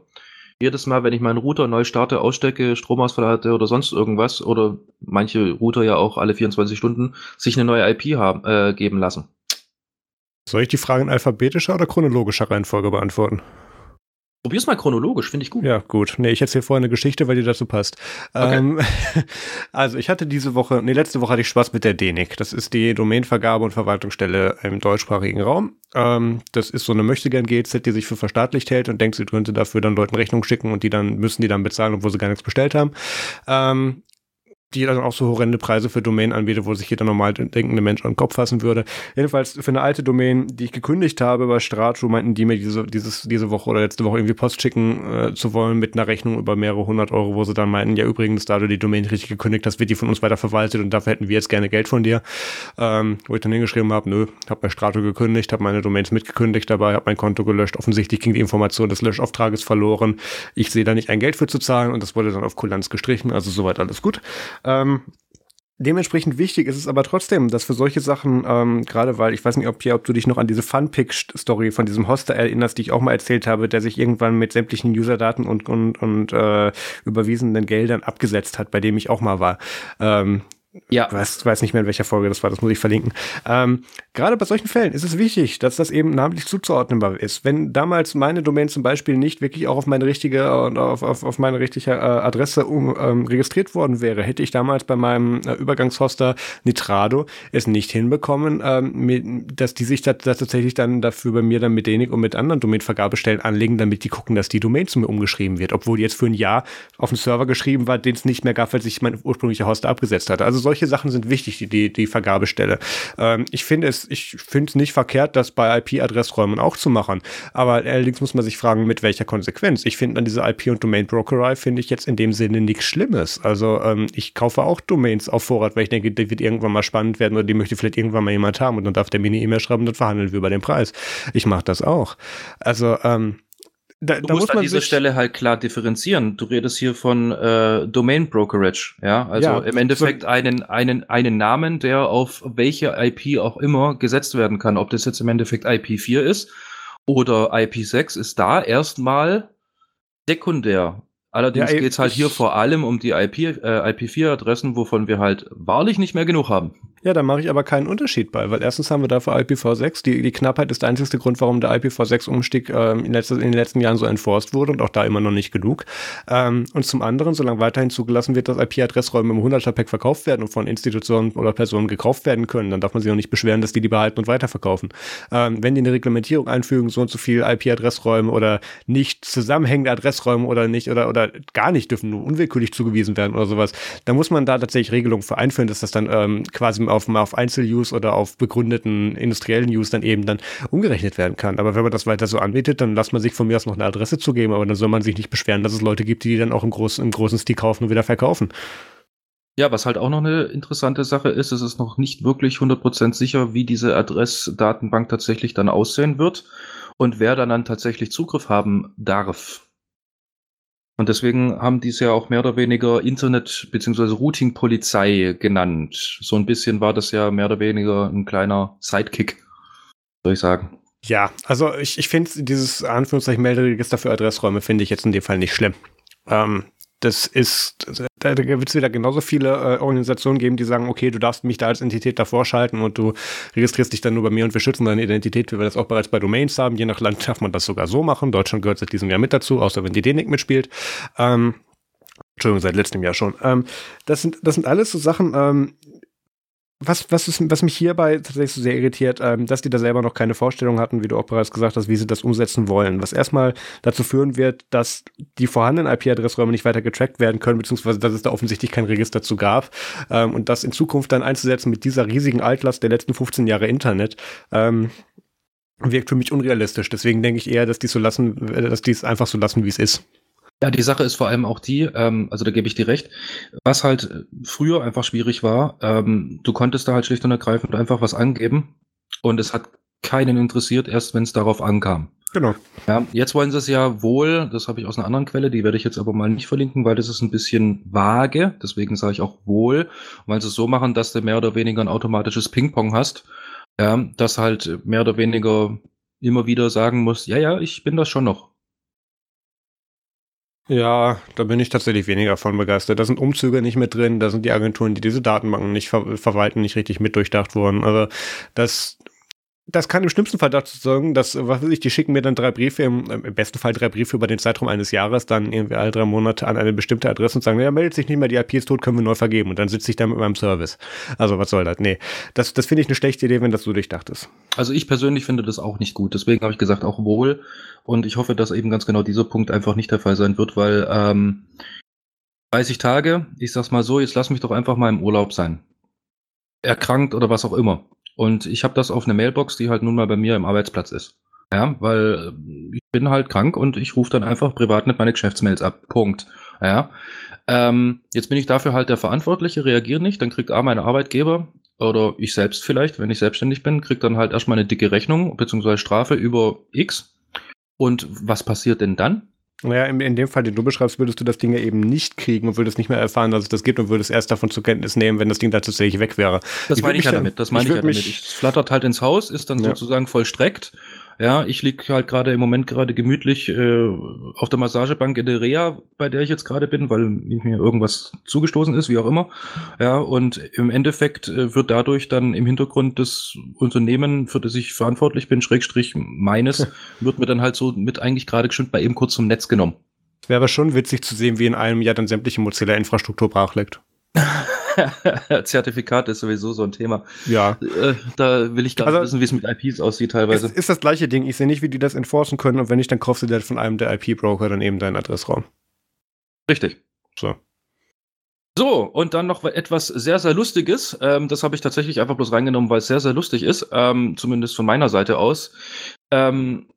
B: jedes Mal, wenn ich meinen Router neu starte, ausstecke, Stromausfall hatte oder sonst irgendwas, oder manche Router ja auch alle 24 Stunden, sich eine neue IP haben, äh, geben lassen.
A: Soll ich die Frage in alphabetischer oder chronologischer Reihenfolge beantworten?
B: Probier's mal chronologisch, finde ich gut.
A: Ja, gut. Nee, ich erzähle vorher eine Geschichte, weil die dazu passt. Okay. Ähm, also ich hatte diese Woche, nee, letzte Woche hatte ich Spaß mit der DENIC. Das ist die Domainvergabe- und Verwaltungsstelle im deutschsprachigen Raum. Ähm, das ist so eine Möchtegern-GZ, die sich für verstaatlicht hält und denkt, sie könnte dafür dann Leuten Rechnung schicken und die dann müssen die dann bezahlen, obwohl sie gar nichts bestellt haben. Ähm, die dann auch so horrende Preise für Domain anbietet, wo sich jeder normal denkende Mensch an den Kopf fassen würde. Jedenfalls für eine alte Domain, die ich gekündigt habe bei Strato, meinten die mir diese, dieses, diese Woche oder letzte Woche irgendwie Post schicken äh, zu wollen mit einer Rechnung über mehrere hundert Euro, wo sie dann meinten, ja übrigens, da du die Domain richtig gekündigt hast, wird die von uns weiter verwaltet und dafür hätten wir jetzt gerne Geld von dir. Ähm, wo ich dann hingeschrieben habe, nö, habe bei Strato gekündigt, habe meine Domains mitgekündigt dabei, habe mein Konto gelöscht. Offensichtlich ging die Information des Löschauftrages verloren. Ich sehe da nicht ein Geld für zu zahlen und das wurde dann auf Kulanz gestrichen, also soweit alles gut. Ähm, Dementsprechend wichtig ist es aber trotzdem, dass für solche Sachen, ähm, gerade weil, ich weiß nicht, ob, Pierre, ob du dich noch an diese Funpick-Story von diesem Hoster erinnerst, die ich auch mal erzählt habe, der sich irgendwann mit sämtlichen Userdaten und, und, und äh, überwiesenen Geldern abgesetzt hat, bei dem ich auch mal war. Ähm, ja. Weiß, weiß nicht mehr, in welcher Folge das war, das muss ich verlinken. Ähm, gerade bei solchen Fällen ist es wichtig, dass das eben namentlich zuzuordnenbar ist. Wenn damals meine Domain zum Beispiel nicht wirklich auch auf meine richtige und auf, auf, auf meine richtige äh, Adresse um, ähm, registriert worden wäre, hätte ich damals bei meinem äh, Übergangshoster Nitrado es nicht hinbekommen, ähm, mit, dass die sich da, dass tatsächlich dann dafür bei mir dann mit denen und mit anderen Domain-Vergabestellen anlegen, damit die gucken, dass die Domain zu mir umgeschrieben wird, obwohl die jetzt für ein Jahr auf den Server geschrieben war, den es nicht mehr gab, weil sich mein ursprünglicher Hoster abgesetzt hatte. Also solche Sachen sind wichtig, die, die, die Vergabestelle. Ähm, ich finde es, ich finde es nicht verkehrt, das bei IP-Adressräumen auch zu machen. Aber allerdings muss man sich fragen, mit welcher Konsequenz. Ich finde an dieser IP- und Domain-Brokerei finde ich jetzt in dem Sinne nichts Schlimmes. Also ähm, ich kaufe auch Domains auf Vorrat, weil ich denke, die wird irgendwann mal spannend werden oder die möchte vielleicht irgendwann mal jemand haben und dann darf der mir eine E-Mail schreiben und dann verhandeln wir über den Preis. Ich mache das auch. Also ähm,
B: da, du da musst muss man an dieser Stelle halt klar differenzieren. Du redest hier von äh, Domain Brokerage, ja, also ja, im Endeffekt so einen einen einen Namen, der auf welche IP auch immer gesetzt werden kann. Ob das jetzt im Endeffekt IP4 ist oder IP6, ist da erstmal sekundär. Allerdings ja, geht es halt hier vor allem um die IP, äh, IP4-Adressen, wovon wir halt wahrlich nicht mehr genug haben.
A: Ja, da mache ich aber keinen Unterschied bei, weil erstens haben wir dafür IPv6. Die, die Knappheit ist der einzige Grund, warum der IPv6-Umstieg ähm, in, in, den letzten Jahren so enforced wurde und auch da immer noch nicht genug. Ähm, und zum anderen, solange weiterhin zugelassen wird, dass IP-Adressräume im 100er-Pack verkauft werden und von Institutionen oder Personen gekauft werden können, dann darf man sich auch nicht beschweren, dass die die behalten und weiterverkaufen. Ähm, wenn die eine Reglementierung einfügen, so und so viel IP-Adressräume oder nicht zusammenhängende Adressräume oder nicht oder, oder gar nicht dürfen nur unwillkürlich zugewiesen werden oder sowas, dann muss man da tatsächlich Regelungen für einführen, dass das dann ähm, quasi auf, auf Einzel-Use oder auf begründeten industriellen Use dann eben dann umgerechnet werden kann. Aber wenn man das weiter so anbietet, dann lässt man sich von mir aus noch eine Adresse zugeben, aber dann soll man sich nicht beschweren, dass es Leute gibt, die die dann auch im großen, im großen Stil kaufen und wieder verkaufen.
B: Ja, was halt auch noch eine interessante Sache ist, es ist noch nicht wirklich 100% sicher, wie diese Adressdatenbank tatsächlich dann aussehen wird und wer dann, dann tatsächlich Zugriff haben darf. Und deswegen haben die es ja auch mehr oder weniger Internet- bzw. Routing-Polizei genannt. So ein bisschen war das ja mehr oder weniger ein kleiner Sidekick, soll ich sagen.
A: Ja, also ich, ich finde dieses Anführungszeichen Melderegister für Adressräume finde ich jetzt in dem Fall nicht schlimm. Ähm, das ist, da, wird es wieder genauso viele äh, Organisationen geben, die sagen, okay, du darfst mich da als Entität davor schalten und du registrierst dich dann nur bei mir und wir schützen deine Identität, wie wir das auch bereits bei Domains haben. Je nach Land darf man das sogar so machen. Deutschland gehört seit diesem Jahr mit dazu, außer wenn die DENIC mitspielt. Ähm, Entschuldigung, seit letztem Jahr schon. Ähm, das, sind, das sind alles so Sachen, ähm, was, was, ist, was mich hierbei tatsächlich so sehr irritiert, ähm, dass die da selber noch keine Vorstellung hatten, wie du auch bereits gesagt hast, wie sie das umsetzen wollen. Was erstmal dazu führen wird, dass die vorhandenen IP-Adressräume nicht weiter getrackt werden können, beziehungsweise dass es da offensichtlich kein Register zu gab. Ähm, und das in Zukunft dann einzusetzen mit dieser riesigen Altlast der letzten 15 Jahre Internet, ähm, wirkt für mich unrealistisch. Deswegen denke ich eher, dass die so lassen, äh, dass die es einfach so lassen, wie es ist.
B: Ja, die Sache ist vor allem auch die, ähm, also da gebe ich dir recht, was halt früher einfach schwierig war, ähm, du konntest da halt schlicht und ergreifend einfach was angeben und es hat keinen interessiert, erst wenn es darauf ankam.
A: Genau.
B: Ja, jetzt wollen sie es ja wohl, das habe ich aus einer anderen Quelle, die werde ich jetzt aber mal nicht verlinken, weil das ist ein bisschen vage, deswegen sage ich auch wohl, weil sie es so machen, dass du mehr oder weniger ein automatisches Ping-Pong hast, ja, das halt mehr oder weniger immer wieder sagen muss, ja, ja, ich bin das schon noch.
A: Ja, da bin ich tatsächlich weniger von begeistert. Da sind Umzüge nicht mit drin, da sind die Agenturen, die diese Datenbanken nicht ver verwalten, nicht richtig mit durchdacht worden. Also das das kann im schlimmsten Fall dazu sorgen, dass, was weiß ich, die schicken mir dann drei Briefe, im, im, besten Fall drei Briefe über den Zeitraum eines Jahres, dann irgendwie alle drei Monate an eine bestimmte Adresse und sagen, ja, meldet sich nicht mehr, die IP ist tot, können wir neu vergeben. Und dann sitze ich da mit meinem Service. Also, was soll das? Nee. Das, das finde ich eine schlechte Idee, wenn das so durchdacht ist.
B: Also, ich persönlich finde das auch nicht gut. Deswegen habe ich gesagt, auch wohl. Und ich hoffe, dass eben ganz genau dieser Punkt einfach nicht der Fall sein wird, weil, ähm, 30 Tage, ich sag's mal so, jetzt lass mich doch einfach mal im Urlaub sein. Erkrankt oder was auch immer. Und ich habe das auf eine Mailbox, die halt nun mal bei mir im Arbeitsplatz ist. Ja, weil äh, ich bin halt krank und ich rufe dann einfach privat nicht meine Geschäftsmails ab. Punkt. Ja. Ähm, jetzt bin ich dafür halt der Verantwortliche, reagiere nicht, dann kriegt A meine Arbeitgeber oder ich selbst vielleicht, wenn ich selbstständig bin, kriegt dann halt erstmal eine dicke Rechnung bzw. Strafe über X. Und was passiert denn dann?
A: Naja, in, in dem Fall, den du beschreibst, würdest du das Ding ja eben nicht kriegen und würdest nicht mehr erfahren, dass es das gibt und würdest erst davon zur Kenntnis nehmen, wenn das Ding da tatsächlich weg wäre.
B: Das meine ich ja damit. Das meine ich, ich ja damit. Es flattert halt ins Haus, ist dann ja. sozusagen vollstreckt ja, ich lieg halt gerade im Moment gerade gemütlich äh, auf der Massagebank in der Reha, bei der ich jetzt gerade bin, weil mir irgendwas zugestoßen ist, wie auch immer. Ja, und im Endeffekt äh, wird dadurch dann im Hintergrund das Unternehmen, für das ich verantwortlich bin, Schrägstrich meines, wird mir dann halt so mit eigentlich gerade geschwind bei eben kurz zum Netz genommen.
A: Wäre aber schon witzig zu sehen, wie in einem Jahr dann sämtliche Mozilla-Infrastruktur brach liegt.
B: Zertifikat ist sowieso so ein Thema.
A: Ja.
B: Äh, da will ich gar also, nicht wissen, wie es mit IPs aussieht teilweise.
A: Ist, ist das gleiche Ding. Ich sehe nicht, wie die das enforcen können und wenn nicht, dann kaufst du dir von einem der IP-Broker dann eben deinen Adressraum.
B: Richtig. So. So, und dann noch etwas sehr, sehr Lustiges. Ähm, das habe ich tatsächlich einfach bloß reingenommen, weil es sehr, sehr lustig ist, ähm, zumindest von meiner Seite aus. Ähm,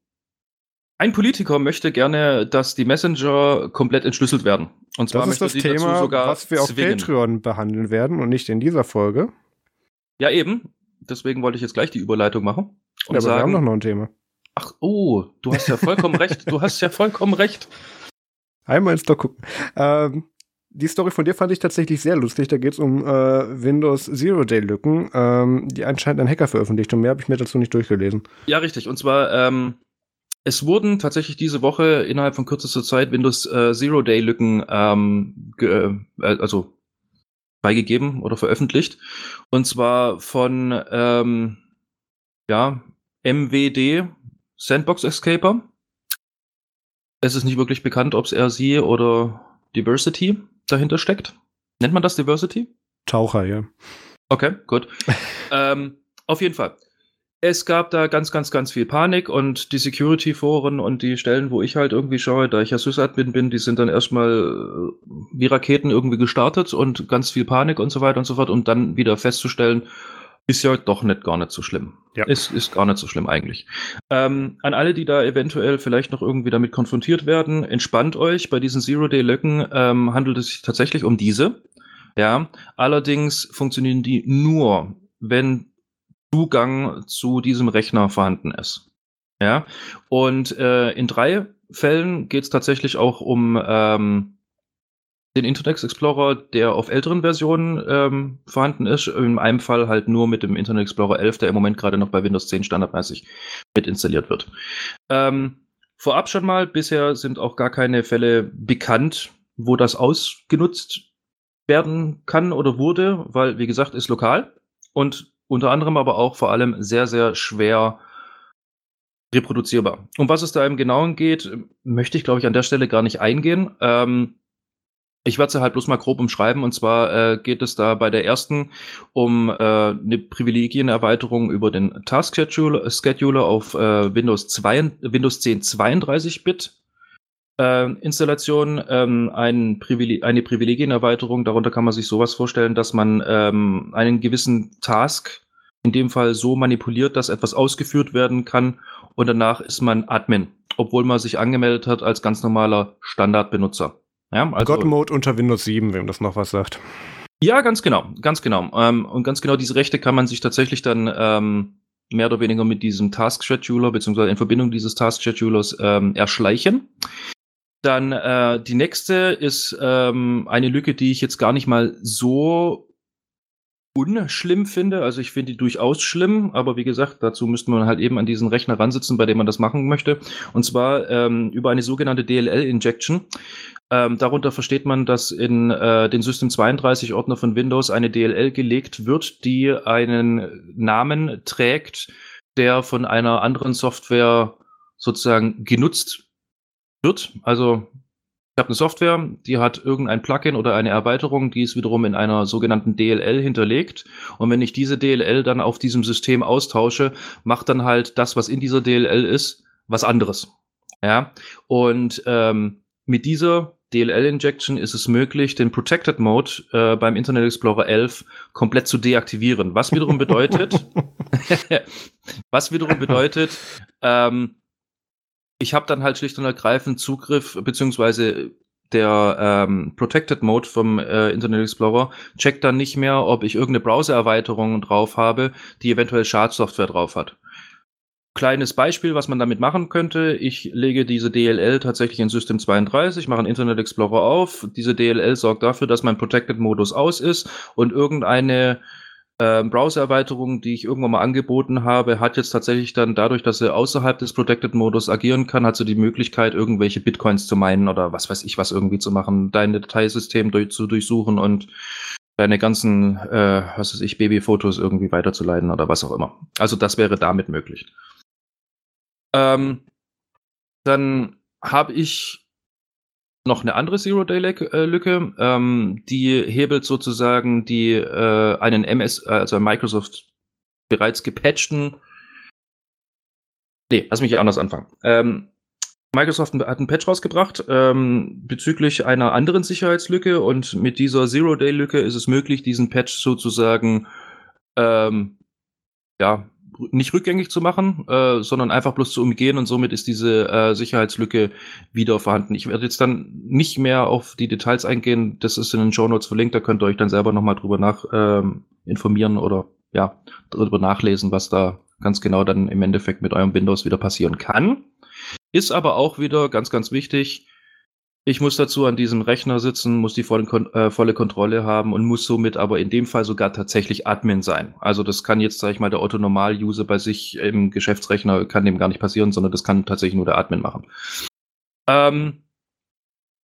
B: ein Politiker möchte gerne, dass die Messenger komplett entschlüsselt werden.
A: Und zwar das ist das Thema, was wir auf zwingen. Patreon behandeln werden und nicht in dieser Folge.
B: Ja, eben. Deswegen wollte ich jetzt gleich die Überleitung machen.
A: Und ja, aber sagen, wir haben noch, noch ein Thema.
B: Ach, oh, du hast ja vollkommen recht. Du hast ja vollkommen recht.
A: Einmal ins Doc gucken. Ähm, die Story von dir fand ich tatsächlich sehr lustig. Da geht es um äh, Windows Zero-Day-Lücken, ähm, die anscheinend ein Hacker veröffentlicht. Und mehr habe ich mir dazu nicht durchgelesen.
B: Ja, richtig. Und zwar ähm, es wurden tatsächlich diese Woche innerhalb von kürzester Zeit Windows äh, Zero Day Lücken ähm, äh, also freigegeben oder veröffentlicht. Und zwar von ähm, ja, MWD Sandbox Escaper. Es ist nicht wirklich bekannt, ob es RC oder Diversity dahinter steckt. Nennt man das Diversity?
A: Taucher, ja.
B: Okay, gut. ähm, auf jeden Fall es gab da ganz, ganz, ganz viel Panik und die Security-Foren und die Stellen, wo ich halt irgendwie schaue, da ich ja Sysadmin bin, die sind dann erstmal äh, wie Raketen irgendwie gestartet und ganz viel Panik und so weiter und so fort, um dann wieder festzustellen, ist ja doch nicht gar nicht so schlimm. Ja. Ist, ist gar nicht so schlimm eigentlich. Ähm, an alle, die da eventuell vielleicht noch irgendwie damit konfrontiert werden, entspannt euch. Bei diesen Zero-Day-Löcken ähm, handelt es sich tatsächlich um diese. Ja, allerdings funktionieren die nur, wenn Zugang zu diesem Rechner vorhanden ist. Ja, und äh, in drei Fällen geht es tatsächlich auch um ähm, den Internet Explorer, der auf älteren Versionen ähm, vorhanden ist. In einem Fall halt nur mit dem Internet Explorer 11, der im Moment gerade noch bei Windows 10 standardmäßig mit installiert wird. Ähm, vorab schon mal, bisher sind auch gar keine Fälle bekannt, wo das ausgenutzt werden kann oder wurde, weil, wie gesagt, ist lokal und unter anderem aber auch vor allem sehr, sehr schwer reproduzierbar. Um was es da im Genauen geht, möchte ich, glaube ich, an der Stelle gar nicht eingehen. Ähm, Ich werde sie halt bloß mal grob umschreiben. Und zwar äh, geht es da bei der ersten um äh, eine Privilegienerweiterung über den Task Scheduler, Scheduler auf äh, Windows, 2, Windows 10 32-Bit. Äh, Installation, ähm, ein Privileg eine Privilegienerweiterung. Darunter kann man sich sowas vorstellen, dass man ähm, einen gewissen Task in dem Fall so manipuliert, dass etwas ausgeführt werden kann und danach ist man Admin, obwohl man sich angemeldet hat als ganz normaler Standardbenutzer.
A: Ja, also, God Mode unter Windows 7, wem das noch was sagt.
B: Ja, ganz genau, ganz genau. Ähm, und ganz genau diese Rechte kann man sich tatsächlich dann ähm, mehr oder weniger mit diesem Task Scheduler beziehungsweise in Verbindung dieses Task Schedulers ähm, erschleichen. Dann äh, die nächste ist ähm, eine Lücke, die ich jetzt gar nicht mal so unschlimm finde. Also ich finde die durchaus schlimm, aber wie gesagt, dazu müsste man halt eben an diesen Rechner ransitzen, bei dem man das machen möchte. Und zwar ähm, über eine sogenannte DLL-Injection. Ähm, darunter versteht man, dass in äh, den System 32 Ordner von Windows eine DLL gelegt wird, die einen Namen trägt, der von einer anderen Software sozusagen genutzt wird. Also ich habe eine Software, die hat irgendein Plugin oder eine Erweiterung, die ist wiederum in einer sogenannten DLL hinterlegt. Und wenn ich diese DLL dann auf diesem System austausche, macht dann halt das, was in dieser DLL ist, was anderes. Ja. Und ähm, mit dieser DLL-Injection ist es möglich, den Protected Mode äh, beim Internet Explorer 11 komplett zu deaktivieren. Was wiederum bedeutet, was wiederum bedeutet, ähm, ich habe dann halt schlicht und ergreifend Zugriff, beziehungsweise der ähm, Protected Mode vom äh, Internet Explorer checkt dann nicht mehr, ob ich irgendeine Browser-Erweiterung drauf habe, die eventuell Schadsoftware drauf hat. Kleines Beispiel, was man damit machen könnte. Ich lege diese DLL tatsächlich in System 32, mache einen Internet Explorer auf. Diese DLL sorgt dafür, dass mein Protected Modus aus ist und irgendeine äh, Browser-Erweiterung, die ich irgendwann mal angeboten habe, hat jetzt tatsächlich dann dadurch, dass sie außerhalb des Protected-Modus agieren kann, hat sie die Möglichkeit, irgendwelche Bitcoins zu meinen oder was weiß ich was irgendwie zu machen, dein Dateisystem durch, zu durchsuchen und deine ganzen, äh, was weiß ich, Babyfotos irgendwie weiterzuleiten oder was auch immer. Also das wäre damit möglich. Ähm, dann habe ich noch eine andere Zero-Day-Lücke, ähm, die hebelt sozusagen die äh, einen MS, also Microsoft bereits gepatchten. Nee, lass mich anders anfangen. Ähm, Microsoft hat einen Patch rausgebracht ähm, bezüglich einer anderen Sicherheitslücke und mit dieser Zero-Day-Lücke ist es möglich, diesen Patch sozusagen ähm, ja, nicht rückgängig zu machen, äh, sondern einfach bloß zu umgehen und somit ist diese äh, Sicherheitslücke wieder vorhanden. Ich werde jetzt dann nicht mehr auf die Details eingehen, das ist in den Show Notes verlinkt, da könnt ihr euch dann selber nochmal drüber nach ähm, informieren oder ja, darüber nachlesen, was da ganz genau dann im Endeffekt mit eurem Windows wieder passieren kann. Ist aber auch wieder ganz, ganz wichtig, ich muss dazu an diesem Rechner sitzen, muss die volle, äh, volle Kontrolle haben und muss somit aber in dem Fall sogar tatsächlich Admin sein. Also das kann jetzt, sage ich mal, der Otto-Normal-User bei sich im Geschäftsrechner, kann dem gar nicht passieren, sondern das kann tatsächlich nur der Admin machen. Ähm,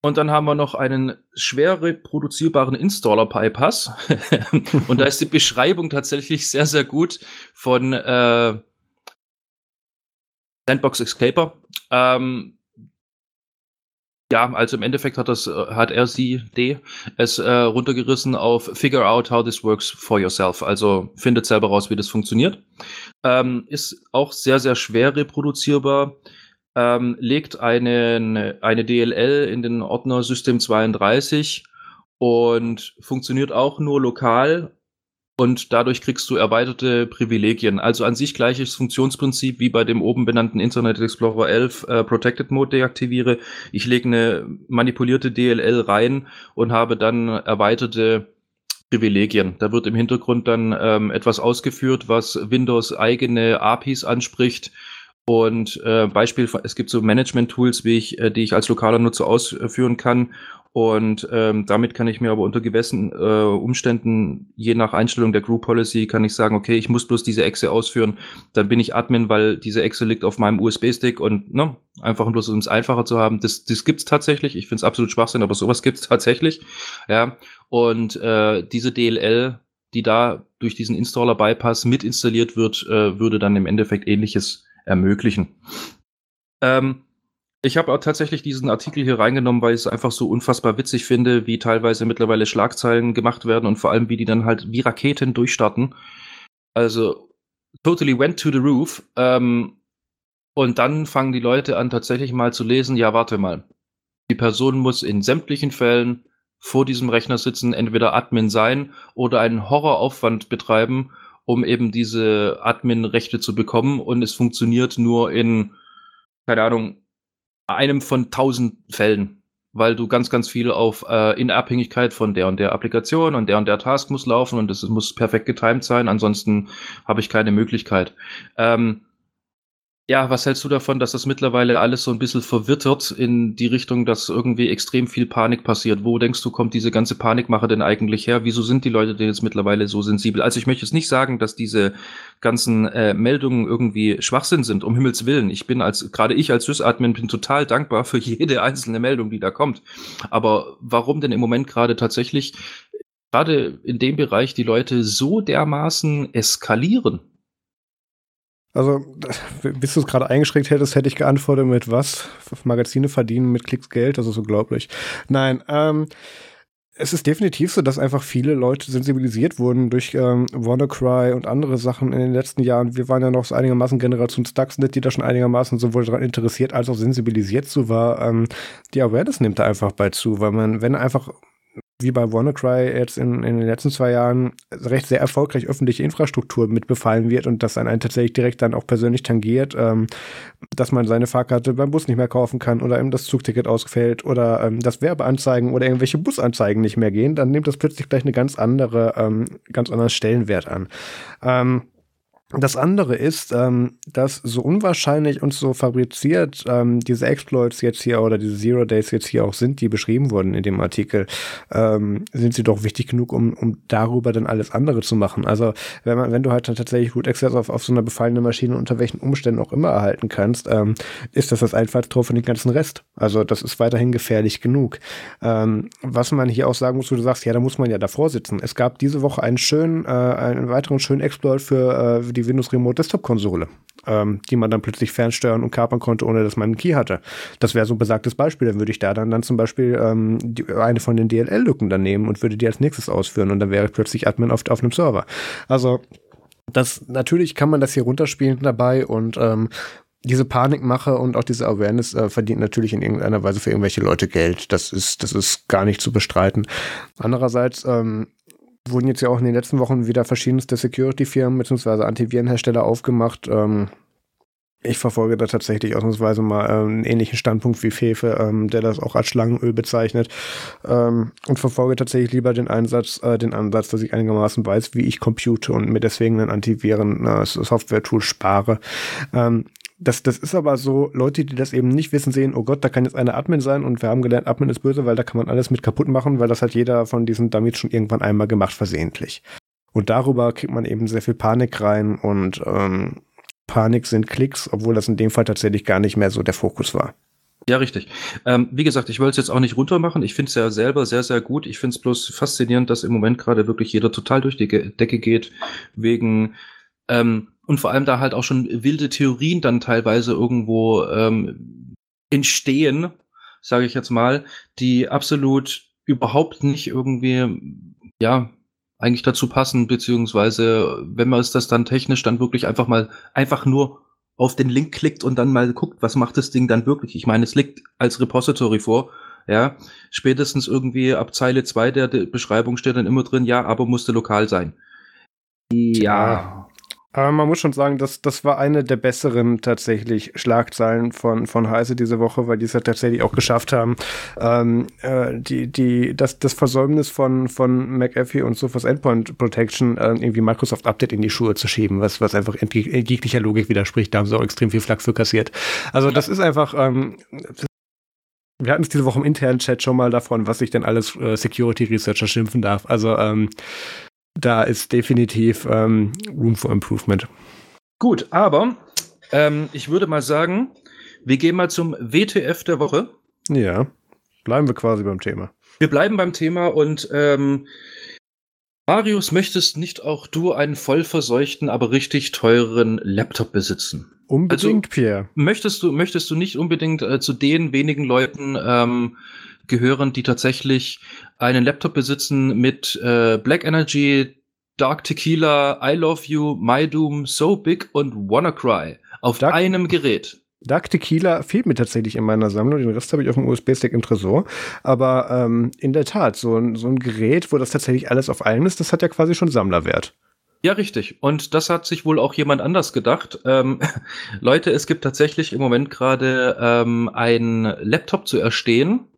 B: und dann haben wir noch einen schwer reproduzierbaren Installer-Bypass. und da ist die Beschreibung tatsächlich sehr, sehr gut von äh, Sandbox Escaper. Ähm, ja, also im Endeffekt hat das, äh, hat er sie, D, es äh, runtergerissen auf Figure out how this works for yourself. Also findet selber raus, wie das funktioniert. Ähm, ist auch sehr, sehr schwer reproduzierbar. Ähm, legt einen, eine DLL in den Ordner System 32 und funktioniert auch nur lokal und dadurch kriegst du erweiterte Privilegien. Also an sich gleiches Funktionsprinzip wie bei dem oben benannten Internet Explorer 11 äh, Protected Mode deaktiviere. Ich lege eine manipulierte DLL rein und habe dann erweiterte Privilegien. Da wird im Hintergrund dann ähm, etwas ausgeführt, was Windows eigene APIs anspricht. Und äh, Beispiel, es gibt so Management-Tools, wie ich, äh, die ich als lokaler Nutzer ausführen kann. Und ähm, damit kann ich mir aber unter gewissen äh, Umständen, je nach Einstellung der Group Policy, kann ich sagen, okay, ich muss bloß diese Exe ausführen. Dann bin ich Admin, weil diese Exe liegt auf meinem USB-Stick und ne, einfach bloß um es einfacher zu haben. Das, das gibt's tatsächlich. Ich finde es absolut Schwachsinn, aber sowas gibt's tatsächlich. Ja. Und äh, diese DLL, die da durch diesen Installer-Bypass mit installiert wird, äh, würde dann im Endeffekt ähnliches ermöglichen. Ähm, Ich habe auch tatsächlich diesen Artikel hier reingenommen, weil ich es einfach so unfassbar witzig finde, wie teilweise mittlerweile Schlagzeilen gemacht werden und vor allem, wie die dann halt wie Raketen durchstarten. Also, totally went to the roof. Ähm, und dann fangen die Leute an, tatsächlich mal zu lesen, ja, warte mal. Die Person muss in sämtlichen Fällen vor diesem Rechner sitzen, entweder Admin sein oder einen Horroraufwand betreiben, um eben diese Admin-Rechte zu bekommen. Und es funktioniert nur in, keine Ahnung, einem von tausend Fällen, weil du ganz, ganz viel auf äh, in Abhängigkeit von der und der Applikation und der und der Task muss laufen und es muss perfekt getimed sein, ansonsten habe ich keine Möglichkeit. Ähm, ja, was hältst du davon, dass das mittlerweile alles so ein bisschen verwittert in die Richtung, dass irgendwie extrem viel Panik passiert? Wo denkst du, kommt diese ganze Panikmache denn eigentlich her? Wieso sind die Leute denn jetzt mittlerweile so sensibel? Also ich möchte jetzt nicht sagen, dass diese ganzen äh, Meldungen irgendwie Schwachsinn sind, um Himmels Willen. Ich bin als, gerade ich als Sys-Admin bin total dankbar für jede einzelne Meldung, die da kommt. Aber warum denn im Moment gerade tatsächlich, gerade in dem Bereich, die Leute so dermaßen eskalieren?
A: Also, bis du es gerade eingeschränkt hättest, hätte ich geantwortet mit was? Magazine verdienen mit Klicks Geld, das ist unglaublich. Nein, ähm, es ist definitiv so, dass einfach viele Leute sensibilisiert wurden durch ähm, WannaCry und andere Sachen in den letzten Jahren. Wir waren ja noch so einigermaßen Generation Stuxnet, die da schon einigermaßen sowohl daran interessiert als auch sensibilisiert zu war. Ähm, die Awareness nimmt da einfach bei zu, weil man, wenn einfach wie bei WannaCry jetzt in, in den letzten zwei Jahren recht sehr erfolgreich öffentliche Infrastruktur mitbefallen wird und das einen tatsächlich direkt dann auch persönlich tangiert, ähm, dass man seine Fahrkarte beim Bus nicht mehr kaufen kann oder eben das Zugticket ausfällt oder ähm, dass Werbeanzeigen oder irgendwelche Busanzeigen nicht mehr gehen, dann nimmt das plötzlich gleich eine ganz andere, ähm, ganz anderen Stellenwert an. Ähm, das andere ist, ähm, dass so unwahrscheinlich und so fabriziert ähm, diese Exploits jetzt hier oder diese Zero Days jetzt hier auch sind, die beschrieben wurden in dem Artikel, ähm, sind sie doch wichtig genug, um, um darüber dann alles andere zu machen. Also wenn man, wenn du halt dann tatsächlich Root Access auf, auf so einer befallenen Maschine unter welchen Umständen auch immer erhalten kannst, ähm, ist das das Einfallstor für den ganzen Rest. Also das ist weiterhin gefährlich genug. Ähm, was man hier auch sagen muss, wo du sagst, ja, da muss man ja davor sitzen. Es gab diese Woche einen schönen, äh, einen weiteren schönen Exploit für äh, die die Windows Remote Desktop Konsole, ähm, die man dann plötzlich fernsteuern und kapern konnte, ohne dass man einen Key hatte. Das wäre so ein besagtes Beispiel. Dann würde ich da dann, dann zum Beispiel ähm, die, eine von den DLL-Lücken dann nehmen und würde die als nächstes ausführen und dann wäre ich plötzlich Admin auf, auf einem Server. Also das natürlich kann man das hier runterspielen dabei und ähm, diese Panikmache und auch diese Awareness äh, verdient natürlich in irgendeiner Weise für irgendwelche Leute Geld. Das ist, das ist gar nicht zu bestreiten. Andererseits ähm, wurden jetzt ja auch in den letzten Wochen wieder verschiedenste Security-Firmen bzw. Antivirenhersteller aufgemacht. Ähm, ich verfolge da tatsächlich ausnahmsweise mal ähm, einen ähnlichen Standpunkt wie Fefe, ähm, der das auch als Schlangenöl bezeichnet ähm, und verfolge tatsächlich lieber den Einsatz, äh, den Ansatz, dass ich einigermaßen weiß, wie ich compute und mir deswegen ein Antiviren-Software-Tool äh, spare. Ähm, das, das ist aber so, Leute, die das eben nicht wissen, sehen, oh Gott, da kann jetzt eine Admin sein und wir haben gelernt, Admin ist böse, weil da kann man alles mit kaputt machen, weil das hat jeder von diesen Dummies schon irgendwann einmal gemacht, versehentlich. Und darüber kriegt man eben sehr viel Panik rein und ähm, Panik sind Klicks, obwohl das in dem Fall tatsächlich gar nicht mehr so der Fokus war.
B: Ja, richtig. Ähm, wie gesagt, ich wollte es jetzt auch nicht runtermachen. Ich finde es ja selber sehr, sehr gut. Ich finde es bloß faszinierend, dass im Moment gerade wirklich jeder total durch die Decke geht, wegen ähm, und vor allem da halt auch schon wilde Theorien dann teilweise irgendwo ähm, entstehen, sage ich jetzt mal, die absolut überhaupt nicht irgendwie, ja, eigentlich dazu passen, beziehungsweise wenn man es das dann technisch dann wirklich einfach mal, einfach nur auf den Link klickt und dann mal guckt, was macht das Ding dann wirklich. Ich meine, es liegt als Repository vor, ja, spätestens irgendwie ab Zeile zwei der, der Beschreibung steht dann immer drin, ja, aber musste lokal sein.
A: Ja, aber man muss schon sagen, dass das war eine der besseren tatsächlich Schlagzeilen von von Heise diese Woche, weil die es ja tatsächlich auch geschafft haben, ähm, äh, die die das das Versäumnis von von McAfee und Sophos Endpoint Protection äh, irgendwie Microsoft Update in die Schuhe zu schieben, was was einfach in jeglicher Logik widerspricht. Da haben sie auch extrem viel Flak für kassiert. Also das ist einfach ähm, wir hatten es diese Woche im internen Chat schon mal davon, was sich denn alles äh, Security Researcher schimpfen darf. Also ähm, da ist definitiv ähm, Room for Improvement.
B: Gut, aber ähm, ich würde mal sagen, wir gehen mal zum WTF der Woche.
A: Ja, bleiben wir quasi beim Thema.
B: Wir bleiben beim Thema und ähm, Marius, möchtest nicht auch du einen voll verseuchten, aber richtig teuren Laptop besitzen?
A: Unbedingt,
B: Also,
A: Pierre.
B: Möchtest du, möchtest du nicht unbedingt äh, zu den wenigen Leuten ähm, gehören, die tatsächlich einen Laptop besitzen mit äh, Black Energy, Dark Tequila, I Love You, My Doom, So Big und WannaCry auf
A: Dark-
B: einem Gerät?
A: Dark Tequila fehlt mir tatsächlich in meiner Sammlung. Den Rest habe ich auf dem USB-Stick im Tresor. Aber ähm, in der Tat, so ein, so ein Gerät, wo das tatsächlich alles auf allem ist, das hat ja quasi schon Sammlerwert.
B: Ja, richtig. Und das hat sich wohl auch jemand anders gedacht. Ähm, Leute, es gibt tatsächlich im Moment gerade ähm, ein Laptop zu erstehen.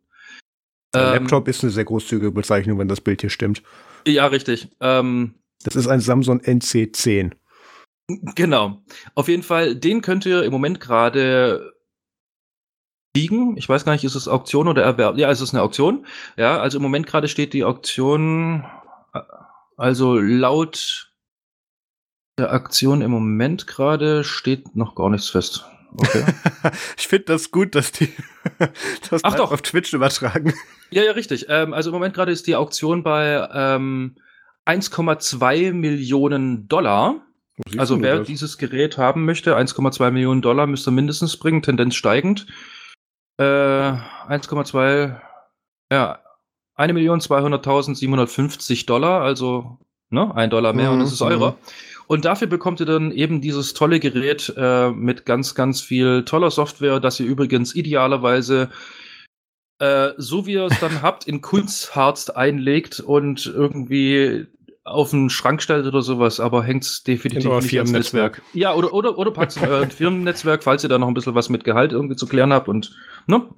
B: Ähm,
A: Laptop ist eine sehr großzügige Bezeichnung, wenn das Bild hier stimmt.
B: Ja, richtig. Ähm,
A: Das ist ein Samsung NC10.
B: Genau. Auf jeden Fall, den könnt ihr im Moment gerade liegen. Ich weiß gar nicht, ist es Auktion oder Erwerb? Ja, es ist eine Auktion. Ja, also im Moment gerade steht die Auktion, also laut der Aktion im Moment gerade steht noch gar nichts fest. Okay.
A: ich finde das gut, dass die das
B: Ach doch.
A: auf Twitch übertragen.
B: ja, ja, richtig. Ähm, also im Moment gerade ist die Auktion bei ähm, 1,2 Millionen Dollar. Also wer dieses Gerät haben möchte, 1,2 Millionen Dollar müsste mindestens bringen, Tendenz steigend. Äh, 1,2, ja, 1.200.750 Dollar, also ne, ein Dollar mehr und es ist
A: Mhm,
B: eurer. Und dafür bekommt ihr dann eben dieses tolle Gerät äh, mit ganz, ganz viel toller Software, das ihr übrigens idealerweise äh, so wie ihr es dann habt, in Kunstharz einlegt und irgendwie auf den Schrank stellt oder sowas, aber hängt's definitiv
A: In euer
B: nicht ans
A: Firmennetzwerk.
B: Netzwerk. Ja, oder, oder, oder packt's in euer Firmennetzwerk, falls ihr da noch ein bisschen was mit Gehalt irgendwie zu klären habt und, ne?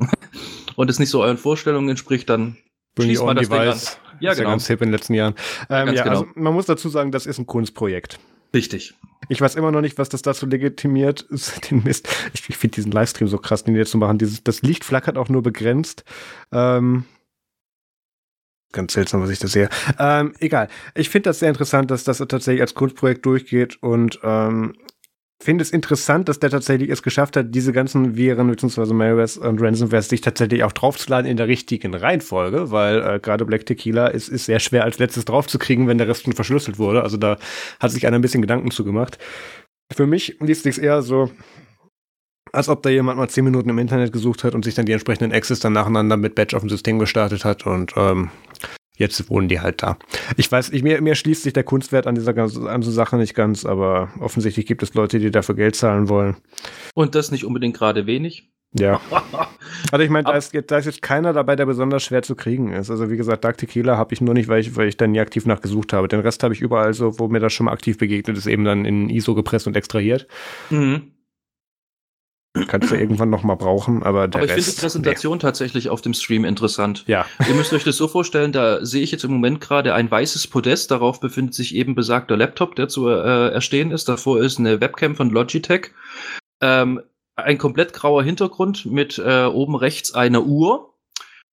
B: Und es nicht so euren Vorstellungen entspricht, dann
A: Bring
B: schließt
A: own
B: das Ding an.
A: device.
B: Ja,
A: ist ja
B: genau.
A: ganz hip in den letzten Jahren. Ähm, ja,
B: genau.
A: also man muss dazu sagen, das ist ein Kunstprojekt.
B: Richtig.
A: Ich weiß immer noch nicht, was das dazu legitimiert, den Mist. Ich, ich finde diesen Livestream so krass, den jetzt zu machen. Dieses, das Licht flackert auch nur begrenzt. Ähm, ganz seltsam, was ich da sehe. Ähm, egal. Ich finde das sehr interessant, dass das tatsächlich als Kunstprojekt durchgeht und ähm, finde es interessant, dass der tatsächlich es geschafft hat, diese ganzen Viren bzw. Malwares und Ransomwares sich tatsächlich auch draufzuladen in der richtigen Reihenfolge, weil äh, gerade Black Tequila ist, ist sehr schwer als letztes draufzukriegen, wenn der Rest schon verschlüsselt wurde. Also da hat sich einer ein bisschen Gedanken zu gemacht. Für mich liest sich's eher so, als ob da jemand mal zehn Minuten im Internet gesucht hat und sich dann die entsprechenden Access dann nacheinander mit Batch auf dem System gestartet hat und ähm, jetzt wohnen die halt da. Ich weiß, ich, mir, mir schließt sich der Kunstwert an dieser ganzen, Sache nicht ganz, aber offensichtlich gibt es Leute, die dafür Geld zahlen wollen.
B: Und das nicht unbedingt gerade wenig.
A: Ja. Also ich meine, da
B: Ab-
A: ist, jetzt- da ist jetzt keiner dabei, der besonders schwer zu kriegen ist. Also wie gesagt, Dark Tequila habe ich nur nicht, weil ich, weil ich da nie aktiv nachgesucht habe. Den Rest habe ich überall so, wo mir das schon mal aktiv begegnet ist, eben dann in ISO gepresst und extrahiert.
B: Mhm.
A: Kannst du irgendwann noch mal brauchen, aber der
B: Aber ich finde die Präsentation tatsächlich auf dem Stream interessant.
A: Nee. Ja,
B: Ihr müsst euch das so vorstellen, da sehe ich jetzt im Moment gerade ein weißes Podest, darauf befindet sich eben besagter Laptop, der zu äh, erstehen ist. Davor ist eine Webcam von Logitech. Ähm, ein komplett grauer Hintergrund mit äh, oben rechts einer Uhr,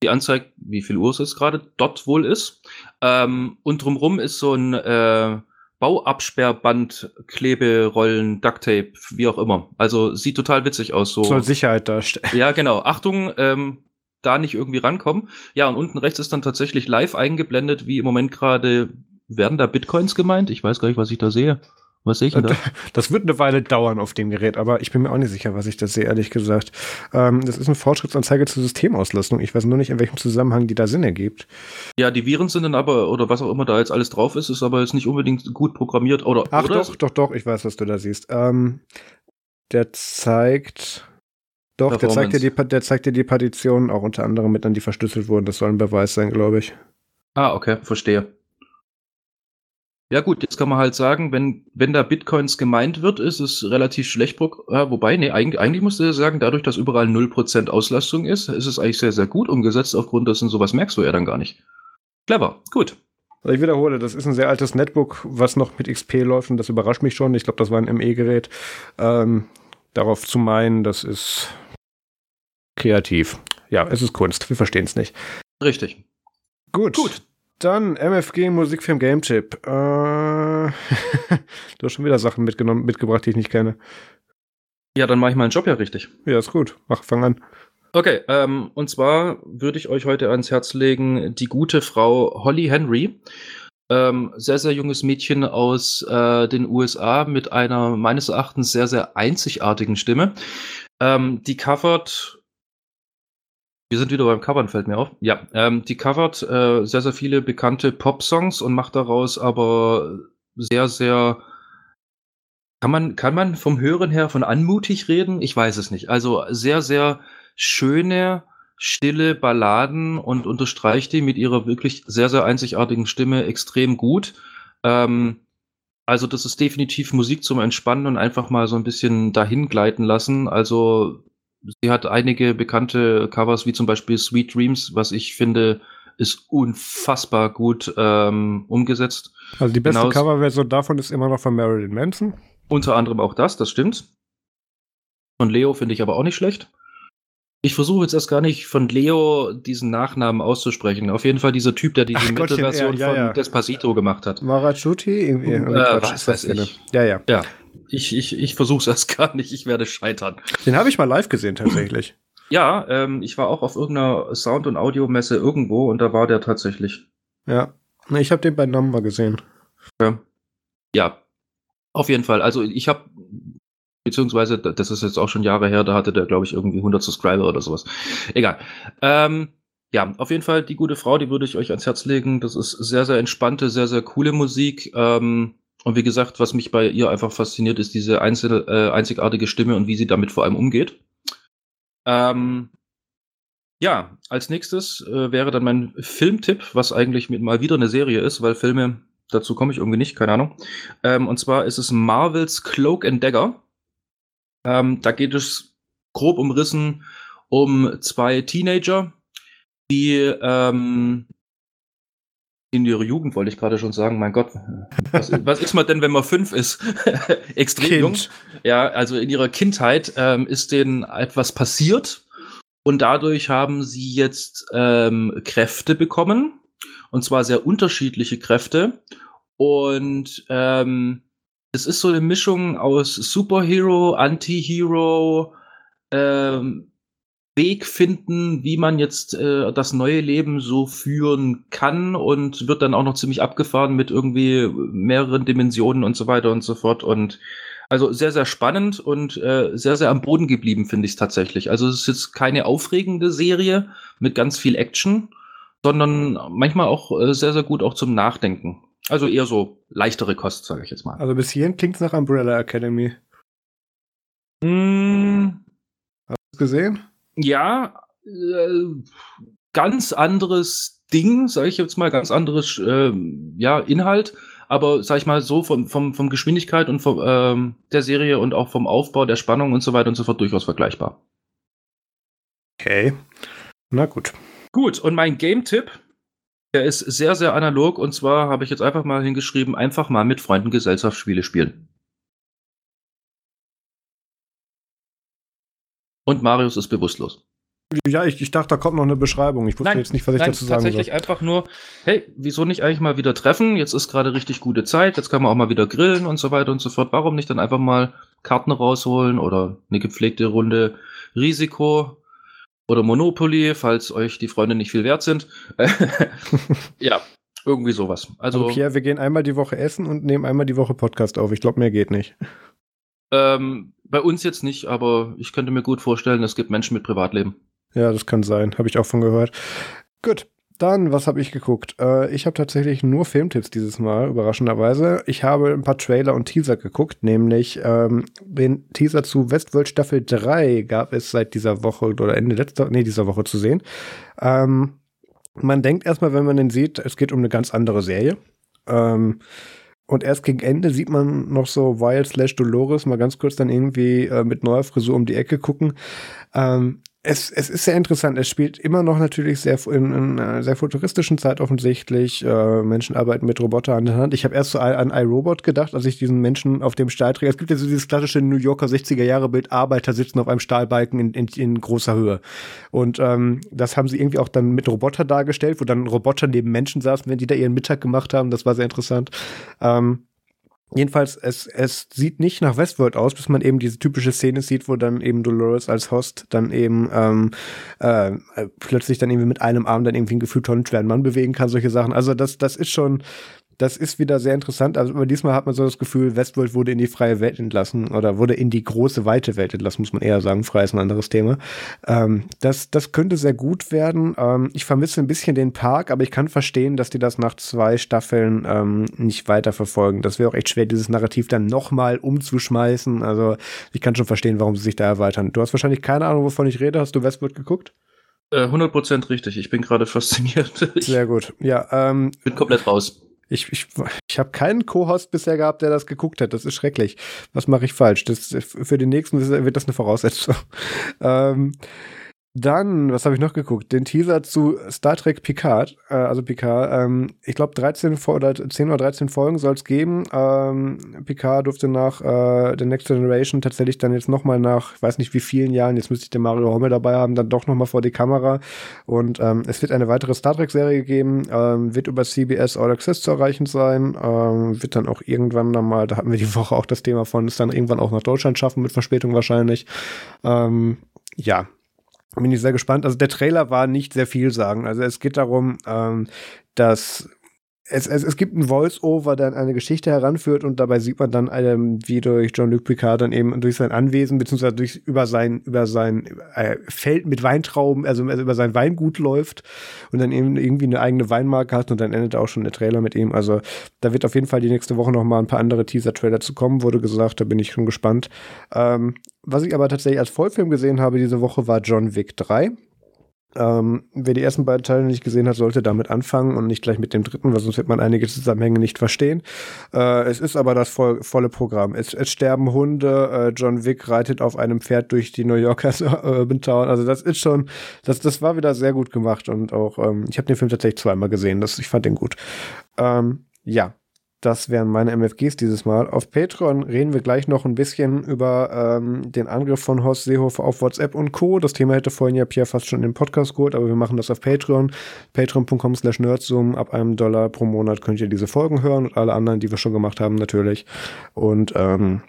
B: die anzeigt, wie viel Uhr es jetzt gerade dort wohl ist. Ähm, und drumrum ist so ein äh, Bauabsperrband, Kleberollen, Ducktape, wie auch immer. Also sieht total witzig aus. So.
A: soll Sicherheit darstellen.
B: Ja, genau. Achtung, ähm, da nicht irgendwie rankommen. Ja, und unten rechts ist dann tatsächlich live eingeblendet, wie im Moment gerade werden da Bitcoins gemeint. Ich weiß gar nicht, was ich da sehe. Was sehe ich denn da?
A: Das wird eine Weile dauern auf dem Gerät, aber ich bin mir auch nicht sicher, was ich da sehe, ehrlich gesagt. Ähm, das ist eine Fortschrittsanzeige zur Systemauslastung. Ich weiß nur nicht, in welchem Zusammenhang die da Sinn ergibt.
B: Ja, die Viren sind dann aber, oder was auch immer da jetzt alles drauf ist, ist aber jetzt nicht unbedingt gut programmiert. Oder,
A: Ach
B: oder?
A: doch, doch, doch, ich weiß, was du da siehst. Ähm, der zeigt. Doch, der zeigt, dir die, der zeigt dir die Partitionen auch unter anderem mit an, die verschlüsselt wurden. Das soll ein Beweis sein, glaube ich.
B: Ah, okay, verstehe. Ja gut, jetzt kann man halt sagen, wenn, wenn da Bitcoins gemeint wird, ist es relativ schlecht. Ja, wobei, nee, eigentlich, eigentlich musst du sagen, dadurch, dass überall 0% Auslastung ist, ist es eigentlich sehr, sehr gut umgesetzt. Aufgrund dessen, sowas merkst du ja dann gar nicht. Clever, gut.
A: Also ich wiederhole, das ist ein sehr altes Netbook, was noch mit XP läuft und das überrascht mich schon. Ich glaube, das war ein ME-Gerät. Ähm, darauf zu meinen, das ist kreativ. Ja, es ist Kunst. Wir verstehen es nicht.
B: Richtig.
A: Gut.
B: Gut.
A: Dann MFG Musikfilm Game Chip. Äh, du hast schon wieder Sachen mitgenommen, mitgebracht, die ich nicht kenne.
B: Ja, dann mache ich meinen Job ja richtig.
A: Ja, ist gut. Mach, fang an.
B: Okay, ähm, und zwar würde ich euch heute ans Herz legen, die gute Frau Holly Henry. Ähm, sehr, sehr junges Mädchen aus äh, den USA mit einer meines Erachtens sehr, sehr einzigartigen Stimme. Ähm, die covert wir sind wieder beim Covern, fällt mir auf. Ja, ähm, die covert äh, sehr, sehr viele bekannte Pop-Songs und macht daraus aber sehr, sehr. Kann man, kann man vom Hören her von anmutig reden? Ich weiß es nicht. Also sehr, sehr schöne, stille Balladen und unterstreicht die mit ihrer wirklich sehr, sehr einzigartigen Stimme extrem gut. Ähm, also das ist definitiv Musik zum Entspannen und einfach mal so ein bisschen dahin gleiten lassen. Also sie hat einige bekannte Covers, wie zum Beispiel Sweet Dreams, was ich finde, ist unfassbar gut ähm, umgesetzt.
A: Also die beste Genauso, Coverversion davon ist immer noch von Marilyn Manson.
B: Unter anderem auch das, das stimmt. Von Leo finde ich aber auch nicht schlecht. Ich versuche jetzt erst gar nicht von Leo diesen Nachnamen auszusprechen. Auf jeden Fall dieser Typ, der diese Mittelversion ja, ja, ja. von Despacito gemacht hat.
A: Marachuti? Irgendwie,
B: äh, was weiß ich.
A: Ja, ja.
B: Ja, ich, ich, ich versuche es erst gar nicht. Ich werde scheitern.
A: Den habe ich mal live gesehen, tatsächlich.
B: Ja, ähm, ich war auch auf irgendeiner Sound- und Audiomesse irgendwo und da war der tatsächlich.
A: Ja, ich habe den bei Number gesehen.
B: Ja. ja, auf jeden Fall. Also ich habe beziehungsweise, das ist jetzt auch schon Jahre her, da hatte der, glaube ich, irgendwie 100 Subscriber oder sowas. Egal. Ähm, ja, auf jeden Fall die gute Frau, die würde ich euch ans Herz legen. Das ist sehr, sehr entspannte, sehr, sehr coole Musik. Ähm, und wie gesagt, was mich bei ihr einfach fasziniert, ist diese einzel, äh, einzigartige Stimme und wie sie damit vor allem umgeht. Ähm, ja, als nächstes äh, wäre dann mein Filmtipp, was eigentlich mit mal wieder eine Serie ist, weil Filme, dazu komme ich irgendwie nicht, keine Ahnung. Ähm, und zwar ist es Marvels Cloak and Dagger. Ähm, da geht es grob umrissen um zwei Teenager, die ähm, in ihrer Jugend, wollte ich gerade schon sagen, mein Gott, was, was, ist man denn, wenn man fünf ist? Extrem kind. jung. Ja, also in ihrer Kindheit ähm, ist denen etwas passiert und dadurch haben sie jetzt ähm, Kräfte bekommen und zwar sehr unterschiedliche Kräfte und ähm, es ist so eine Mischung aus Superhero, Anti-Hero, ähm, Weg finden, wie man jetzt äh, das neue Leben so führen kann und wird dann auch noch ziemlich abgefahren mit irgendwie mehreren Dimensionen und so weiter und so fort. Und also sehr, sehr spannend und äh, sehr, sehr am Boden geblieben, finde ich tatsächlich. Also es ist jetzt keine aufregende Serie mit ganz viel Action, sondern manchmal auch äh, sehr, sehr gut auch zum Nachdenken. Also eher so leichtere Kost, sage ich jetzt mal.
A: Also bis hierhin klingt es nach Umbrella Academy.
B: Mm.
A: Hast du es gesehen?
B: Ja, äh, ganz anderes Ding, sage ich jetzt mal, ganz anderes äh, ja, Inhalt, aber sag ich mal so vom, vom, vom Geschwindigkeit und vom, ähm, der Serie und auch vom Aufbau der Spannung und so weiter und so fort durchaus vergleichbar.
A: Okay. Na gut.
B: Gut, und mein Game-Tipp der ist sehr, sehr analog und zwar habe ich jetzt einfach mal hingeschrieben, einfach mal mit Freunden Gesellschaftsspiele spielen. Und Marius ist bewusstlos.
A: Ja, ich, ich dachte, da kommt noch eine Beschreibung. Ich wusste nein, jetzt nicht, was ich nein, dazu sagen
B: soll. Tatsächlich einfach nur, hey, wieso nicht eigentlich mal wieder treffen? Jetzt ist gerade richtig gute Zeit, jetzt kann man auch mal wieder grillen und so weiter und so fort. Warum nicht dann einfach mal Karten rausholen oder eine gepflegte Runde Risiko oder Monopoly, falls euch die Freunde nicht viel wert sind. ja, irgendwie sowas. Also,
A: also Pierre, wir gehen einmal die Woche essen und nehmen einmal die Woche Podcast auf. Ich glaube, mehr geht nicht.
B: Ähm, bei uns jetzt nicht, aber ich könnte mir gut vorstellen, es gibt Menschen mit Privatleben.
A: Ja, das kann sein. Habe ich auch von gehört. Gut. Dann, was habe ich geguckt? Äh, ich habe tatsächlich nur Filmtipps dieses Mal, überraschenderweise. Ich habe ein paar Trailer und Teaser geguckt, nämlich ähm, den Teaser zu Westworld Staffel 3 gab es seit dieser Woche oder Ende letzter, nee, dieser Woche zu sehen. Ähm, man denkt erstmal, wenn man den sieht, es geht um eine ganz andere Serie. Ähm, und erst gegen Ende sieht man noch so Wild slash Dolores mal ganz kurz dann irgendwie äh, mit neuer Frisur um die Ecke gucken. Ähm, es, es ist sehr interessant. Es spielt immer noch natürlich sehr in, in einer sehr futuristischen Zeit offensichtlich. Äh, Menschen arbeiten mit Roboter an der Hand. Ich habe erst so an iRobot gedacht, als ich diesen Menschen auf dem Stahlträger. Es gibt ja so dieses klassische New Yorker 60er Jahre Bild: Arbeiter sitzen auf einem Stahlbalken in, in, in großer Höhe. Und ähm, das haben sie irgendwie auch dann mit Roboter dargestellt, wo dann Roboter neben Menschen saßen, wenn die da ihren Mittag gemacht haben. Das war sehr interessant. Ähm, Jedenfalls, es, es sieht nicht nach Westworld aus, bis man eben diese typische Szene sieht, wo dann eben Dolores als Host dann eben ähm, äh, plötzlich dann irgendwie mit einem Arm dann irgendwie einen gefühlt tonnenschweren Mann bewegen kann, solche Sachen. Also das, das ist schon, das ist wieder sehr interessant. Also aber diesmal hat man so das Gefühl, Westworld wurde in die freie Welt entlassen oder wurde in die große, weite Welt entlassen, muss man eher sagen. Frei ist ein anderes Thema. Ähm, das, das könnte sehr gut werden. Ähm, ich vermisse ein bisschen den Park, aber ich kann verstehen, dass die das nach zwei Staffeln ähm, nicht weiterverfolgen. Das wäre auch echt schwer, dieses Narrativ dann nochmal umzuschmeißen. Also ich kann schon verstehen, warum sie sich da erweitern. Du hast wahrscheinlich keine Ahnung, wovon ich rede. Hast du Westworld geguckt?
B: 100% äh, richtig. Ich bin gerade fasziniert.
A: Sehr gut. Ja,
B: ähm, bin komplett raus.
A: Ich, ich, ich habe keinen Co-Host bisher gehabt, der das geguckt hat. Das ist schrecklich. Was mache ich falsch? Das, für den nächsten wird das eine Voraussetzung. ähm, dann, was habe ich noch geguckt? Den Teaser zu Star Trek Picard, äh, also Picard. Ähm, ich glaube, 13 oder 10 oder 13 Folgen soll es geben. Ähm, Picard durfte nach äh, The Next Generation tatsächlich dann jetzt nochmal nach, ich weiß nicht wie vielen Jahren, jetzt müsste ich den Mario Hommel dabei haben, dann doch nochmal vor die Kamera. Und ähm, es wird eine weitere Star Trek-Serie geben, ähm, wird über CBS All Access zu erreichen sein, ähm, wird dann auch irgendwann dann mal, da hatten wir die Woche auch das Thema von, ist dann irgendwann auch nach Deutschland schaffen, mit Verspätung wahrscheinlich. Ähm, ja, bin ich sehr gespannt. Also der Trailer war nicht sehr viel sagen. Also es geht darum, ähm, dass es, es, es gibt ein Voice-Over, der eine Geschichte heranführt und dabei sieht man dann, ähm, wie durch Jean-Luc Picard dann eben durch sein Anwesen, beziehungsweise durch, über sein, über sein äh, Feld mit Weintrauben, also, also über sein Weingut läuft und dann eben irgendwie eine eigene Weinmarke hat und dann endet auch schon der Trailer mit ihm. Also da wird auf jeden Fall die nächste Woche noch mal ein paar andere Teaser-Trailer zu kommen, wurde gesagt, da bin ich schon gespannt. Ähm, was ich aber tatsächlich als Vollfilm gesehen habe diese Woche war John Wick 3. Ähm, wer die ersten beiden Teile nicht gesehen hat, sollte damit anfangen und nicht gleich mit dem dritten, weil sonst wird man einige Zusammenhänge nicht verstehen. Äh, es ist aber das voll, volle Programm. Es, es sterben Hunde, äh, John Wick reitet auf einem Pferd durch die New Yorker Urban Town. Also das ist schon, das, das war wieder sehr gut gemacht und auch, ähm, ich habe den Film tatsächlich zweimal gesehen. Das, ich fand den gut. Ähm, ja, das wären meine MFGs dieses Mal. Auf Patreon reden wir gleich noch ein bisschen über ähm, den Angriff von Horst Seehofer auf WhatsApp und Co. Das Thema hätte vorhin ja Pierre fast schon in den Podcast geholt, aber wir machen das auf Patreon. Patreon.com slash nerdsum. Ab einem Dollar pro Monat könnt ihr diese Folgen hören und alle anderen, die wir schon gemacht haben, natürlich. Und ähm,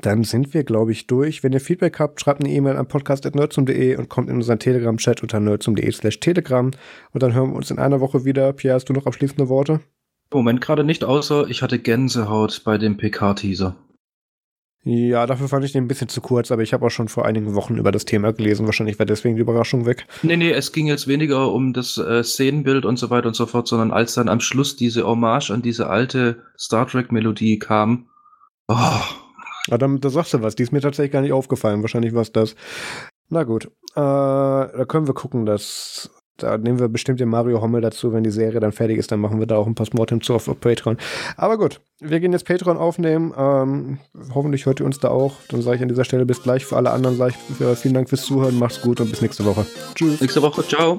A: dann sind wir, glaube ich, durch. Wenn ihr Feedback habt, schreibt eine E-Mail an podcast.nerdsum.de und kommt in unseren Telegram-Chat unter nerdsum.de slash telegram. Und dann hören wir uns in einer Woche wieder. Pierre, hast du noch abschließende Worte?
B: Moment gerade nicht, außer ich hatte Gänsehaut bei dem PK-Teaser.
A: Ja, dafür fand ich den ein bisschen zu kurz, aber ich habe auch schon vor einigen Wochen über das Thema gelesen. Wahrscheinlich war deswegen die Überraschung weg.
B: Nee, nee, es ging jetzt weniger um das äh, Szenenbild und so weiter und so fort, sondern als dann am Schluss diese Hommage an diese alte Star Trek-Melodie kam. Oh.
A: Ja, dann, da sagst du was. Die ist mir tatsächlich gar nicht aufgefallen. Wahrscheinlich war es das. Na gut. Äh, da können wir gucken, dass da nehmen wir bestimmt den Mario Hommel dazu, wenn die Serie dann fertig ist, dann machen wir da auch ein Postmortem zu auf, Patreon. Aber gut, wir gehen jetzt Patreon aufnehmen. Ähm, hoffentlich hört ihr uns da auch. Dann sage ich an dieser Stelle bis gleich. Für alle anderen sage ich vielen Dank fürs Zuhören. Macht's gut und bis nächste Woche.
B: Tschüss. Nächste Woche. Ciao.